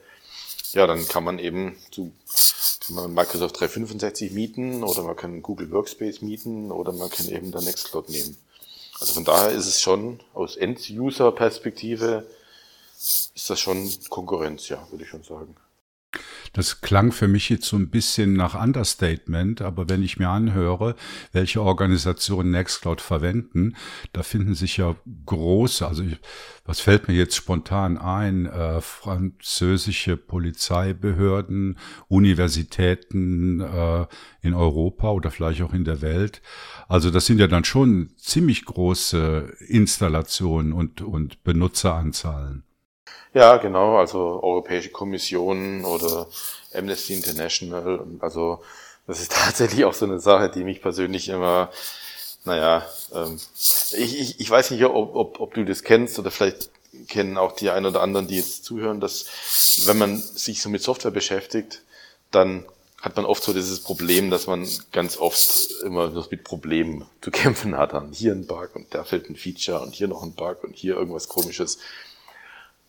Speaker 3: ja, dann kann man eben zu kann man Microsoft 365 mieten oder man kann Google Workspace mieten oder man kann eben dann Nextcloud nehmen. Also von daher ist es schon aus End-User-Perspektive ist das schon Konkurrenz, ja, würde ich schon sagen.
Speaker 1: Das klang für mich jetzt so ein bisschen nach Understatement, aber wenn ich mir anhöre, welche Organisationen Nextcloud verwenden, da finden sich ja große, also ich, was fällt mir jetzt spontan ein, äh, französische Polizeibehörden, Universitäten äh, in Europa oder vielleicht auch in der Welt. Also das sind ja dann schon ziemlich große Installationen und, und Benutzeranzahlen.
Speaker 3: Ja, genau, also Europäische Kommission oder Amnesty International. Also das ist *laughs* tatsächlich auch so eine Sache, die mich persönlich immer, naja, ähm, ich, ich, ich weiß nicht, ob, ob, ob du das kennst oder vielleicht kennen auch die ein oder anderen, die jetzt zuhören, dass wenn man sich so mit Software beschäftigt, dann hat man oft so dieses Problem, dass man ganz oft immer noch mit Problemen zu *laughs* kämpfen hat. Dann hier ein Bug und da fällt ein Feature und hier noch ein Bug und hier irgendwas komisches.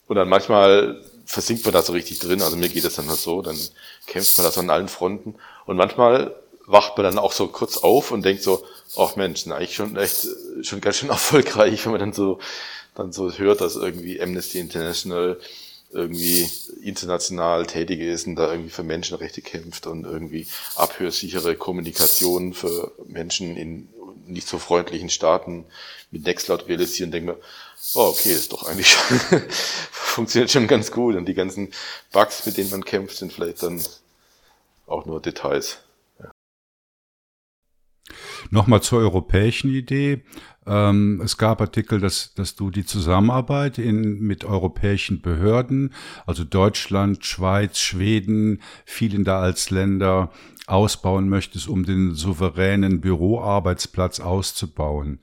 Speaker 3: Und dann manchmal versinkt man da so richtig drin, also mir geht es dann halt so, dann kämpft man das an allen Fronten. Und manchmal wacht man dann auch so kurz auf und denkt so, ach Mensch, na, eigentlich schon echt, schon ganz schön *laughs* erfolgreich, wenn man dann so, dann so hört, dass irgendwie Amnesty International irgendwie international tätig ist und da irgendwie für Menschenrechte kämpft und irgendwie abhörsichere Kommunikation für Menschen in nicht so freundlichen Staaten mit Nextcloud realisieren, denke mir, oh, okay, ist doch eigentlich schon, *laughs* funktioniert schon ganz gut und die ganzen Bugs, mit denen man kämpft, sind vielleicht dann auch nur Details.
Speaker 1: Nochmal zur europäischen Idee. Ähm, es gab Artikel, dass, dass du die Zusammenarbeit in, mit europäischen Behörden, also Deutschland, Schweiz, Schweden, vielen da als Länder ausbauen möchtest, um den souveränen Büroarbeitsplatz auszubauen.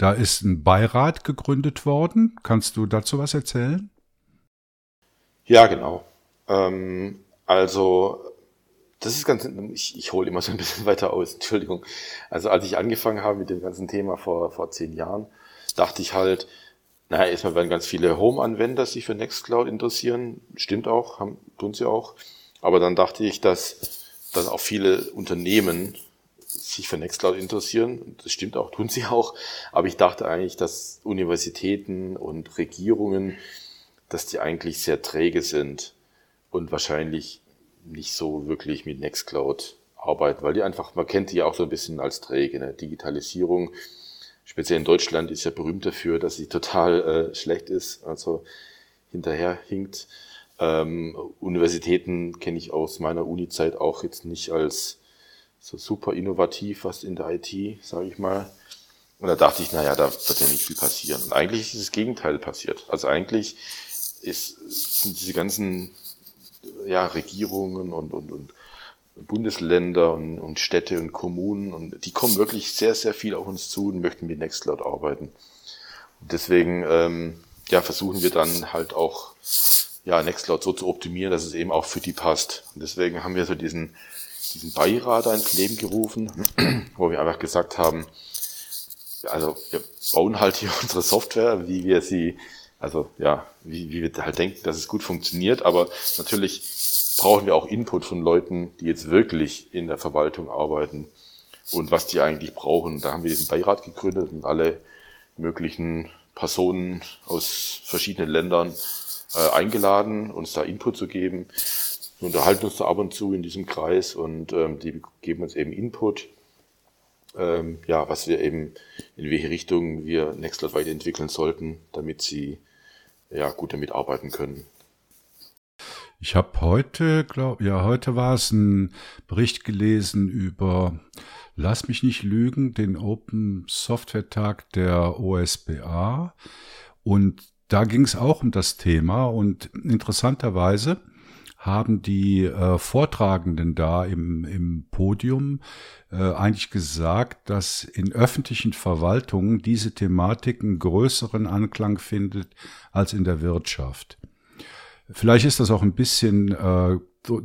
Speaker 1: Da ist ein Beirat gegründet worden. Kannst du dazu was erzählen?
Speaker 3: Ja, genau. Ähm, also das ist ganz, ich, ich hole immer so ein bisschen *laughs* weiter aus, Entschuldigung. Also als ich angefangen habe mit dem ganzen Thema vor, vor zehn Jahren, dachte ich halt, naja, erstmal werden ganz viele Home-Anwender sich für Nextcloud interessieren. Stimmt auch, haben, tun sie auch. Aber dann dachte ich, dass, dass auch viele Unternehmen sich für Nextcloud interessieren. Das stimmt auch, tun sie auch. Aber ich dachte eigentlich, dass Universitäten und Regierungen, dass die eigentlich sehr träge sind und wahrscheinlich nicht so wirklich mit Nextcloud arbeiten, weil die einfach, man kennt die ja auch so ein bisschen als träge. Ne? Digitalisierung, speziell in Deutschland, ist ja berühmt dafür, dass sie total äh, schlecht ist, also hinterher hinkt. Ähm, Universitäten kenne ich aus meiner Uni-Zeit auch jetzt nicht als so super innovativ, was in der IT, sage ich mal. Und da dachte ich, naja, da wird ja nicht viel passieren. Und eigentlich ist das Gegenteil passiert. Also eigentlich ist, sind diese ganzen ja, Regierungen und, und, und Bundesländer und, und Städte und Kommunen und die kommen wirklich sehr, sehr viel auf uns zu und möchten mit Nextcloud arbeiten. Und deswegen ähm, ja, versuchen wir dann halt auch ja, Nextcloud so zu optimieren, dass es eben auch für die passt. Und deswegen haben wir so diesen, diesen Beirat ins Leben gerufen, *clears throat* wo wir einfach gesagt haben, also wir bauen halt hier *laughs* unsere Software, wie wir sie also ja, wie, wie wir halt denken, dass es gut funktioniert. Aber natürlich brauchen wir auch Input von Leuten, die jetzt wirklich in der Verwaltung arbeiten und was die eigentlich brauchen. Da haben wir diesen Beirat gegründet und alle möglichen Personen aus verschiedenen Ländern äh, eingeladen, uns da Input zu geben. Wir unterhalten uns da ab und zu in diesem Kreis und ähm, die geben uns eben Input, ähm, ja, was wir eben, in welche Richtung wir Nextcloud weiterentwickeln sollten, damit sie ja, gut damit arbeiten können.
Speaker 1: Ich habe heute, glaube ja, heute war es ein Bericht gelesen über, lass mich nicht lügen, den Open Software Tag der OSBA. Und da ging es auch um das Thema. Und interessanterweise haben die äh, Vortragenden da im, im Podium äh, eigentlich gesagt, dass in öffentlichen Verwaltungen diese Thematik einen größeren Anklang findet als in der Wirtschaft. Vielleicht ist das auch ein bisschen äh,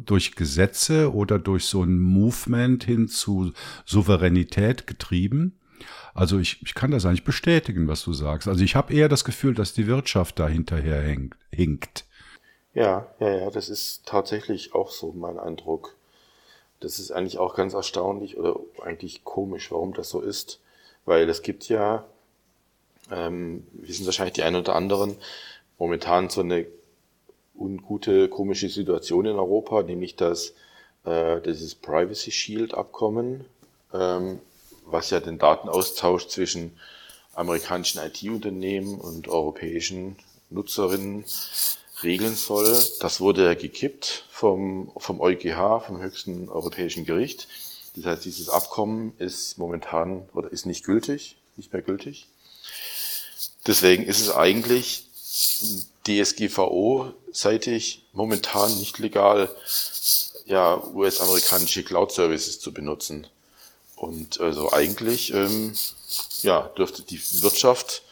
Speaker 1: durch Gesetze oder durch so ein Movement hin zu Souveränität getrieben. Also ich, ich kann das eigentlich bestätigen, was du sagst. Also ich habe eher das Gefühl, dass die Wirtschaft da hinterher hinkt.
Speaker 3: Ja, ja, ja, das ist tatsächlich auch so mein Eindruck. Das ist eigentlich auch ganz erstaunlich oder eigentlich komisch, warum das so ist. Weil es gibt ja, ähm, wir sind wahrscheinlich die einen oder anderen, momentan so eine ungute, komische Situation in Europa, nämlich dass äh, dieses Privacy Shield Abkommen, ähm, was ja den Datenaustausch zwischen amerikanischen IT-Unternehmen und europäischen Nutzerinnen regeln soll. Das wurde gekippt vom, vom EuGH, vom höchsten europäischen Gericht. Das heißt, dieses Abkommen ist momentan oder ist nicht gültig, nicht mehr gültig. Deswegen ist es eigentlich DSGVO-seitig momentan nicht legal, ja, US-amerikanische Cloud-Services zu benutzen. Und also eigentlich, ähm, ja, dürfte die Wirtschaft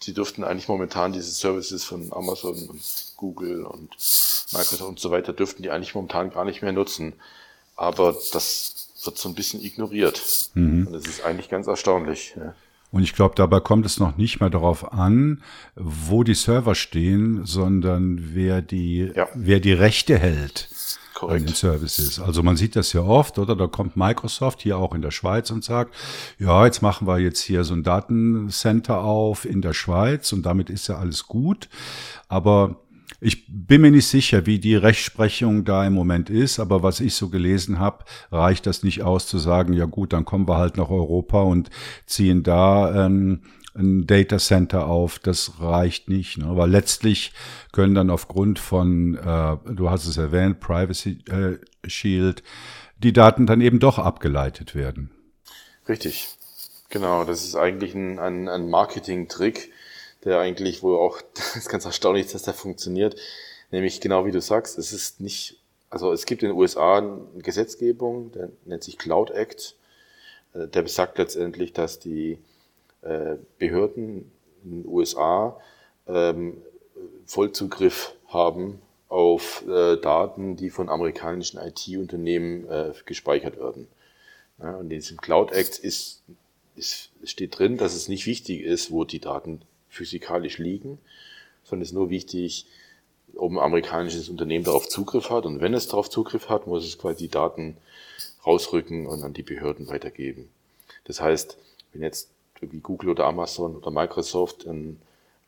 Speaker 3: sie dürften eigentlich momentan diese Services von Amazon und Google und Microsoft und so weiter, dürften die eigentlich momentan gar nicht mehr nutzen. Aber das wird so ein bisschen ignoriert. Mhm. Und das ist eigentlich ganz erstaunlich. Ja.
Speaker 1: Und ich glaube, dabei kommt es noch nicht mehr darauf an, wo die Server stehen, sondern wer die, ja. wer die Rechte hält Korrekt. an den Services. Also man sieht das ja oft, oder? Da kommt Microsoft hier auch in der Schweiz und sagt, ja, jetzt machen wir jetzt hier so ein Datencenter auf in der Schweiz und damit ist ja alles gut. Aber ich bin mir nicht sicher, wie die Rechtsprechung da im Moment ist, aber was ich so gelesen habe, reicht das nicht aus zu sagen, ja gut, dann kommen wir halt nach Europa und ziehen da ähm, ein Data Center auf. Das reicht nicht, ne? weil letztlich können dann aufgrund von, äh, du hast es erwähnt, Privacy äh, Shield, die Daten dann eben doch abgeleitet werden.
Speaker 3: Richtig. Genau, das ist eigentlich ein, ein, ein Marketing-Trick, der eigentlich wohl auch, *laughs* das ist ganz erstaunlich, dass der funktioniert. Nämlich genau wie du sagst, es ist nicht, also es gibt in den USA eine Gesetzgebung, der nennt sich Cloud Act, äh, der besagt letztendlich, dass die Behörden in den USA ähm, Vollzugriff haben auf äh, Daten, die von amerikanischen IT-Unternehmen gespeichert werden. und in diesem Cloud Act ist, ist, steht drin, dass es nicht wichtig ist, wo die Daten physikalisch liegen, sondern es ist nur wichtig, ob ein amerikanisches Unternehmen darauf Zugriff hat. Und wenn es darauf Zugriff hat, muss es quasi die Daten rausrücken und an die Behörden weitergeben. Das heißt, wenn jetzt wie Google oder Amazon oder Microsoft ein,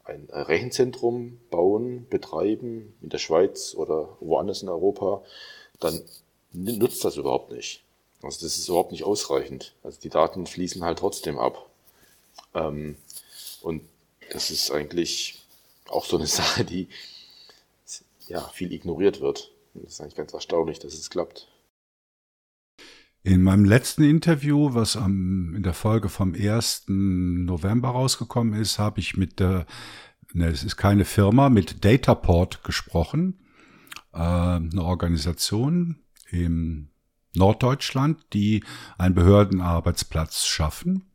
Speaker 3: ein Rechenzentrum bauen, betreiben in der Schweiz oder woanders in Europa, dann nutzt das überhaupt nicht. Also das ist überhaupt nicht ausreichend. Also die Daten fließen halt trotzdem ab. Ähm, und das ist eigentlich auch so eine *laughs* Sache, die ja, viel ignoriert wird. Und das ist eigentlich ganz erstaunlich, dass es klappt.
Speaker 1: In meinem letzten Interview, was am, in der Folge vom 1. November rausgekommen ist, habe ich mit der, ne, es ist keine Firma, mit Dataport gesprochen, äh, eine Organisation im Norddeutschland, die einen Behördenarbeitsplatz schaffen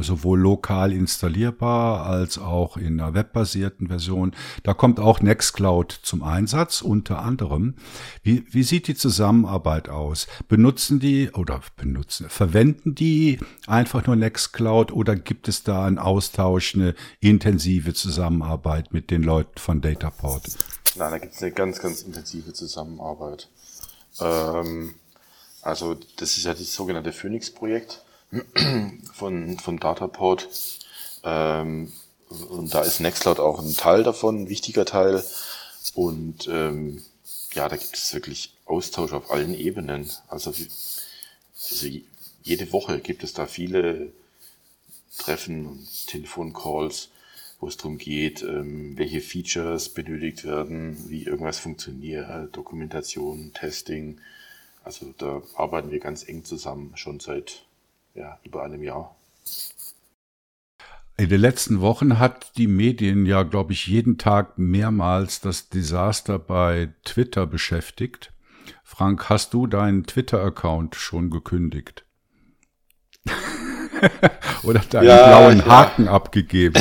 Speaker 1: sowohl lokal installierbar als auch in einer webbasierten Version. Da kommt auch Nextcloud zum Einsatz, unter anderem. Wie, wie sieht die Zusammenarbeit aus? Benutzen die oder benutzen, verwenden die einfach nur Nextcloud oder gibt es da einen Austausch, eine intensive Zusammenarbeit mit den Leuten von Dataport?
Speaker 3: Nein, da gibt es eine ganz, ganz intensive Zusammenarbeit. Ähm, also das ist ja das sogenannte Phoenix-Projekt von, von Dataport. Ähm, und da ist Nextcloud auch ein Teil davon, ein wichtiger Teil. Und ähm, ja, da gibt es wirklich Austausch auf allen Ebenen. Also, also jede Woche gibt es da viele Treffen und Telefoncalls, wo es darum geht, ähm, welche Features benötigt werden, wie irgendwas funktioniert, Dokumentation, Testing. Also da arbeiten wir ganz eng zusammen, schon seit ja, über einem Jahr.
Speaker 1: In den letzten Wochen hat die Medien ja, glaube ich, jeden Tag mehrmals das Desaster bei Twitter beschäftigt. Frank, hast du deinen Twitter-Account schon gekündigt? *laughs* Oder deinen ja, blauen Haken ja. abgegeben?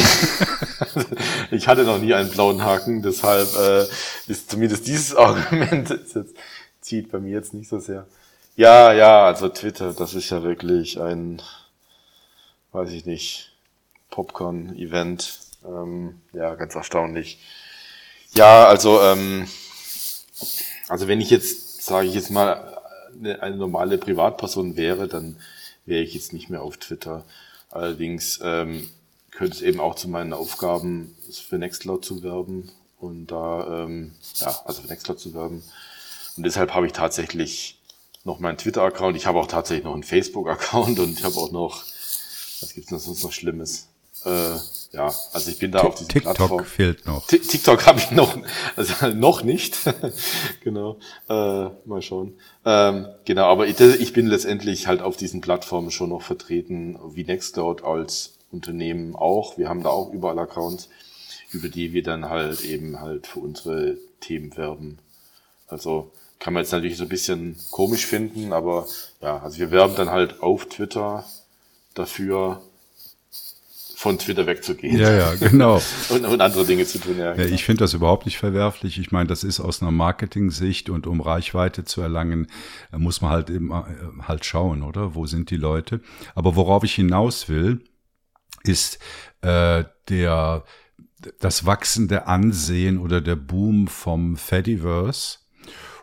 Speaker 1: *laughs*
Speaker 3: ich hatte noch nie einen blauen Haken, deshalb äh, ist zumindest dieses *laughs* Argument jetzt, zieht bei mir jetzt nicht so sehr. Ja, ja, also Twitter, das ist ja wirklich ein, weiß ich nicht, Popcorn-Event. Ähm, ja, ganz erstaunlich. Ja, also, ähm, also wenn ich jetzt, sage ich jetzt mal, eine, eine normale Privatperson wäre, dann wäre ich jetzt nicht mehr auf Twitter. Allerdings ähm, könnte es eben auch zu meinen Aufgaben für Nextcloud zu werben und da, ähm, ja, also für Nextcloud zu werben. Und deshalb habe ich tatsächlich noch meinen Twitter-Account. Ich habe auch tatsächlich noch einen Facebook-Account und ich habe auch noch, was gibt's denn sonst noch Schlimmes? Äh, ja, also ich bin da auf
Speaker 1: diesem TikTok Plattform. fehlt noch.
Speaker 3: T TikTok habe ich noch, also *laughs* noch nicht. *laughs* genau, äh, mal schauen. Ähm, genau, aber ich, ich bin letztendlich halt auf diesen Plattformen schon noch vertreten, wie Nextcloud als Unternehmen auch. Wir haben da auch überall Accounts, über die wir dann halt eben halt für unsere Themen werben. Also kann man jetzt natürlich so ein bisschen komisch finden, aber ja, also wir werben dann halt auf Twitter dafür, von Twitter wegzugehen.
Speaker 1: Ja, ja, *laughs* genau.
Speaker 3: und, und andere Dinge zu tun, ja.
Speaker 1: ja ich finde das überhaupt nicht verwerflich. Ich meine, das ist aus einer Marketing-Sicht und um Reichweite zu erlangen, muss man halt immer halt schauen, oder? Wo sind die Leute? Aber worauf ich hinaus will, ist äh, der das wachsende Ansehen oder der Boom vom Fediverse.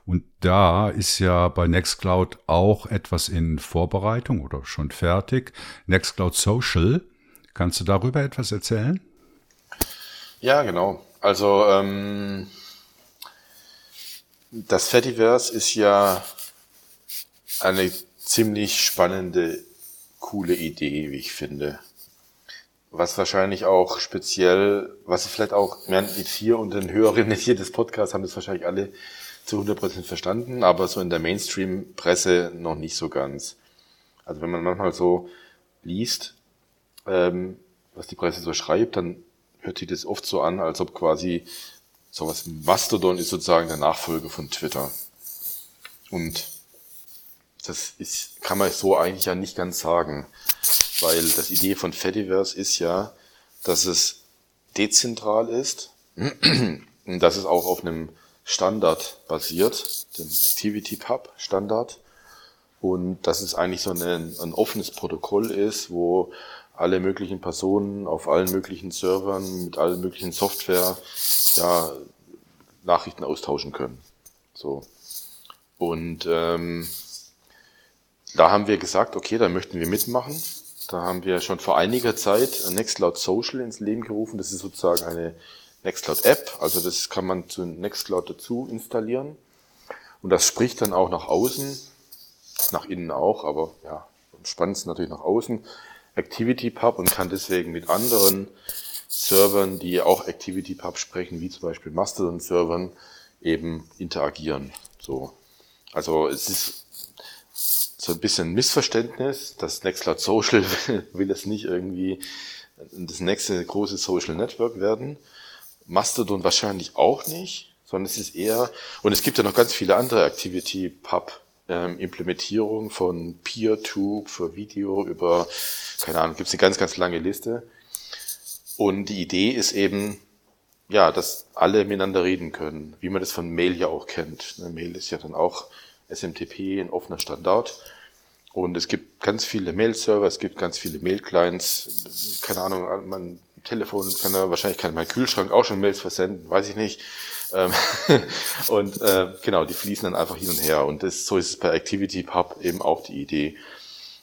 Speaker 1: Und da ist ja bei Nextcloud auch etwas in Vorbereitung oder schon fertig. Nextcloud Social. Kannst du darüber etwas erzählen?
Speaker 3: Ja, genau. Also ähm, das Fediverse ist ja eine ziemlich spannende, coole Idee, wie ich finde was wahrscheinlich auch speziell, was vielleicht auch, während jetzt hier und den Hörerinnen hier des Podcasts haben das wahrscheinlich alle zu 100% verstanden, aber so in der Mainstream-Presse noch nicht so ganz. Also wenn man manchmal so liest, ähm, was die Presse so schreibt, dann hört sich das oft so an, als ob quasi sowas Mastodon ist sozusagen der Nachfolger von Twitter. Und das ist, kann man so eigentlich ja nicht ganz sagen weil das Idee von Fediverse ist ja, dass es dezentral ist *clears throat* und dass es auch auf einem Standard basiert, dem Activity Pub Standard und dass es eigentlich so ein, ein offenes Protokoll ist, wo alle möglichen Personen auf allen möglichen Servern mit allen möglichen Software ja, Nachrichten austauschen können. So. Und ähm, da haben wir gesagt, okay, da möchten wir mitmachen. Da haben wir schon vor einiger Zeit Nextcloud Social ins Leben gerufen. Das ist sozusagen eine Nextcloud App. Also das kann man zu Nextcloud dazu installieren. Und das spricht dann auch nach außen, nach innen auch, aber ja, am spannendsten natürlich nach außen. ActivityPub und kann deswegen mit anderen Servern, die auch ActivityPub sprechen, wie zum Beispiel Mastodon-Servern, eben interagieren. So. Also es ist so ein bisschen Missverständnis. Das Nextcloud Social *laughs* will es nicht irgendwie das nächste große Social Network werden. Mastodon wahrscheinlich auch nicht, sondern es ist eher, und es gibt ja noch ganz viele andere Activity Pub ähm, Implementierung von PeerTube für Video über, keine Ahnung, gibt es eine ganz, ganz lange Liste. Und die Idee ist eben, ja, dass alle miteinander reden können, wie man das von Mail ja auch kennt. Eine Mail ist ja dann auch SMTP, ein offener Standard. Und es gibt ganz viele Mail-Server, es gibt ganz viele Mail-Clients. Keine Ahnung, mein Telefon kann da wahrscheinlich kann mein Kühlschrank auch schon Mails versenden, weiß ich nicht. Ähm, *laughs* und äh, genau, die fließen dann einfach hin und her. Und das, so ist es bei Activity Pub eben auch die Idee.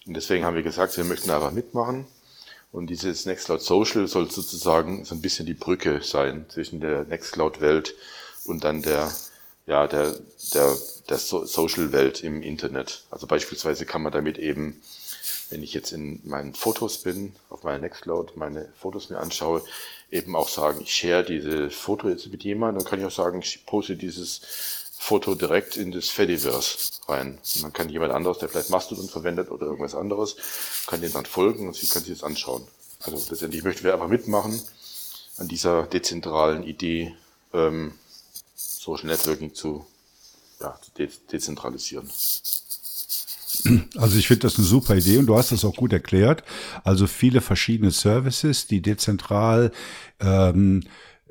Speaker 3: Und deswegen haben wir gesagt, wir möchten einfach mitmachen. Und dieses Nextcloud Social soll sozusagen so ein bisschen die Brücke sein zwischen der Nextcloud-Welt und dann der ja, der, der, der Social-Welt im Internet. Also beispielsweise kann man damit eben, wenn ich jetzt in meinen Fotos bin, auf meiner Nextcloud meine Fotos mir anschaue, eben auch sagen, ich share diese Foto jetzt mit jemandem, dann kann ich auch sagen, ich poste dieses Foto direkt in das Fediverse rein. Und dann kann jemand anderes, der vielleicht Mastodon verwendet oder irgendwas anderes, kann den dann folgen und sie kann sich das anschauen. Also letztendlich möchten wir einfach mitmachen an dieser dezentralen Idee, ähm, Social Networking zu, ja, zu de dezentralisieren. *clears throat*
Speaker 1: Also ich finde das eine super Idee und du hast das auch gut erklärt. Also viele verschiedene Services, die dezentral ähm,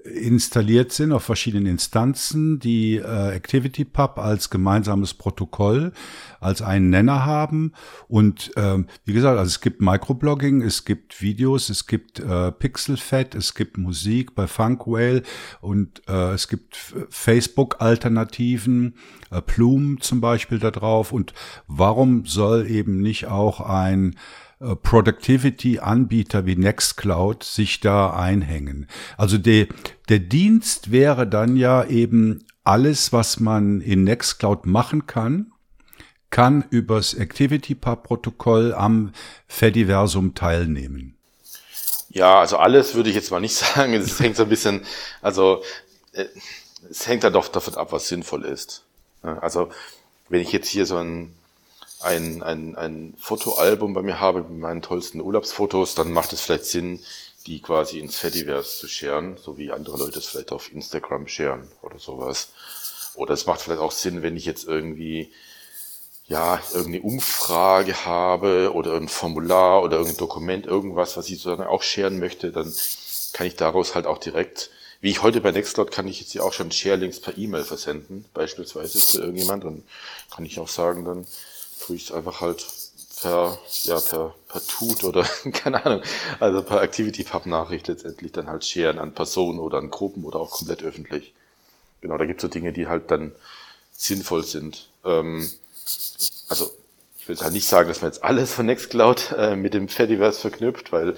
Speaker 1: installiert sind auf verschiedenen Instanzen, die äh, ActivityPub als gemeinsames Protokoll, als einen Nenner haben. Und ähm, wie gesagt, also es gibt Microblogging, es gibt Videos, es gibt äh, Pixelfed, es gibt Musik bei Funkwhale und äh, es gibt Facebook-Alternativen, äh, Plume zum Beispiel da drauf. Und warum soll eben nicht auch ein Productivity-Anbieter wie Nextcloud sich da einhängen. Also der, der Dienst wäre dann ja eben alles, was man in Nextcloud machen kann, kann übers ActivityPub-Protokoll am Fediversum teilnehmen.
Speaker 3: Ja, also alles würde ich jetzt mal nicht *laughs* sagen. Es hängt so ein bisschen, also äh, es hängt dann doch davon ab, was sinnvoll ist. Also wenn ich jetzt hier so ein ein, ein, ein Fotoalbum bei mir habe mit meinen tollsten Urlaubsfotos, dann macht es vielleicht Sinn, die quasi ins Fediverse zu scheren, so wie andere Leute es vielleicht auf Instagram scheren oder sowas. Oder es macht vielleicht auch Sinn, wenn ich jetzt irgendwie ja, irgendeine Umfrage habe oder ein Formular oder irgendein Dokument, irgendwas, was ich sozusagen auch scheren möchte, dann kann ich daraus halt auch direkt, wie ich heute bei Nextcloud kann ich jetzt ja auch schon Sharelinks per E-Mail versenden, beispielsweise zu irgendjemand, dann kann ich auch sagen, dann tue ich es einfach halt per, ja, per, per Tut oder *laughs* keine Ahnung, also per ActivityPub-Nachricht letztendlich dann halt scheren an Personen oder an Gruppen oder auch komplett öffentlich. Genau, da gibt es so Dinge, die halt dann sinnvoll sind. Ähm, also ich will halt nicht sagen, dass man jetzt alles von Nextcloud äh, mit dem Fediverse verknüpft, weil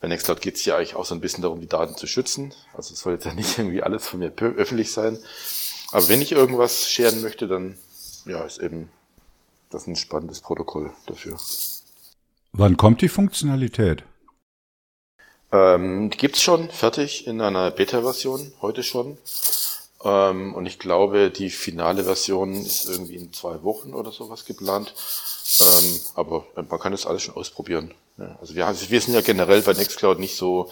Speaker 3: bei Nextcloud geht es ja eigentlich auch so ein bisschen darum, die Daten zu schützen. Also es soll jetzt ja nicht *laughs* irgendwie alles von mir öffentlich sein. Aber wenn ich irgendwas scheren möchte, dann ja, ist eben das ein spannendes Protokoll dafür.
Speaker 1: Wann kommt die Funktionalität?
Speaker 3: Ähm, die gibt's schon fertig in einer Beta-Version, heute schon. Ähm, und ich glaube, die finale Version ist irgendwie in zwei Wochen oder sowas geplant. Ähm, aber man kann das alles schon ausprobieren. Ja, also wir, haben, wir sind ja generell bei Nextcloud nicht so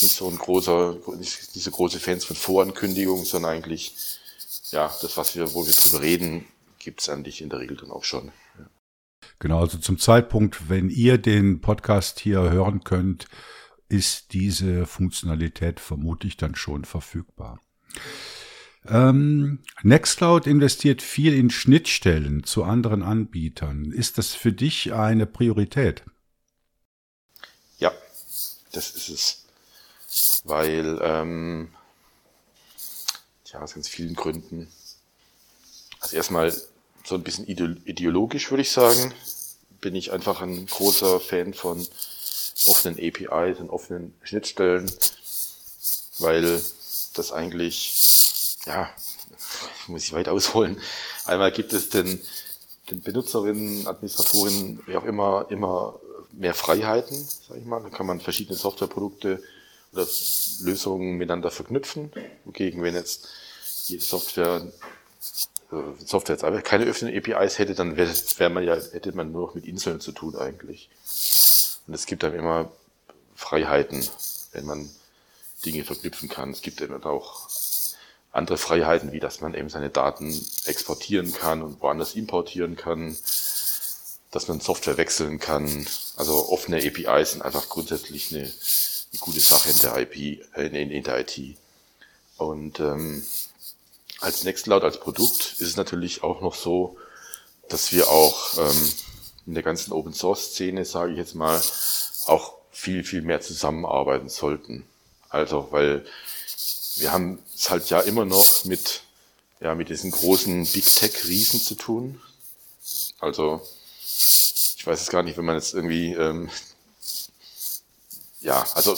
Speaker 3: nicht so ein großer, nicht, nicht so große Fans von Vorankündigungen, sondern eigentlich ja das, was wir, wo wir drüber reden, gibt's eigentlich in der Regel dann auch schon. Ja.
Speaker 1: Genau, also zum Zeitpunkt, wenn ihr den Podcast hier hören könnt, ist diese Funktionalität vermutlich dann schon verfügbar. Ähm, Nextcloud investiert viel in Schnittstellen zu anderen Anbietern. Ist das für dich eine Priorität?
Speaker 3: Ja, das ist es. Weil, ähm, ja, aus ganz vielen Gründen. Also erstmal so ein bisschen ideologisch, würde ich sagen, bin ich einfach ein großer Fan von offenen APIs und offenen Schnittstellen, weil das eigentlich ja, *laughs* muss ich weit ausholen. Einmal gibt es den, den Benutzerinnen, Administratorinnen, wie auch immer, immer mehr Freiheiten, sag ich mal. Da kann man verschiedene Softwareprodukte oder Lösungen miteinander verknüpfen. Wogegen, wenn jetzt jede Software, Software jetzt einfach keine offenen APIs hätte, dann wäre wär man ja, hätte man nur noch mit Inseln zu tun eigentlich. Und es gibt dann immer Freiheiten, wenn man Dinge verknüpfen kann. Es gibt eben auch andere Freiheiten, wie dass man eben seine Daten exportieren kann und woanders importieren kann, dass man Software wechseln kann. Also offene APIs sind einfach grundsätzlich eine, eine gute Sache in der IP, äh, in, in der IT. Und ähm, als Nextcloud als Produkt ist es natürlich auch noch so, dass wir auch ähm, in der ganzen Open Source Szene, sage ich jetzt mal, auch viel, viel mehr zusammenarbeiten sollten. Also, weil wir haben es halt ja immer noch mit, ja, mit diesen großen Big Tech Riesen zu tun. Also, ich weiß es gar nicht, wenn man jetzt irgendwie, ähm, ja, also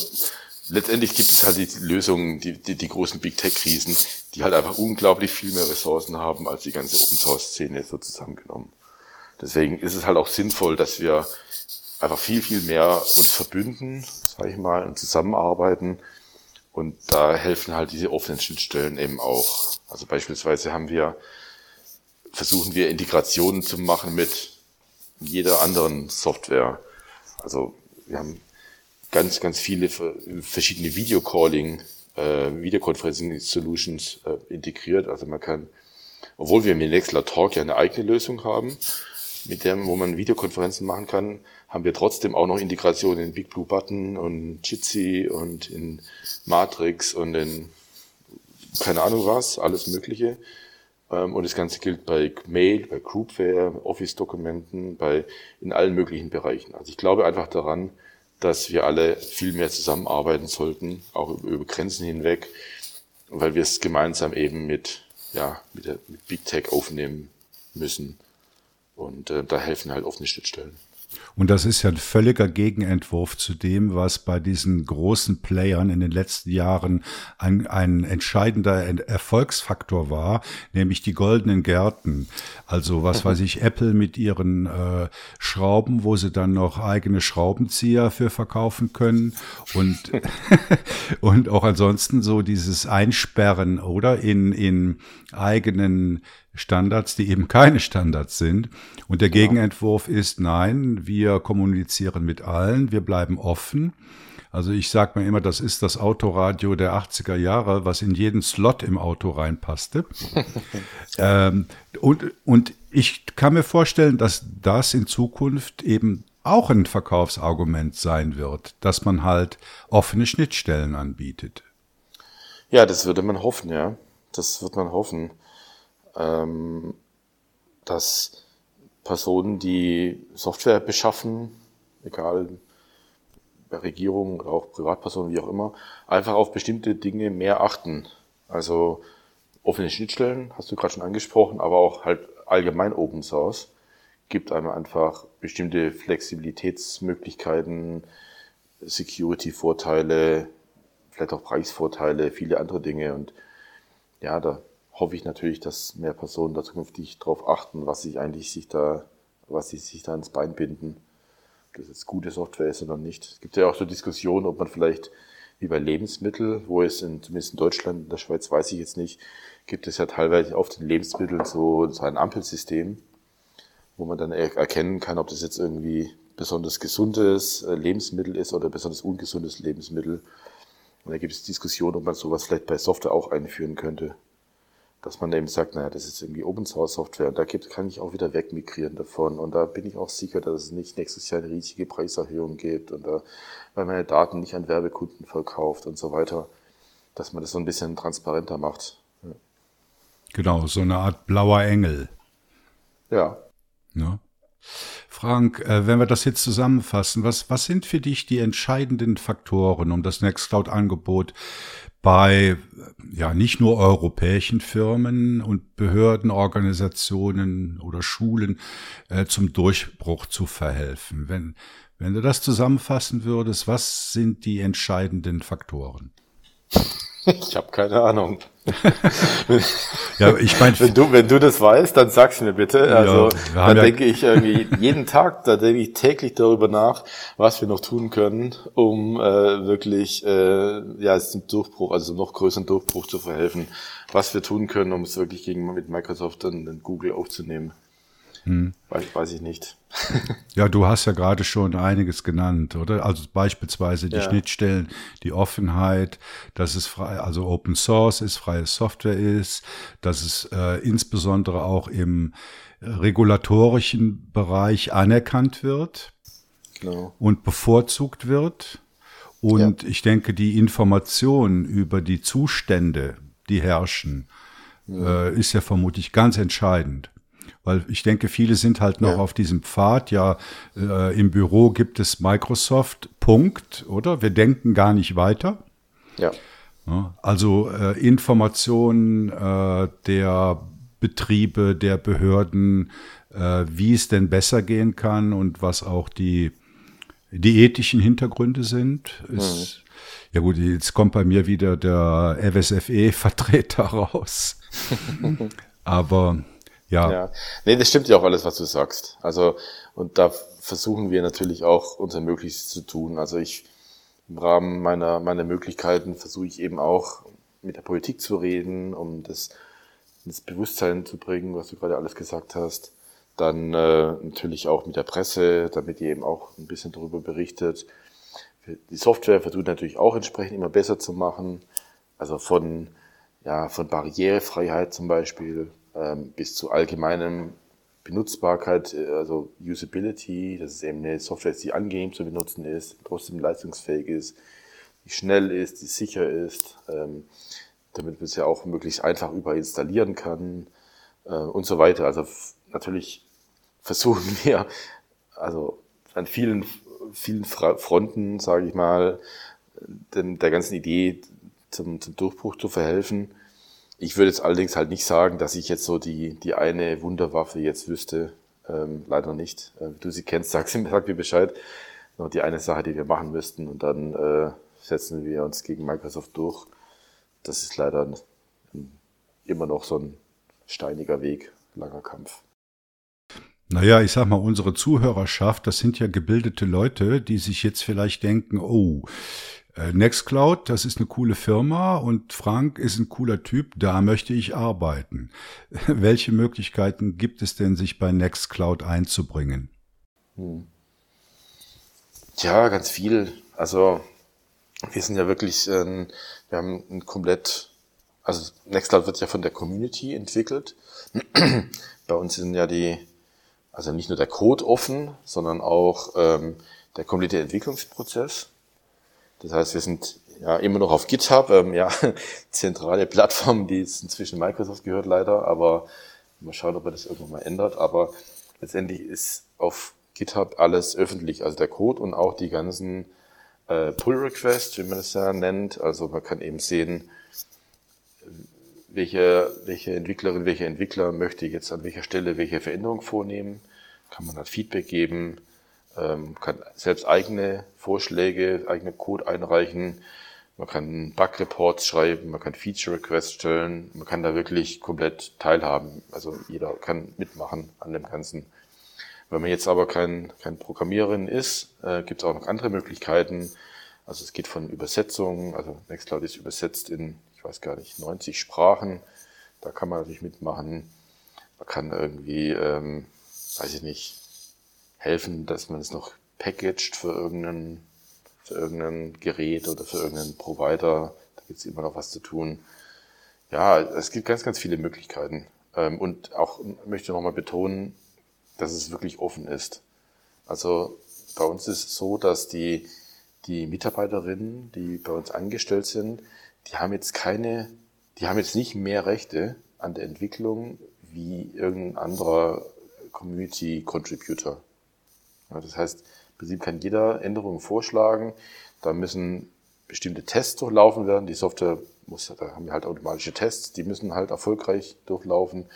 Speaker 3: letztendlich gibt es halt die Lösungen, die, die, die großen Big Tech Riesen, die halt einfach unglaublich viel mehr Ressourcen haben als die ganze Open Source Szene so zusammengenommen. Deswegen ist es halt auch sinnvoll, dass wir einfach viel, viel mehr uns verbünden, sage ich mal, und zusammenarbeiten, und da helfen halt diese offenen Schnittstellen eben auch. Also beispielsweise haben wir, versuchen wir Integrationen zu machen mit jeder anderen Software. Also wir haben ganz, ganz viele verschiedene Videocalling, äh, Videoconferencing Solutions äh, integriert. Also man kann, obwohl wir mit Nextcloud Talk ja eine eigene Lösung haben, mit der, wo man Videokonferenzen machen kann, haben wir trotzdem auch noch Integration in Big Blue Button und Jitsi und in Matrix und in keine Ahnung was, alles Mögliche. Ähm, und das Ganze gilt bei Mail, bei Groupware, Office-Dokumenten, bei in allen möglichen Bereichen. Also ich glaube einfach daran, dass wir alle viel mehr zusammenarbeiten sollten, auch über Grenzen hinweg, weil wir es gemeinsam eben mit, ja, mit, der, mit Big Tech aufnehmen müssen. Und äh, da helfen halt offene Schnittstellen.
Speaker 1: Und das ist ja ein völliger Gegenentwurf zu dem, was bei diesen großen Playern in den letzten Jahren ein, ein entscheidender Erfolgsfaktor war, nämlich die goldenen Gärten. Also was *laughs* weiß ich, Apple mit ihren äh, Schrauben, wo sie dann noch eigene Schraubenzieher für verkaufen können und, *laughs* und auch ansonsten so dieses Einsperren oder in, in eigenen Standards, die eben keine Standards sind. Und der genau. Gegenentwurf ist, nein, wir kommunizieren mit allen, wir bleiben offen. Also ich sage mir immer, das ist das Autoradio der 80er Jahre, was in jeden Slot im Auto reinpasste. *laughs* ähm, und, und ich kann mir vorstellen, dass das in Zukunft eben auch ein Verkaufsargument sein wird, dass man halt offene Schnittstellen anbietet.
Speaker 3: Ja, das würde man hoffen, ja. Das wird man hoffen, ähm, dass Personen, die Software beschaffen, egal bei Regierungen oder auch Privatpersonen, wie auch immer, einfach auf bestimmte Dinge mehr achten. Also offene Schnittstellen, hast du gerade schon angesprochen, aber auch halt allgemein Open Source gibt einem einfach bestimmte Flexibilitätsmöglichkeiten, Security-Vorteile, vielleicht auch Preisvorteile, viele andere Dinge. Und ja, da hoffe ich natürlich, dass mehr Personen da zukünftig darauf achten, was sich eigentlich sich da, was sie sich da ins Bein binden. Ob das jetzt gute Software ist oder nicht. Es gibt ja auch so Diskussionen, ob man vielleicht wie bei Lebensmitteln, wo es in, zumindest in Deutschland, in der Schweiz weiß ich jetzt nicht, gibt es ja teilweise auf den Lebensmitteln so, so ein Ampelsystem, wo man dann erkennen kann, ob das jetzt irgendwie besonders gesundes äh, Lebensmittel ist oder besonders ungesundes Lebensmittel. Und da gibt es Diskussionen, ob man sowas vielleicht bei Software auch einführen könnte. Dass man eben sagt, naja, das ist irgendwie Open Source Software und da gibt, kann ich auch wieder wegmigrieren davon. Und da bin ich auch sicher, dass es nicht nächstes Jahr eine riesige Preiserhöhung gibt und da, weil meine Daten nicht an Werbekunden verkauft und so weiter, dass man das so ein bisschen transparenter macht. Ja.
Speaker 1: Genau, so eine Art blauer Engel.
Speaker 3: Ja.
Speaker 1: Ja. Frank, äh, wenn wir das jetzt zusammenfassen, was, was sind für dich die entscheidenden Faktoren, um das Nextcloud-Angebot bei ja nicht nur europäischen Firmen und Behörden, Organisationen oder Schulen äh, zum Durchbruch zu verhelfen? Wenn, wenn du das zusammenfassen würdest, was sind die entscheidenden Faktoren?
Speaker 3: Ich habe keine Ahnung. *laughs*
Speaker 1: ja, ich meine,
Speaker 3: wenn du wenn du das weißt, dann sag's mir bitte. Also ja, dann ja denke ich irgendwie jeden Tag, da denke ich täglich darüber nach, was wir noch tun können, um äh, wirklich äh, ja zum Durchbruch, also noch größeren Durchbruch zu verhelfen, was wir tun können, um es wirklich gegen mit Microsoft und Google aufzunehmen. Hm. Weiß, weiß ich nicht. *laughs*
Speaker 1: ja, du hast ja gerade schon einiges genannt, oder? Also beispielsweise die ja. Schnittstellen, die Offenheit, dass es frei, also Open Source ist, freie Software ist, dass es äh, insbesondere auch im regulatorischen Bereich anerkannt wird genau. und bevorzugt wird. Und ja. ich denke, die Information über die Zustände, die herrschen, ja. äh, ist ja vermutlich ganz entscheidend. Weil ich denke, viele sind halt noch ja. auf diesem Pfad. Ja, äh, im Büro gibt es Microsoft, Punkt, oder? Wir denken gar nicht weiter.
Speaker 3: Ja.
Speaker 1: also äh, Informationen äh, der Betriebe, der Behörden, äh, wie es denn besser gehen kann und was auch die, die ethischen Hintergründe sind, ist, mhm. Ja gut, jetzt kommt bei mir wieder der FSFE-Vertreter *laughs* raus. *laughs* Aber ja. ja.
Speaker 3: Nee, das stimmt ja auch alles, was du sagst. Also, und da versuchen wir natürlich auch unser Möglichstes zu tun. Also ich, im Rahmen meiner, meiner Möglichkeiten versuche ich eben auch mit der Politik zu reden, um das ins Bewusstsein zu bringen, was du gerade alles gesagt hast. Dann äh, natürlich auch mit der Presse, damit die eben auch ein bisschen darüber berichtet. Die Software versucht natürlich auch entsprechend immer besser zu machen. Also von, ja, von Barrierefreiheit zum Beispiel bis zu allgemeinem Benutzbarkeit, äh, also Usability, dass es eben eine Software ist, die angenehm zu benutzen ist, trotzdem leistungsfähig ist, die schnell ist, die sicher ist, ähm, damit man es ja auch möglichst einfach überall installieren kann äh, und so weiter. Also natürlich versuchen *laughs* wir, also an vielen, vielen Fronten, sage ich mal, der ganzen Idee zum, zum Durchbruch zu verhelfen. Ich würde jetzt allerdings halt nicht sagen, dass ich jetzt so die, die eine Wunderwaffe jetzt wüsste. Ähm, leider nicht. Äh, du sie kennst, *laughs* sag, sag mir Bescheid. Noch die eine Sache, die wir machen müssten und dann äh, setzen wir uns gegen Microsoft durch. Das ist leider ein, ein, immer noch so ein steiniger Weg, langer Kampf.
Speaker 1: Naja, ich sag mal, unsere Zuhörerschaft, das sind ja gebildete Leute, die sich jetzt vielleicht denken, oh, Nextcloud, das ist eine coole Firma und Frank ist ein cooler Typ, da möchte ich arbeiten. *laughs* Welche Möglichkeiten gibt es denn, sich bei Nextcloud einzubringen? Hm.
Speaker 3: Ja, ganz viel. Also wir sind ja wirklich, ähm, wir haben ein komplett also Nextcloud wird ja von der Community entwickelt. *clears throat* Bei uns sind ja die, also nicht nur der Code offen, sondern auch ähm, der komplette Entwicklungsprozess. Das heißt, wir sind ja immer noch auf GitHub, ähm, ja, *laughs* zentrale Plattform, die jetzt inzwischen Microsoft gehört leider, aber mal schauen, ob er das irgendwann mal ändert. Aber letztendlich ist auf GitHub alles öffentlich, also der Code und auch die ganzen äh, Pull Requests, wie man es ja nennt. Also man kann eben sehen, welche, welche Entwicklerin, welcher Entwickler möchte jetzt an welcher Stelle welche Veränderung vornehmen. Kann man halt Feedback geben, ähm, kann selbst eigene Vorschläge, eigene Code einreichen. Man kann Bug-Reports schreiben, man kann Feature-Requests stellen, man kann da wirklich komplett teilhaben. Also jeder kann mitmachen an dem Ganzen. Wenn man jetzt aber kein, kein Programmiererin ist, äh, gibt es auch noch andere Möglichkeiten. Also es geht von Übersetzungen, also Nextcloud ist übersetzt in, ich weiß gar nicht, 90 Sprachen. Da kann man natürlich mitmachen. Man kann irgendwie, ähm, weiß ich nicht, helfen, dass man es noch packaged für irgendeinen für irgendein Gerät oder für irgendeinen Provider. Da gibt es immer noch was zu tun. Ja, es gibt ganz, ganz viele Möglichkeiten. Ähm, und auch möchte nochmal betonen, dass es wirklich offen ist. Also bei uns ist es so, dass die, die Mitarbeiterinnen, die bei uns angestellt sind, die haben jetzt keine, die haben jetzt nicht mehr Rechte an der Entwicklung wie irgendein anderer Community Contributor. Das heißt, Prinzip kann jeder Änderungen vorschlagen. Da müssen bestimmte Tests durchlaufen werden. Die Software muss, da haben wir halt automatische Tests, die müssen halt erfolgreich durchlaufen.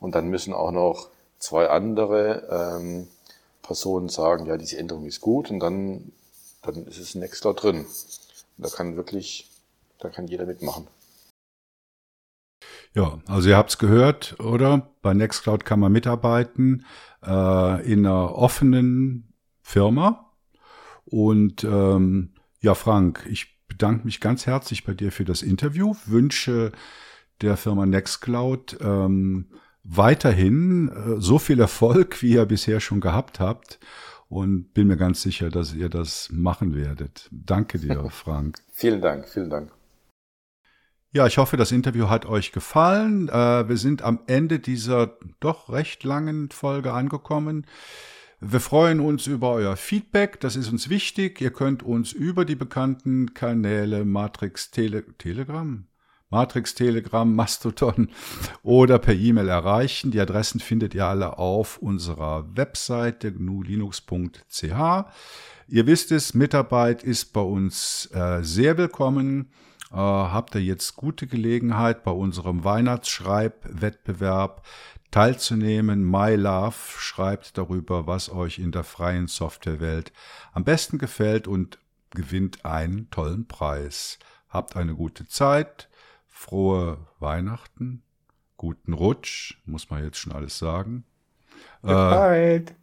Speaker 3: Und dann müssen auch noch zwei andere ähm, Personen sagen, ja, diese Änderung ist gut und dann, dann ist es ein Nextcloud drin. Da kann wirklich, da kann jeder mitmachen.
Speaker 1: Ja, also ihr habt's gehört, oder? Bei Nextcloud kann man mitarbeiten äh, in einer offenen Firma. Und ähm, ja, Frank, ich bedanke mich ganz herzlich bei dir für das Interview, wünsche der Firma Nextcloud ähm, weiterhin äh, so viel Erfolg, wie ihr bisher schon gehabt habt und bin mir ganz sicher, dass ihr das machen werdet. Danke dir, *laughs* Frank.
Speaker 3: vielen Dank, vielen Dank.
Speaker 1: Ja, ich hoffe, das Interview hat euch gefallen. Äh, wir sind am Ende dieser doch recht langen Folge angekommen. Wir freuen uns über euer Feedback, das ist uns wichtig. Ihr könnt uns über die bekannten Kanäle Matrix Tele Telegram, Matrix Telegram, *laughs* Mastodon oder per E-Mail erreichen. Die Adressen findet ihr alle auf unserer Webseite gnulinux.ch. Ihr wisst es, Mitarbeit ist bei uns äh, sehr willkommen. Äh, habt ihr jetzt gute Gelegenheit bei unserem Weihnachtsschreibwettbewerb teilzunehmen. My Love schreibt darüber, was euch in der freien Softwarewelt am besten gefällt und gewinnt einen tollen Preis. Habt eine gute Zeit, frohe Weihnachten, guten Rutsch, muss man jetzt schon alles sagen.
Speaker 2: Bis äh, bald.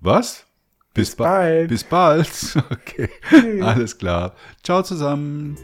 Speaker 1: Was?
Speaker 2: Bis, bis bald.
Speaker 1: Bis bald. *laughs* Okay. Alles klar. Ciao zusammen.